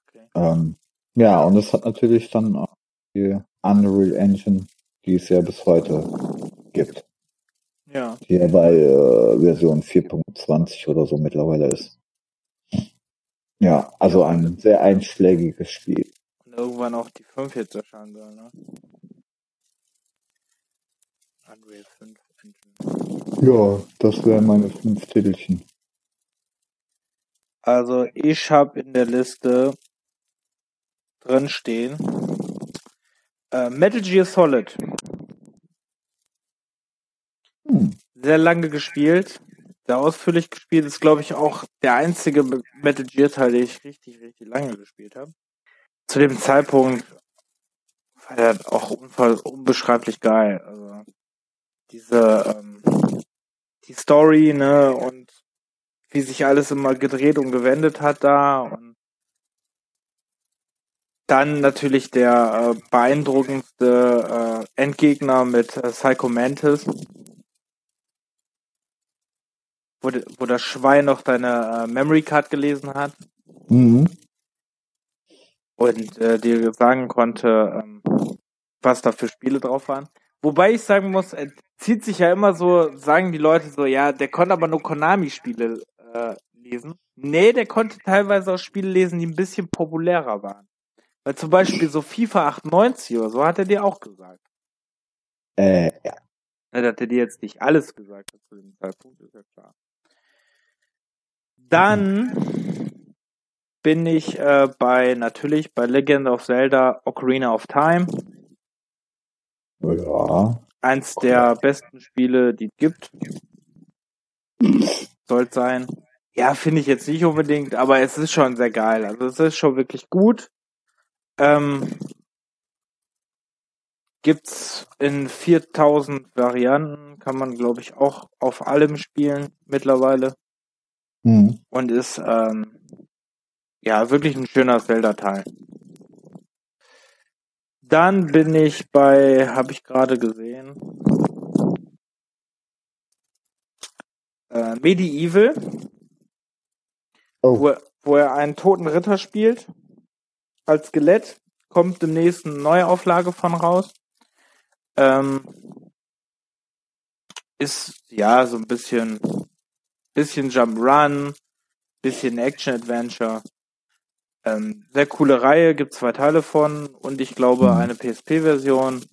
Okay. Ähm, ja, und es hat natürlich dann auch die Unreal Engine, die es ja bis heute gibt. Ja. Die ja bei äh, Version 4.20 oder so mittlerweile ist. Ja, also ein sehr einschlägiges Spiel. Und irgendwann auch die 5 jetzt erscheinen soll, ne? Unreal 5 Engine. Ja, das wären meine fünf Titelchen. Also ich habe in der Liste drin stehen äh, Metal Gear Solid. Sehr lange gespielt sehr ausführlich gespielt. Ist, glaube ich, auch der einzige Metal Gear Teil, den ich richtig, richtig lange gespielt habe. Zu dem Zeitpunkt war der auch unbeschreiblich geil. Also diese ähm, die Story, ne, und wie sich alles immer gedreht und gewendet hat da und dann natürlich der äh, beeindruckendste äh, Endgegner mit äh, Psycho Mantis wo, wo das Schwein noch deine äh, Memory Card gelesen hat. Mhm. Und äh, dir sagen konnte, ähm, was da für Spiele drauf waren. Wobei ich sagen muss, er zieht sich ja immer so, sagen die Leute so, ja, der konnte aber nur Konami-Spiele äh, lesen. Nee, der konnte teilweise auch Spiele lesen, die ein bisschen populärer waren. Weil zum Beispiel so FIFA 98 oder so hat er dir auch gesagt. Äh, ja. Er hat er dir jetzt nicht alles gesagt zu dem Zeitpunkt, ist ja klar. Dann bin ich äh, bei natürlich bei Legend of Zelda Ocarina of Time. Ja. Eins der besten Spiele, die es gibt. Soll sein. Ja, finde ich jetzt nicht unbedingt, aber es ist schon sehr geil. Also es ist schon wirklich gut. Ähm, gibt's in 4000 Varianten, kann man glaube ich auch auf allem spielen mittlerweile. Mhm. Und ist ähm, ja wirklich ein schöner Zelda-Teil. Dann bin ich bei, habe ich gerade gesehen, äh, Medieval, oh. wo, wo er einen toten Ritter spielt als Skelett. Kommt demnächst eine neue Auflage von raus. Ähm, ist ja so ein bisschen bisschen Jump Run, bisschen Action Adventure. Ähm, sehr coole Reihe, gibt zwei Teile von und ich glaube mhm. eine PSP-Version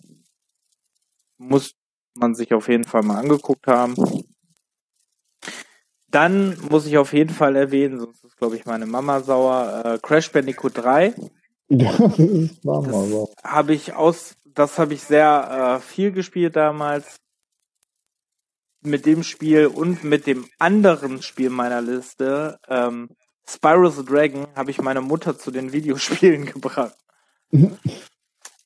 muss man sich auf jeden Fall mal angeguckt haben. Dann muss ich auf jeden Fall erwähnen, sonst ist glaube ich meine Mama sauer, äh, Crash Bandicoot 3. das ist Mama sauer. Habe ich aus, das habe ich sehr äh, viel gespielt damals mit dem Spiel und mit dem anderen Spiel meiner Liste, ähm, Spyro the Dragon, habe ich meine Mutter zu den Videospielen gebracht.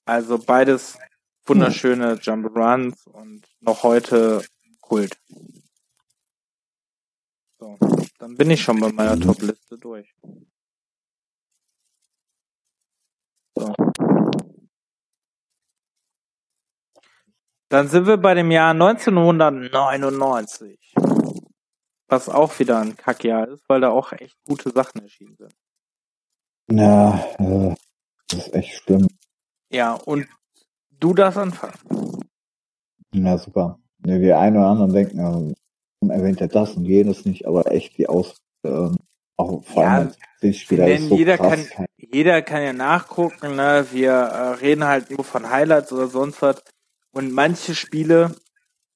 also beides wunderschöne Jump-Runs und noch heute Kult. So, dann bin ich schon bei meiner Top-Liste durch. So. Dann sind wir bei dem Jahr 1999. Was auch wieder ein Kackjahr ist, weil da auch echt gute Sachen erschienen sind. Ja, äh, das ist echt schlimm. Ja, und du darfst anfangen. Ja, super. Die einen oder anderen denken, warum erwähnt er das und jenes nicht, aber echt die Aus, ähm, auch vor allem Ja, als Spieler ist so jeder krass. kann, jeder kann ja nachgucken, ne? Wir äh, reden halt nur von Highlights oder sonst was. Und manche Spiele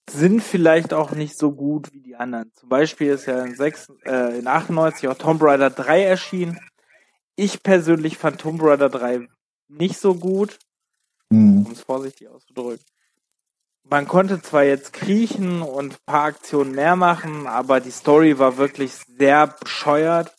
sind vielleicht auch nicht so gut wie die anderen. Zum Beispiel ist ja in, 6, äh, in 98 auch Tomb Raider 3 erschienen. Ich persönlich fand Tomb Raider 3 nicht so gut, Hm, um es vorsichtig auszudrücken. Man konnte zwar jetzt kriechen und ein paar Aktionen mehr machen, aber die Story war wirklich sehr bescheuert.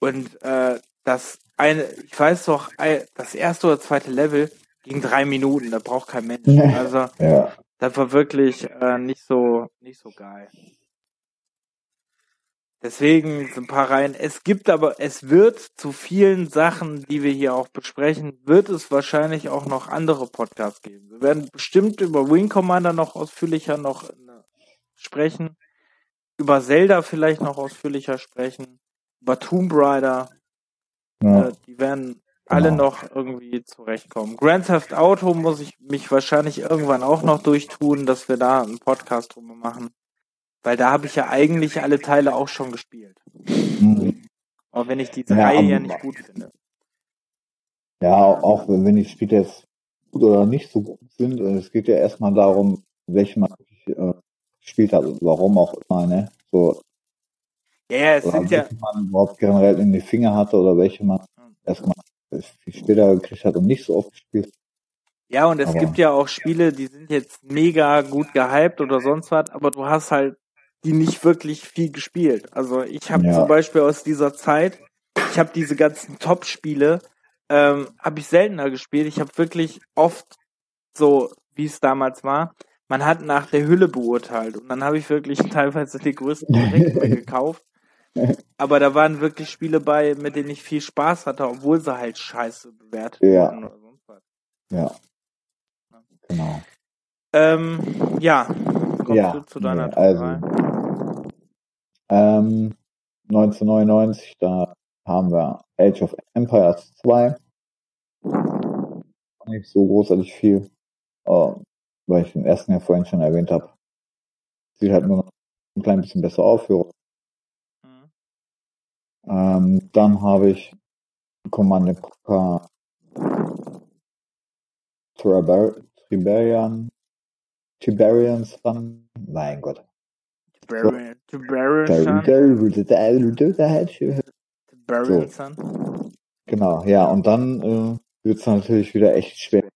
Und äh, das eine, ich weiß doch, das erste oder zweite Level ging drei Minuten, da braucht kein Mensch. Also ja, das war wirklich äh, nicht so nicht so geil. Deswegen sind ein paar Reihen. Es gibt aber, es wird zu vielen Sachen, die wir hier auch besprechen, wird es wahrscheinlich auch noch andere Podcasts geben. Wir werden bestimmt über Wing Commander noch ausführlicher noch äh, sprechen, über Zelda vielleicht noch ausführlicher sprechen, über Tomb Raider. ja, Äh, die werden alle Genau. noch irgendwie zurechtkommen. Grand Theft Auto muss ich mich wahrscheinlich irgendwann auch noch durchtun, dass wir da einen Podcast drüber machen. Weil da habe ich ja eigentlich alle Teile auch schon gespielt. hm. Auch wenn ich diese Ja, Reihe ja aber- nicht gut finde. ja, auch wenn die Spiele jetzt gut oder nicht so gut sind, äh, es geht ja erstmal darum, welche man äh, gespielt hat und warum auch immer, ne? So, Ja, ja, es sind ja, man überhaupt generell in die Finger hatte oder welche man erstmal viel später gekriegt hat und nicht so oft gespielt. ja, und es aber- gibt ja auch Spiele, die sind jetzt mega gut gehypt oder sonst was, aber du hast halt die nicht wirklich viel gespielt. Also ich habe Ja. zum Beispiel aus dieser Zeit, ich habe diese ganzen Top-Spiele, ähm, habe ich seltener gespielt. Ich habe wirklich oft so, wie es damals war, man hat nach der Hülle beurteilt und dann habe ich wirklich teilweise die größten Direkt gekauft. Aber da waren wirklich Spiele bei, mit denen ich viel Spaß hatte, obwohl sie halt scheiße bewertet Ja. wurden oder sonst was. Ja. Genau. Ähm, ja, kommst Ja, du zu deiner nee, also-? Ähm, 1999, da haben wir Age of Empires 2. Nicht so großartig viel, äh, weil ich den ersten ja vorhin schon erwähnt habe. Sieht halt nur noch ein klein bisschen besser auf. Für. Ähm, dann habe ich Command Conquer Triber- Tiberian Tiberian Sun. Mein Gott. Tiberian, Sun. Tiberian Sun. Genau, ja, und dann äh, wird's natürlich wieder echt schwer.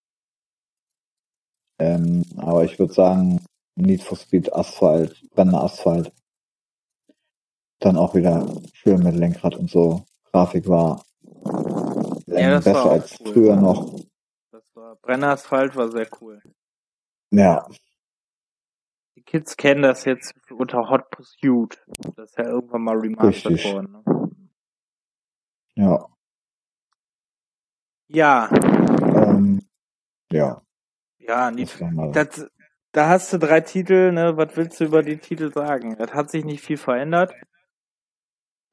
Ähm, aber ich würde sagen, Need for Speed Asphalt, brennender Asphalt. Dann auch wieder schön mit Lenkrad und so. Grafik war Ja, das war besser auch als cool. früher noch. Das war, Brennerasphalt war sehr cool. Ja, Die Kids kennen das jetzt unter Hot Pursuit. Das ist ja irgendwann mal remastered worden. Ne? ja, Ja, ähm, ja. ja, Need war Das, da hast du drei Titel, ne? Was willst du über die Titel sagen? Das hat sich nicht viel verändert.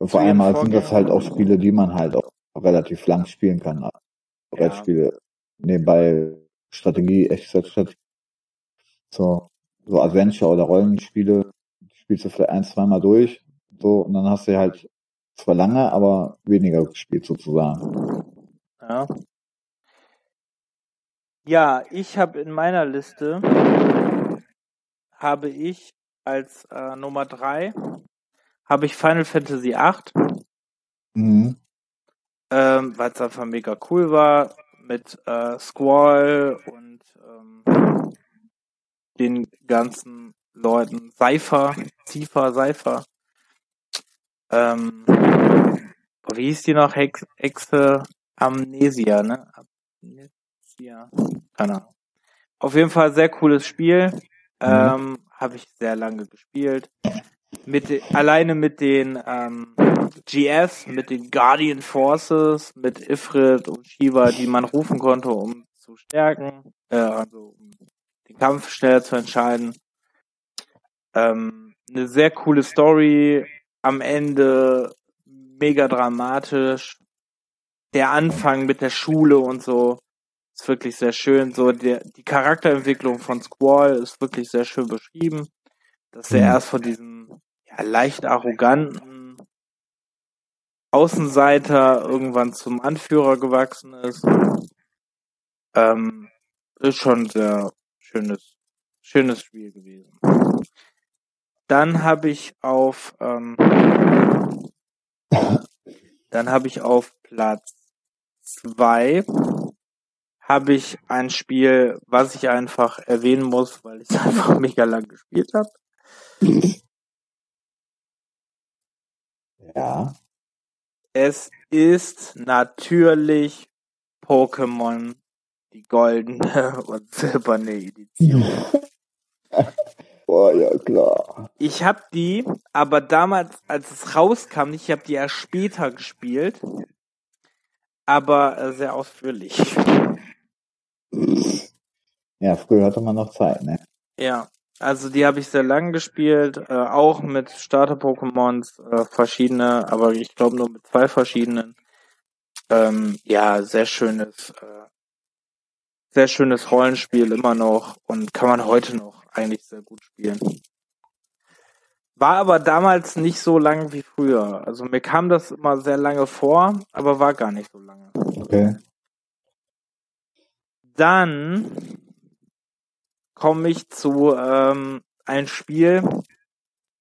Vor ihren allem halt sind das halt auch Spiele, die man halt auch relativ lang spielen kann. Ja. Brettspiele, nebenbei Strategie, Echtzeitstrategie. So, so Adventure oder Rollenspiele, spielst du vielleicht ein, zweimal durch. So, und dann hast du halt zwar lange, aber weniger gespielt sozusagen. Ja. Ja, ich habe in meiner Liste habe ich als äh, Nummer drei habe ich Final Fantasy VIII, Mhm. ähm, weil es einfach mega cool war mit äh, Squall und ähm, den ganzen Leuten Cypher, Cypher, Cypher. Ähm, wie hieß die noch? Hex, Hexe Amnesia, ne? Amnesia. Keine Ahnung. Auf jeden Fall sehr cooles Spiel. Ähm, Habe ich sehr lange gespielt. Mit alleine mit den ähm, GS, mit den Guardian Forces, mit Ifrit und Shiva, die man rufen konnte, um zu stärken, äh, also um den Kampf schneller zu entscheiden. Ähm, eine sehr coole Story, am Ende mega dramatisch. der Anfang mit der Schule und so ist wirklich sehr schön. So der, die Charakterentwicklung von Squall ist wirklich sehr schön beschrieben. Dass er Mhm. erst von diesem leicht arroganten Außenseiter irgendwann zum Anführer gewachsen ist. Ähm, ist schon sehr schönes, schönes Spiel gewesen. Dann habe ich auf ähm, dann habe ich auf Platz zwei habe ich ein Spiel, was ich einfach erwähnen muss, weil ich es einfach mega lang gespielt habe. Ja. Es ist natürlich Pokémon, die goldene und silberne Edition. Boah, ja klar. Ich habe die, aber damals, als es rauskam, ich habe die erst später gespielt, aber äh, sehr ausführlich. Ja, früher hatte man noch Zeit, ne? Ja, also die habe ich sehr lang gespielt, äh, auch mit Starter-Pokémons, äh, verschiedene, aber ich glaube nur mit zwei verschiedenen. Ähm, ja, sehr schönes, äh, sehr schönes Rollenspiel immer noch und kann man heute noch eigentlich sehr gut spielen. War aber damals nicht so lang wie früher. Also mir kam das immer sehr lange vor, aber war gar nicht so lange. Okay. Dann komme ich zu ähm, ein Spiel.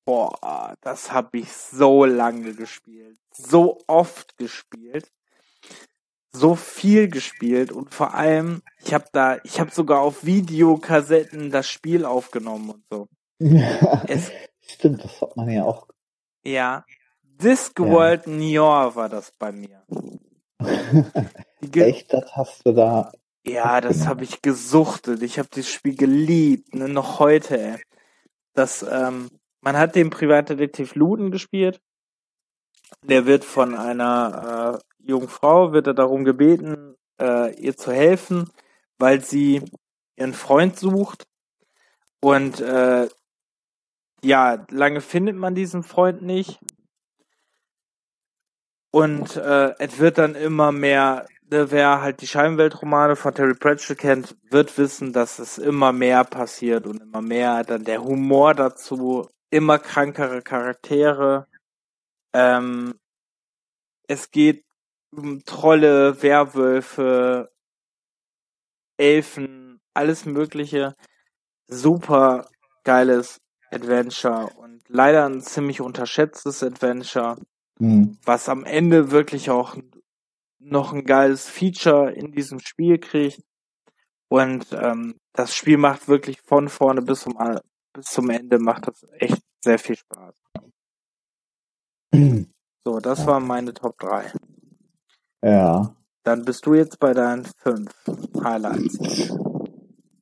Boah, das habe ich so lange gespielt, so oft gespielt, so viel gespielt und vor allem, ich habe da, ich habe sogar auf Videokassetten das Spiel aufgenommen und so. Es, Stimmt, das hat man ja auch. ja, Discworld Nior war das bei mir. Echt, das hast du da. Ja, das habe ich gesuchtet. Ich habe dieses Spiel geliebt, ne, noch heute. Ey. Das, ähm, man hat den Privatdetektiv Luden gespielt. Der wird von einer äh, jungen Frau wird er darum gebeten, äh, ihr zu helfen, weil sie ihren Freund sucht. Und äh, ja, lange findet man diesen Freund nicht. Und äh, es wird dann immer mehr, wer halt die Scheibenweltromane von Terry Pratchett kennt, wird wissen, dass es immer mehr passiert und immer mehr dann der Humor dazu, immer krankere Charaktere. Ähm, es geht um Trolle, Werwölfe, Elfen, alles Mögliche. Super geiles Adventure und leider ein ziemlich unterschätztes Adventure Hm. was am Ende wirklich auch noch ein geiles Feature in diesem Spiel kriegt. Und ähm, das Spiel macht wirklich von vorne bis zum, bis zum Ende macht das echt sehr viel Spaß. So, das Ja. waren meine Top 3. Ja, Dann bist du jetzt bei deinen fünf Highlights.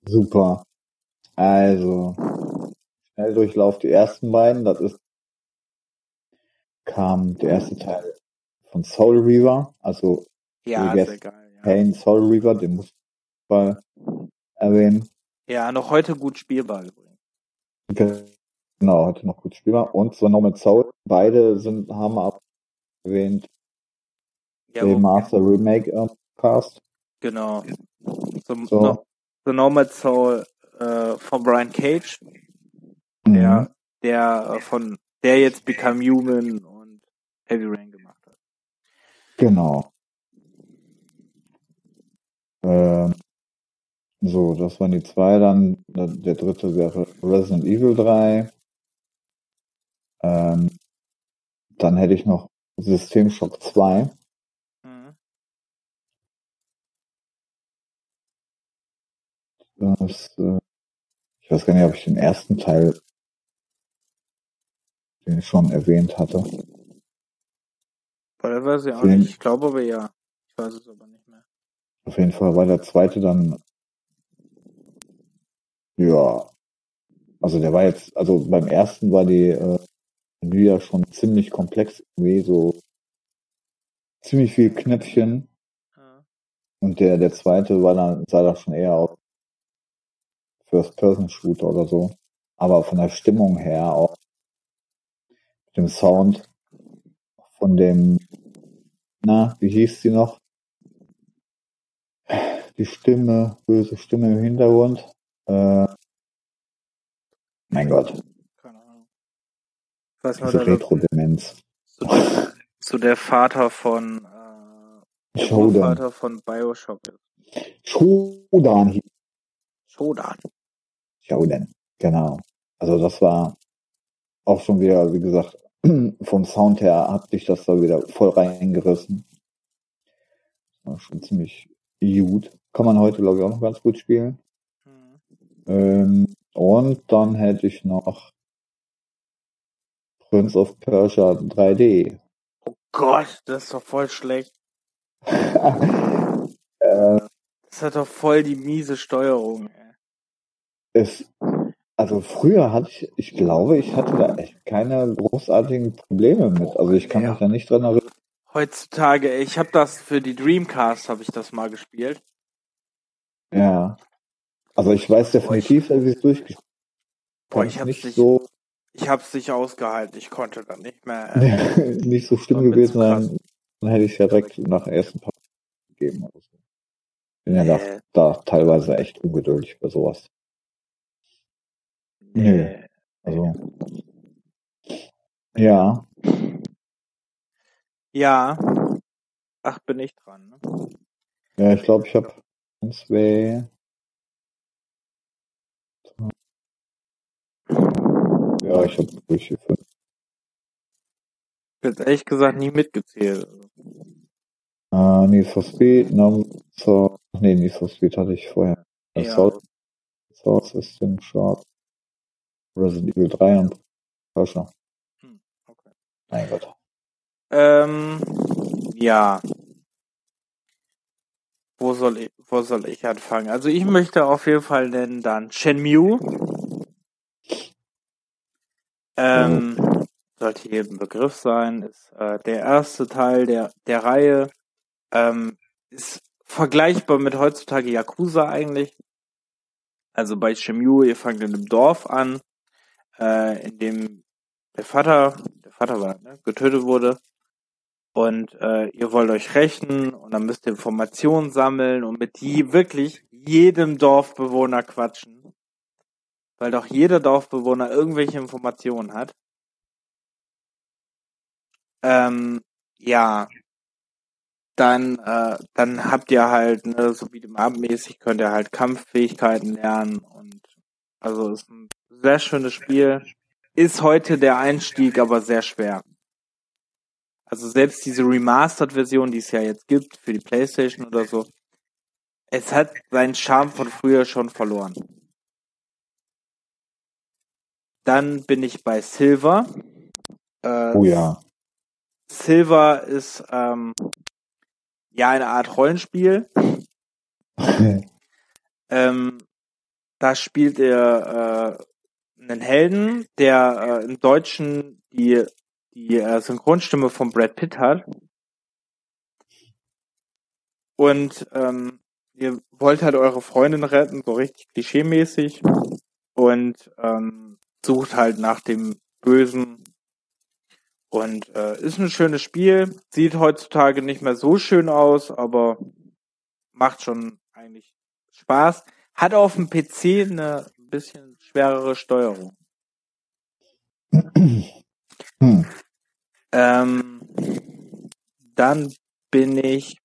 super. Also, Schnelldurchlauf die ersten beiden, das ist, kam der erste Teil von Soul Reaver, also Ja, sehr geil. Ja. Pain Soul Reaver, den muss ich mal erwähnen. ja, noch heute gut spielbar übrigens. Genau, heute noch gut spielbar. Und so noch mit Soul, beide sind, haben wir erwähnt, Ja, der wo- Master Remake äh, Cast. genau. So, So. No, The Nomad Soul äh, von Brian Cage, Mhm. der, der äh, von der jetzt Become Human und Heavy Rain gemacht hat. Genau. Ähm, so, das waren die zwei. Dann der, dritte wäre Resident Evil 3. Ähm, dann hätte ich noch System Shock 2. Mhm. Das, äh, ich weiß gar nicht, ob ich den ersten Teil den ich schon erwähnt hatte. Weil weiß ich auch Den- nicht. Ich glaube aber ja. Ich weiß es aber nicht. Auf jeden Fall war der zweite dann, ja, also der war jetzt, also beim ersten war die äh, Menü ja schon ziemlich komplex, wie so ziemlich viel Knöpfchen Ja. und der der zweite war dann sah da schon eher aus First-Person-Shooter oder so, aber von der Stimmung her auch mit dem Sound von dem, na, wie hieß sie noch? Die Stimme, böse Stimme im Hintergrund. Äh, mein Gott. Keine Ahnung. Ich weiß nur, Retro-Demenz. Zu, der, zu der Vater von äh, Shodan. Vater von Bioshock. Shodan. Shodan. Shodan, genau. Also das war auch schon wieder, wie gesagt, vom Sound her hat sich das da wieder voll reingerissen. War schon ziemlich gut. Kann man heute, glaube ich, auch noch ganz gut spielen. Mhm. Ähm, und dann hätte ich noch Prince of Persia 3D. Oh Gott, das ist doch voll schlecht. äh, das hat doch voll die miese Steuerung. Es, also früher hatte ich, ich glaube, ich hatte da echt keine großartigen Probleme mit. Also ich kann ja. mich da nicht dran erinnern. Heutzutage, ich habe das für die Dreamcast, habe ich das mal gespielt. Ja. Also ich weiß definitiv, wie es durchgespielt Boah, ich hab's nicht so. Ich hab's nicht ausgehalten, ich konnte dann nicht mehr. Äh, nicht so schlimm gewesen sein, dann hätte ich ja direkt nach dem ersten Part gegeben oder so. Bin ja äh. da, da teilweise echt ungeduldig bei sowas. Nö. Also. Ja. Ja. Ach, bin ich dran. Ne? Ja, ich glaube, ich habe zwei. Ja, ich habe durch die fünf. Jetzt ehrlich gesagt nie mitgezählt. Ah, Need for Speed, so, nee, Need for Speed hatte ich vorher. Ja. Sound, Sound System, Short, Resident Evil 3 und Herrscher. Hm, okay. Mein Gott. Ähm, ja. Wo soll ich, wo soll ich anfangen? Also ich möchte auf jeden Fall nennen dann Shenmue. Ähm, oh. sollte jedem Begriff sein, ist äh, der erste Teil der, der Reihe. Ähm, ist vergleichbar mit heutzutage Yakuza eigentlich. Also bei Shenmue, ihr fangt in einem Dorf an, äh, in dem der Vater, der Vater war, ne, getötet wurde und äh, ihr wollt euch rächen und dann müsst ihr Informationen sammeln und mit die wirklich jedem Dorfbewohner quatschen. Weil doch jeder Dorfbewohner irgendwelche Informationen hat. Ähm, ja. Dann, äh, dann habt ihr halt, ne, so wie dem Abendmäßig könnt ihr halt Kampffähigkeiten lernen und also ist ein sehr schönes Spiel. Ist heute der Einstieg aber sehr schwer. Also selbst diese Remastered-Version, die es ja jetzt gibt für die Playstation oder so, es hat seinen Charme von früher schon verloren. Dann bin ich bei Silver. Äh, oh ja. Silver ist ähm, ja eine Art Rollenspiel. ähm, da spielt er äh, einen Helden, der äh, im Deutschen die die äh, Synchronstimme von Brad Pitt hat. Und ähm, ihr wollt halt eure Freundin retten, so richtig klischeemäßig. Und ähm, sucht halt nach dem Bösen. Und äh, ist ein schönes Spiel. Sieht heutzutage nicht mehr so schön aus, aber macht schon eigentlich Spaß. Hat auf dem PC eine bisschen schwerere Steuerung. Hm. Ähm, dann bin ich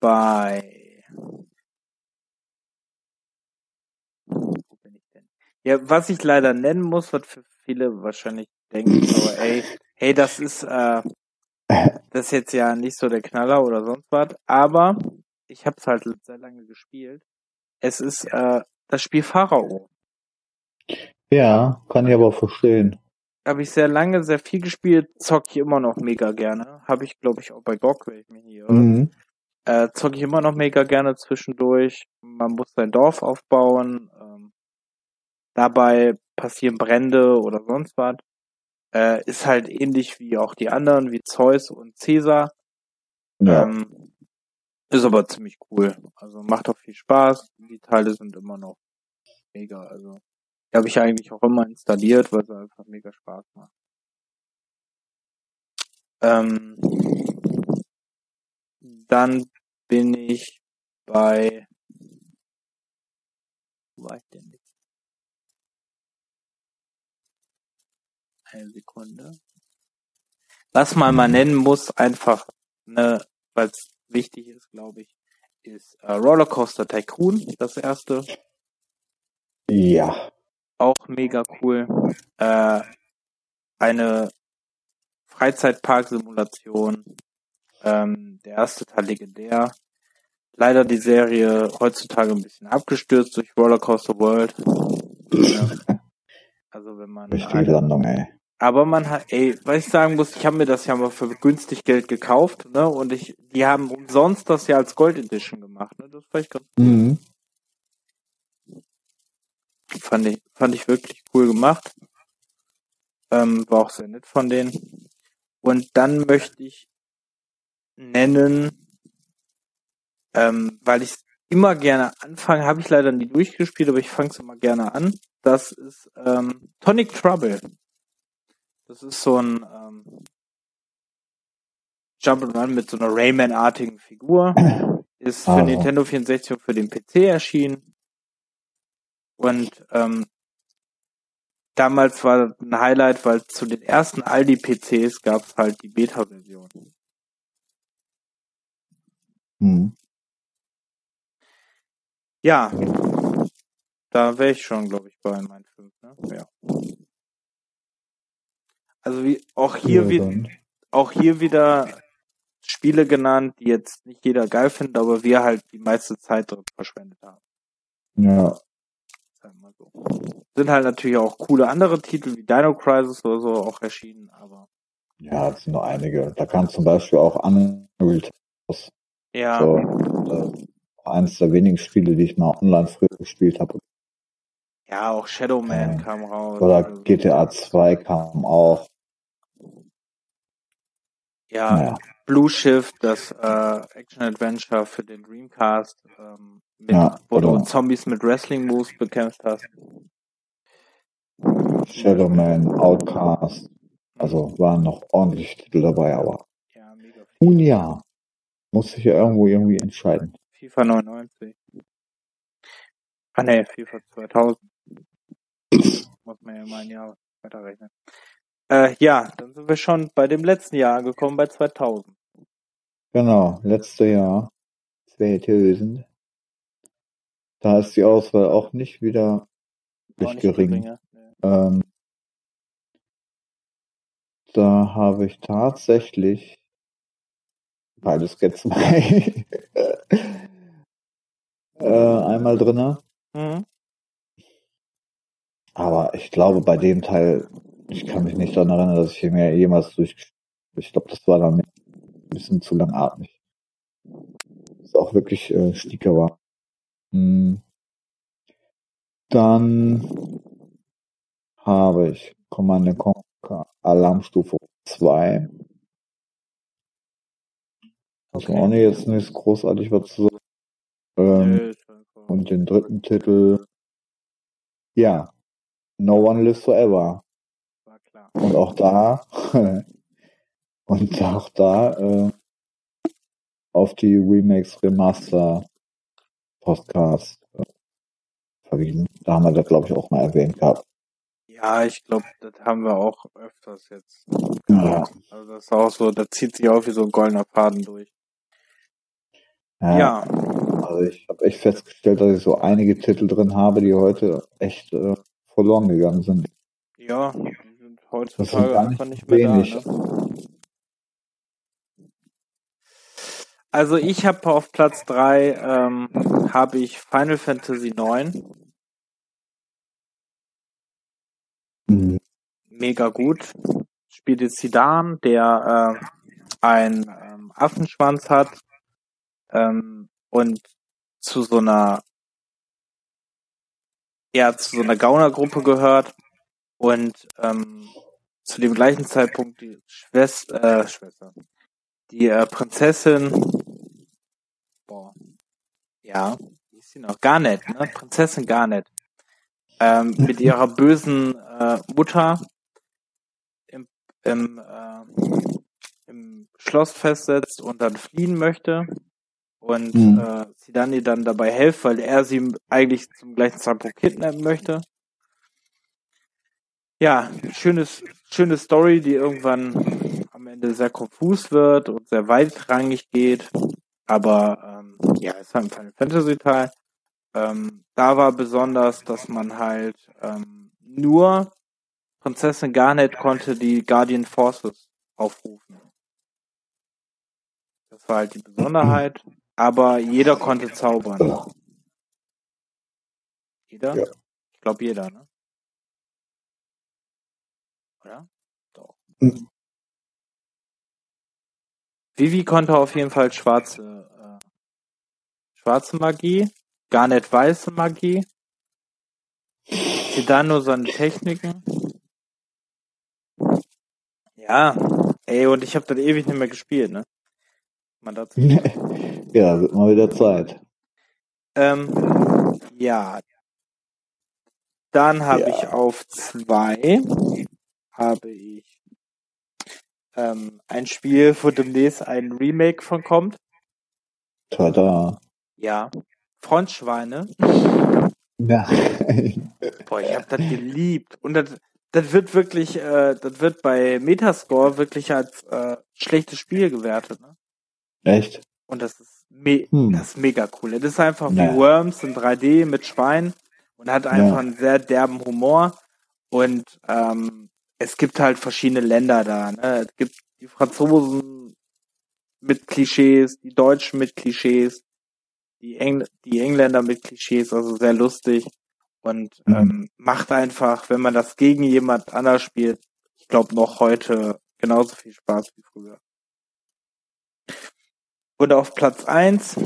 bei. Wo bin ich denn? Ja, was ich leider nennen muss, was für viele wahrscheinlich denken, aber ey, hey, das ist, äh, das ist jetzt ja nicht so der Knaller oder sonst was, aber ich habe es halt sehr lange gespielt. Es ist äh, das Spiel Pharao. Ja, kann ich aber verstehen habe ich sehr lange, sehr viel gespielt, zocke ich immer noch mega gerne. Habe ich, glaube ich, auch bei GOG, wenn ich mich hier mhm. äh, zocke ich immer noch mega gerne zwischendurch. Man muss sein Dorf aufbauen. Ähm, dabei passieren Brände oder sonst was. Äh, ist halt ähnlich wie auch die anderen, wie Zeus und Caesar. Ja. Ähm, ist aber ziemlich cool. Also macht auch viel Spaß. Die Teile sind immer noch mega. Also die habe ich eigentlich auch immer installiert, weil es einfach mega Spaß macht. Ähm, dann bin ich bei war ich denn nicht? Eine Sekunde. Was man mal nennen muss, einfach, ne, weil es wichtig ist, glaube ich, ist äh, Rollercoaster Tycoon, das erste. Ja. Auch mega cool. Äh, eine Freizeitpark-Simulation. Ähm, der erste Teil legendär. Leider die Serie heutzutage ein bisschen abgestürzt durch Rollercoaster World. ja. Also wenn man. Richtige Landung, ey. Aber man hat, ey, was ich sagen muss, ich habe mir das ja mal für günstig Geld gekauft, ne? Und ich, die haben umsonst das ja als Gold Edition gemacht, ne? Das fand ich ganz cool. Fand ich, fand ich wirklich cool gemacht. Ähm, war auch sehr nett von denen. Und dann möchte ich nennen, ähm, weil ich immer gerne anfange, habe ich leider nie durchgespielt, aber ich fange es immer gerne an. Das ist ähm, Tonic Trouble. Das ist so ein ähm, Jump'n'Run mit so einer Rayman-artigen Figur. Ist für oh. Nintendo 64 und für den PC erschienen. Und ähm, damals war ein Highlight, weil zu den ersten Aldi-PCs gab es halt die Beta-Version. Mhm. Ja, da wäre ich schon, glaube ich, bei meinen fünf. Ne? Ja. Also wie auch hier ja, wie, auch hier wieder Spiele genannt, die jetzt nicht jeder geil findet, aber wir halt die meiste Zeit drin verschwendet haben. Ja. Sind halt natürlich auch coole andere Titel wie Dino Crisis oder so auch erschienen, aber. Ja, es sind nur einige. Da kann zum Beispiel auch Unreal Ja. So, äh, eines der wenigen Spiele, die ich mal online früher gespielt habe. Ja, auch Shadow Man äh, kam raus. Oder also GTA 2 kam auch. Ja, naja. Blue Shift, das äh, Action-Adventure für den Dreamcast, ähm, mit, ja, wo du Zombies mit Wrestling-Moves bekämpft hast. Shadow Man, Outcast, also waren noch ordentlich Titel dabei, aber ja, mega. Nun ja, muss sich ja irgendwo irgendwie entscheiden. FIFA 99. Ah ne, FIFA 2000. muss man ja mal ein Jahr weiterrechnen. Äh, ja, dann sind wir schon bei dem letzten Jahr angekommen, bei 2000. Genau, letzte Jahr, 2000. Da ist die Auswahl auch nicht wieder nicht gering. Geringer, ähm, da habe ich tatsächlich beides Get 2 äh, einmal drinne. Mhm. Aber ich glaube, bei dem Teil ich kann mich nicht daran erinnern, dass ich hier mehr jemals durch. Ich glaube, das war dann ein bisschen zu langatmig. Das auch wirklich äh, Sticker war. Hm. Dann habe ich Command Conquer Alarmstufe 2. Also okay. auch nicht jetzt nichts großartig was zu sagen. Ähm, und den dritten Titel, ja, No One Lives Forever. Und auch da, und auch da, äh, auf die Remakes Remaster Podcast äh, verwiesen. Da haben wir das, glaube ich, auch mal erwähnt gehabt. Ja, ich glaube, das haben wir auch öfters jetzt. Ja. Also das ist auch so, da zieht sich auch wie so ein goldener Faden durch. Ja. ja. Also ich habe echt festgestellt, dass ich so einige Titel drin habe, die heute echt äh, verloren gegangen sind. Ja, heutzutage einfach nicht mehr wenig. da. Ne? Also ich habe auf Platz 3 ähm, habe ich Final Fantasy 9. Mhm. Mega gut. Spielt jetzt Sidan, der äh, einen ähm, Affenschwanz hat ähm, und zu so einer ja zu so einer Gaunergruppe gehört und ähm, zu dem gleichen Zeitpunkt die Schwester, äh, Schwester, die äh, Prinzessin, boah, ja, wie ist sie noch? Garnet, ne? Prinzessin Garnet, ähm, mit ihrer bösen äh, Mutter im, im, äh, im Schloss festsetzt und dann fliehen möchte und mhm. äh, Sidani dann dabei hilft, weil er sie eigentlich zum gleichen Zeitpunkt kidnappen möchte. Ja, schönes, schöne Story, die irgendwann am Ende sehr konfus wird und sehr weitrangig geht. Aber ähm, ja, es ist halt ein Final Fantasy Teil. Ähm, da war besonders, dass man halt ähm, nur Prinzessin Garnet konnte die Guardian Forces aufrufen. Das war halt die Besonderheit. Aber jeder konnte zaubern. Jeder? Ja. Ich glaube jeder, ne? Oder? Doch. Mhm. Vivi konnte auf jeden Fall schwarze, äh, schwarze Magie, gar nicht weiße Magie. Sie dann nur seine Techniken. Ja, ey, und ich habe das ewig nicht mehr gespielt, ne? Man dazu. ja, wird mal wieder Zeit. Ähm, ja. Dann habe ja. ich auf zwei habe ich ähm, ein Spiel, wo demnächst ein Remake von kommt. Tada. Ja. Frontschweine. Ja. Boah, ich habe das geliebt. Und das, das wird wirklich, äh, das wird bei Metascore wirklich als äh, schlechtes Spiel gewertet. Ne? Echt? Und das ist, me hm. das ist mega cool. Das ist einfach ja. wie Worms in 3D mit Schwein und hat einfach ja. einen sehr derben Humor. Und ähm, es gibt halt verschiedene Länder da. Ne? Es gibt die Franzosen mit Klischees, die Deutschen mit Klischees, die, Engl die Engländer mit Klischees, also sehr lustig. Und mhm. ähm, macht einfach, wenn man das gegen jemand anders spielt, ich glaube noch heute genauso viel Spaß wie früher. Und auf Platz eins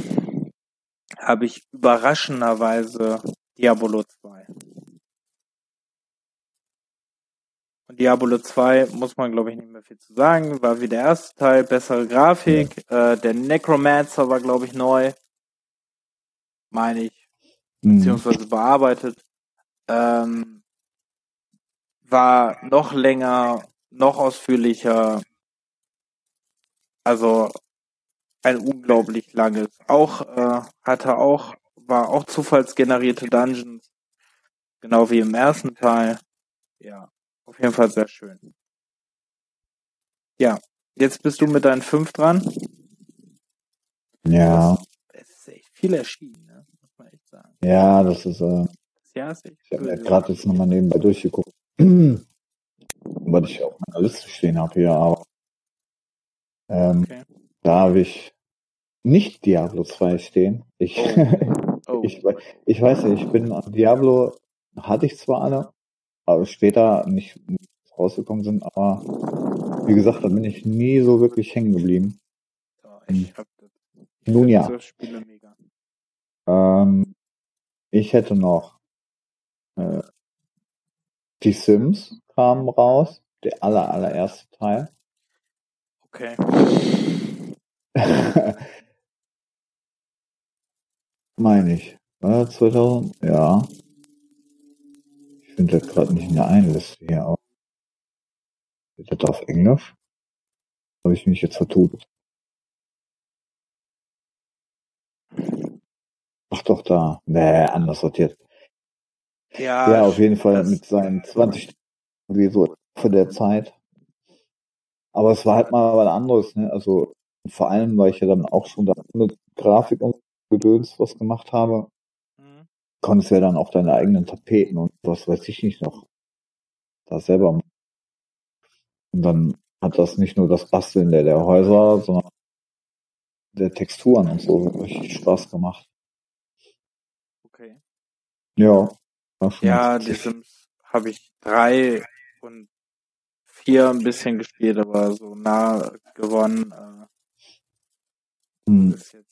habe ich überraschenderweise Diablo 2. Und Diablo 2 muss man, glaube ich, nicht mehr viel zu sagen. War wie der erste Teil, bessere Grafik. Ja. Äh, der Necromancer war, glaube ich, neu. Meine ich. Mhm. Beziehungsweise bearbeitet. Ähm, war noch länger, noch ausführlicher. Also ein unglaublich langes. Auch äh, hatte auch war auch zufallsgenerierte Dungeons, genau wie im ersten Teil. Ja, auf jeden Fall sehr schön. Ja, jetzt bist du mit deinen fünf dran. Ja. Es ist echt viel erschienen, ne? muss man echt sagen. Ja, das ist. Äh, das Jahr ist echt ich habe mir gerade jetzt nochmal nebenbei durchgeguckt, weil ich auf meiner Liste stehen habe hier, aber ähm, okay. da habe ich nicht Diablo 2 stehen. Ich, oh. Oh. ich, ich weiß nicht, ich bin an Diablo, hatte ich zwar alle, aber später nicht rausgekommen sind, aber wie gesagt, da bin ich nie so wirklich hängen geblieben. Ja, ich hab das. Nun ja. Ähm, ich hätte noch äh, die Sims kamen raus, der aller allererste Teil. Okay. Meine ich. War 2000? Ja. Ich finde das gerade nicht in der Einliste hier, aber ist das auf Englisch? Habe ich mich jetzt vertut. Ach doch, da. Nee, anders sortiert. Ja, ja auf jeden Fall mit seinen 20 wie so für der Zeit. Aber es war halt mal was anderes, ne? Also vor allem, weil ich ja dann auch schon da mit Grafik und Gedöns was gemacht habe. Konntest du ja dann auch deine eigenen Tapeten und was weiß ich nicht noch da selber machen. Und dann hat das nicht nur das Basteln der, der Häuser, sondern der Texturen und so richtig Spaß gemacht. Okay. Ja. Ja, die Sims habe ich drei und vier ein bisschen gespielt, aber so nah gewonnen. Äh, hm. ist jetzt.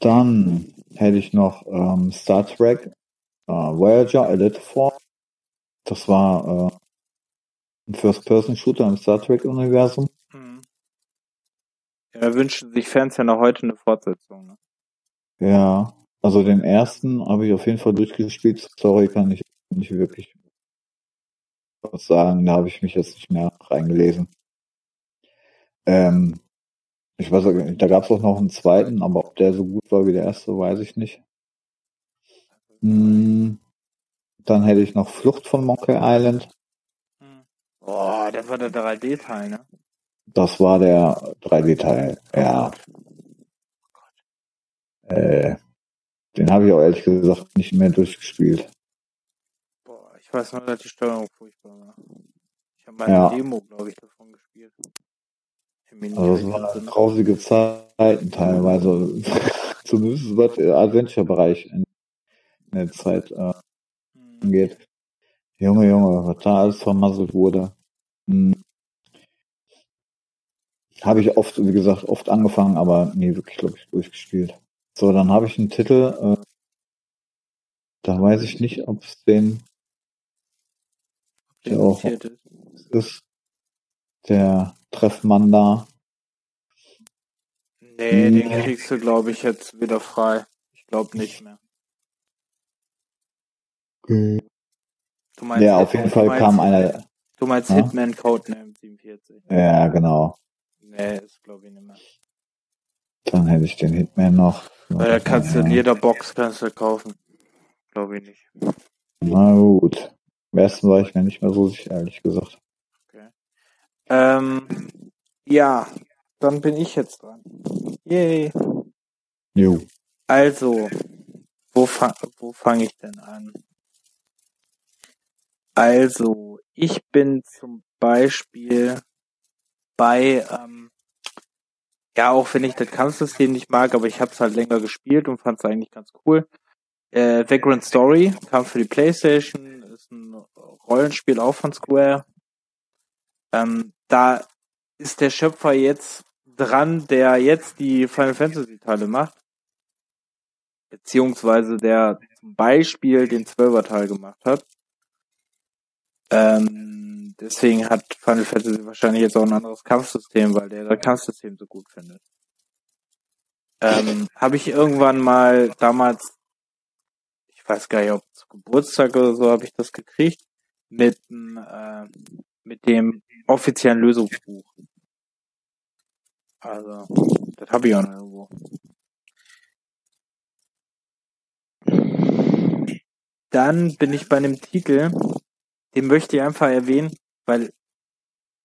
Dann hätte ich noch ähm, Star Trek äh, Voyager Elite 4. Das war äh, ein First-Person-Shooter im Star Trek-Universum. Mhm. Ja, da wünschen sich Fans ja noch heute eine Fortsetzung. Ne? Ja, also den ersten habe ich auf jeden Fall durchgespielt. Story kann ich nicht wirklich was sagen. Da habe ich mich jetzt nicht mehr reingelesen. Ähm, Ich weiß auch nicht, da gab es auch noch einen zweiten, aber ob der so gut war wie der erste, weiß ich nicht. Hm, dann hätte ich noch Flucht von Monkey Island. Hm. Boah, das war der 3D-Teil, ne? Das war der 3D-Teil, ja. Äh, den habe ich auch ehrlich gesagt nicht mehr durchgespielt. Boah, ich weiß nur, dass die Steuerung furchtbar war. Ich habe meine Ja. Demo, glaube ich, davon gespielt. Ich bin mir nicht Also es waren grausige Zeiten teilweise. Zumindest was der Adventure-Bereich in, in der Zeit äh, Hm. angeht. Junge, Junge, was da alles vermasselt wurde. Hm. Habe ich oft, wie gesagt, oft angefangen, aber nie wirklich, glaube ich, durchgespielt. So, dann habe ich einen Titel, äh, da weiß ich nicht, ob es den der auch. ist. Der Treffmann da. Nee, den kriegst du, glaube ich, jetzt wieder frei. Ich glaube nicht mehr. Du meinst Ja, auf jeden du Fall meinst- kam einer. Du meinst Ja? Hitman Codename 47. Ja, genau. Nee, ist glaube ich nicht mehr. Dann hätte ich den Hitman noch. Weil da kannst du in jeder Box kannst du kaufen. Glaube ich nicht. Na gut. Am ersten war ich mir nicht mehr so sicher, ehrlich gesagt. Ähm, ja, dann bin ich jetzt dran. Yay. Jo. Also, wo, fa wo fange ich denn an? Also, ich bin zum Beispiel bei, ähm, ja, auch wenn ich das Kampfsystem nicht mag, aber ich habe es halt länger gespielt und fand es eigentlich ganz cool. Äh, Vagrant Story kam für die Playstation, ist ein Rollenspiel auch von Square. Ähm, da ist der Schöpfer jetzt dran, der jetzt die Final Fantasy Teile macht. Beziehungsweise der zum Beispiel den Zwölfer-Teil gemacht hat. Ähm, deswegen hat Final Fantasy wahrscheinlich jetzt auch ein anderes Kampfsystem, weil der das Kampfsystem so gut findet. Ähm, habe ich irgendwann mal damals, ich weiß gar nicht, ob zu Geburtstag oder so, habe ich das gekriegt, mit, äh, mit dem offiziellen Lösungsbuch. Also, das habe ich auch noch irgendwo. Dann bin ich bei einem Titel, den möchte ich einfach erwähnen, weil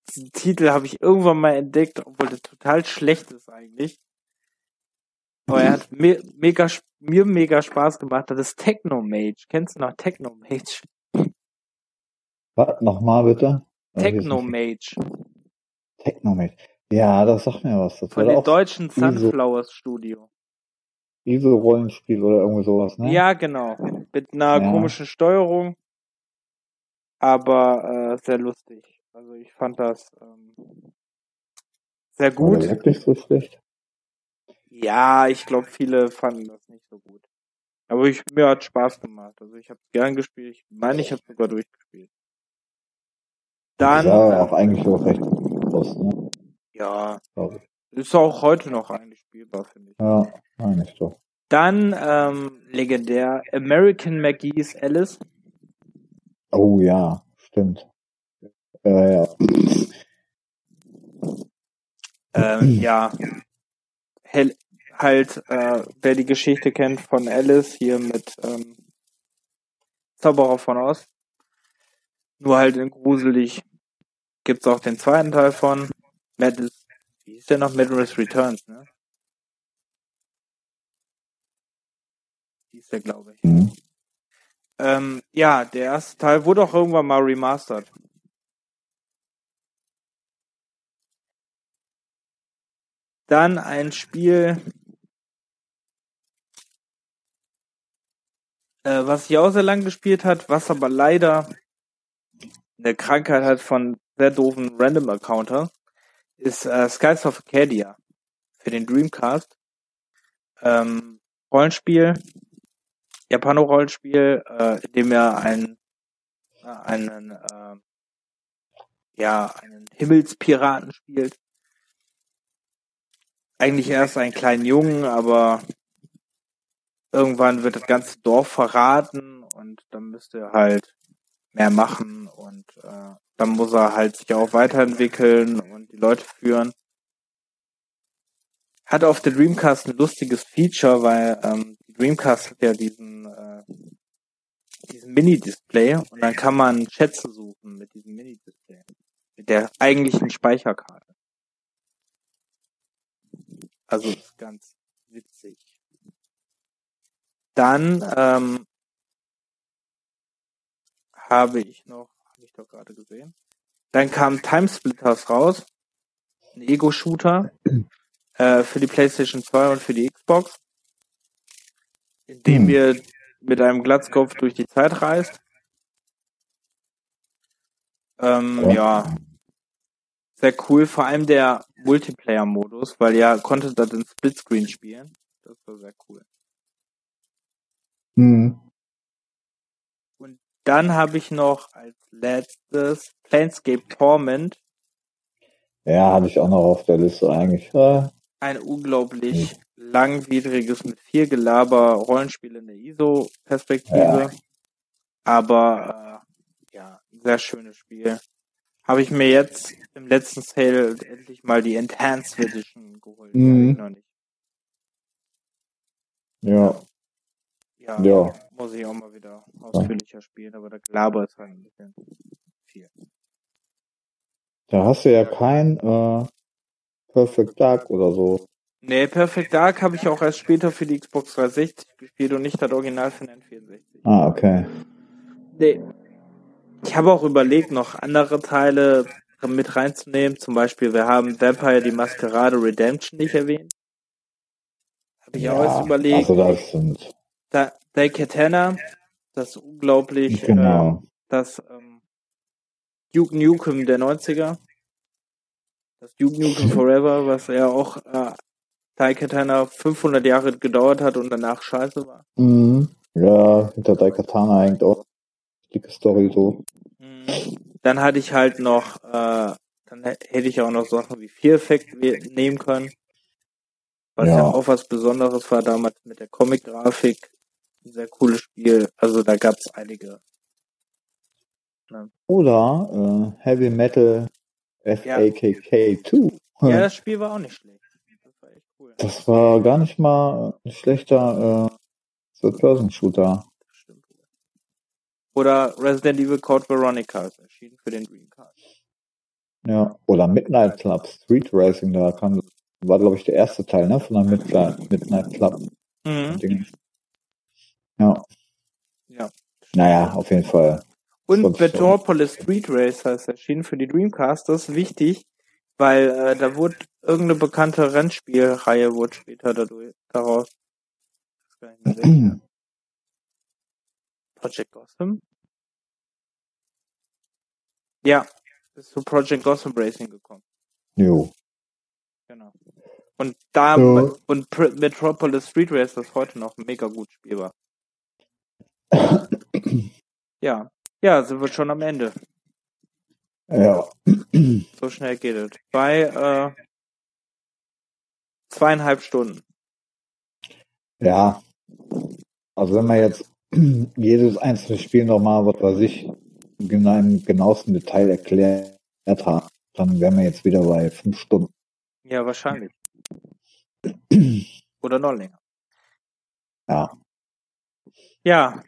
diesen Titel habe ich irgendwann mal entdeckt, obwohl der total schlecht ist eigentlich. Aber er hat mir mega, mir mega Spaß gemacht. Das ist Techno Mage. Kennst du noch Techno Mage? Was? Nochmal bitte? Hab ich jetzt Techno nicht- Mage. Technomate. Ja, das sagt mir was. Das Von war dem deutschen. Sunflowers Studio. ISO-Rollenspiel oder irgendwie sowas, ne? Ja, genau. Mit einer Ja. komischen Steuerung. Aber äh, sehr lustig. Also ich fand das ähm, sehr Gut. gut. wirklich so schlecht? Ja, ich glaube, viele fanden das nicht so gut. Aber ich, mir hat Spaß gemacht. Also ich habe gern gespielt. Ich meine, ich habe sogar durchgespielt. Dann, sah auch eigentlich auch recht aus, ne? ja, ist auch heute noch eigentlich spielbar, finde ich. Ja, eigentlich doch. Dann ähm, legendär American McGee's Alice. Oh ja, stimmt. Äh, ja. Ähm, ja, Hel halt, äh, wer die Geschichte kennt von Alice hier mit ähm, Zauberer von Oz. Nur halt in gruselig. Gibt's auch den zweiten Teil von Madness. Wie hieß der noch? Madness Returns, ne? Hieß der, glaube ich. Hm. Ähm, ja, der erste Teil wurde auch irgendwann mal remastered. Dann ein Spiel, äh, was ich auch sehr lang gespielt hat, was aber leider eine Krankheit hat von sehr doofen Random Accounter, ist äh, Skies of Acadia für den Dreamcast. Ähm, Rollenspiel, Japano-Rollenspiel, äh, in dem er einen, äh, einen, äh, ja, einen Himmelspiraten spielt. Eigentlich erst einen kleinen Jungen, aber irgendwann wird das ganze Dorf verraten und dann müsste er halt mehr machen und äh, dann muss er halt sich auch weiterentwickeln und die Leute führen. hat auf der Dreamcast ein lustiges Feature, weil ähm, die Dreamcast hat ja diesen, äh, diesen Mini-Display und dann kann man Schätze suchen mit diesem Mini-Display. Mit der eigentlichen Speicherkarte. Also ist ganz witzig. Dann ähm, habe ich noch, habe ich doch gerade gesehen. Dann kam Timesplitters raus, ein Ego-Shooter äh, für die PlayStation 2 und für die Xbox, in dem Hm. ihr mit einem Glatzkopf durch die Zeit reist. Ähm, Ja. ja. Sehr cool, vor allem der Multiplayer-Modus, weil ihr konntet das in Splitscreen spielen. Das war sehr cool. Hm. Dann habe ich noch als letztes Planescape Torment, Ja, hatte ich auch noch auf der Liste eigentlich. Äh, ein unglaublich langwidriges mit viel Gelaber Rollenspiel in der ISO-Perspektive. Aber äh, ja, sehr schönes Spiel. Habe ich mir jetzt im letzten Sale endlich mal die Enhanced Edition geholt. Mhm. ja, Ja, ja. muss ich auch mal wieder ausführlicher spielen, aber der Gelaber ist halt ein bisschen viel. Da hast du ja kein äh, Perfect Dark oder so. Nee, Perfect Dark habe ich auch erst später für die Xbox 360 gespielt und nicht das Original für den N64. Ah, okay. Nee. Ich habe auch überlegt, noch andere Teile mit reinzunehmen. Zum Beispiel, wir haben Vampire die Maskerade Redemption nicht erwähnt. Habe ich auch erst überlegt. Also das sind Da, Daikatana, das ist unglaublich, äh, genau. das ähm, Duke Nukem der 90er. Das Duke Nukem Forever, was ja auch äh, Daikatana 500 Jahre gedauert hat und danach scheiße war. Mhm. Ja, hinter Daikatana hängt auch dicke Story so. Mhm. Dann hatte ich halt noch, äh, dann hä- hätte ich auch noch Sachen wie Fear Effect nehmen können. Was ja. Ja. auch was Besonderes war damals mit der Comic-Grafik. Ein sehr cooles Spiel. Also da gab es einige. Oder äh, Heavy Metal FAKK 2. Ja, das Spiel war auch nicht schlecht. Das war echt cool. Das war gar nicht mal ein schlechter äh, Third-Person-Shooter. Oder Resident Evil Code Veronica ist erschienen für den Dreamcast. Ja. Oder Midnight Club Street Racing, da kam, war glaube ich der erste Teil, ne, von der Midnight, Midnight Club. Mhm. Ja. Ja. Naja, auf jeden Fall. Und Sonst Metropolis Street Racer ist erschienen für die Dreamcast. Das ist wichtig, weil äh, da wurde irgendeine bekannte Rennspielreihe wurde später dadurch, daraus. Project Gotham? Ja, ist zu Project Gotham Racing gekommen. Jo. Genau. Und da Ja. und Metropolis Street Racer ist heute noch mega gut spielbar. Ja. Ja, sind wir schon am Ende. Ja. So schnell geht es. Bei äh, zweieinhalb Stunden. Ja. Also wenn man jetzt jedes einzelne Spiel nochmal, was weiß ich, genau im genauesten Detail erklärt hat, dann wären wir jetzt wieder bei fünf Stunden. Ja, wahrscheinlich. Oder noch länger. Ja. Ja.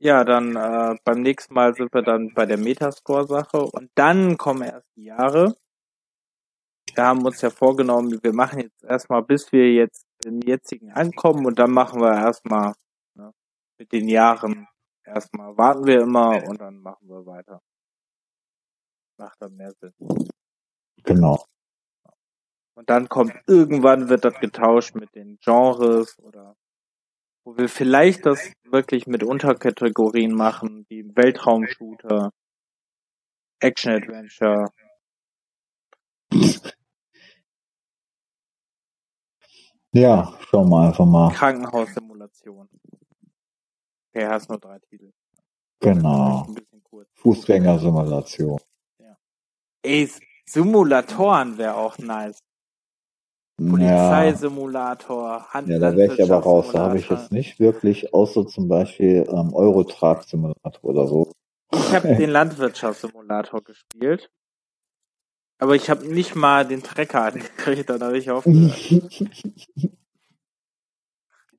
Ja, dann äh, beim nächsten Mal sind wir dann bei der Metascore-Sache und dann kommen erst die Jahre. Wir haben uns ja vorgenommen, wir machen jetzt erstmal, bis wir jetzt im jetzigen ankommen und dann machen wir erstmal ne, mit den Jahren erstmal warten wir immer und dann machen wir weiter. Macht dann mehr Sinn. Genau. Und dann kommt irgendwann wird das getauscht mit den Genres oder wo wir vielleicht das wirklich mit Unterkategorien machen, wie Weltraumshooter, Action Adventure. Ja, schauen wir einfach mal. Krankenhaussimulation. Okay, hast nur drei Titel. Genau. Fußgängersimulation. Ey, Simulatoren wäre auch nice. Ja, Polizeisimulator, Hand ja, da wäre ich aber raus. Da habe ich jetzt nicht wirklich, außer zum Beispiel ähm, Eurotrack-Simulator oder so. Ich habe den Landwirtschaftssimulator gespielt. Aber ich habe nicht mal den Trecker angekriegt, dann habe ich aufgehört.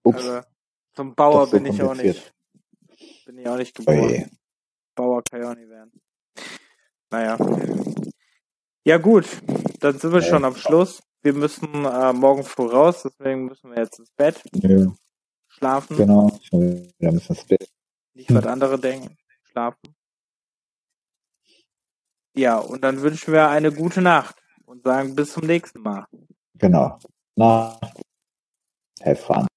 Ups. Also, zum Bauer so bin ich auch nicht. Bin ich auch nicht geboren. Oje. Bauer kann ich auch nicht werden. Naja. Ja gut, dann sind wir schon am Schluss. Wir müssen äh, morgen früh raus, deswegen müssen wir jetzt ins Bett. Ja. Schlafen. Genau, wir müssen ins Bett. Nicht was andere denken. Schlafen. Ja, und dann wünschen wir eine gute Nacht und sagen bis zum nächsten Mal. Genau. Nacht. Have fun.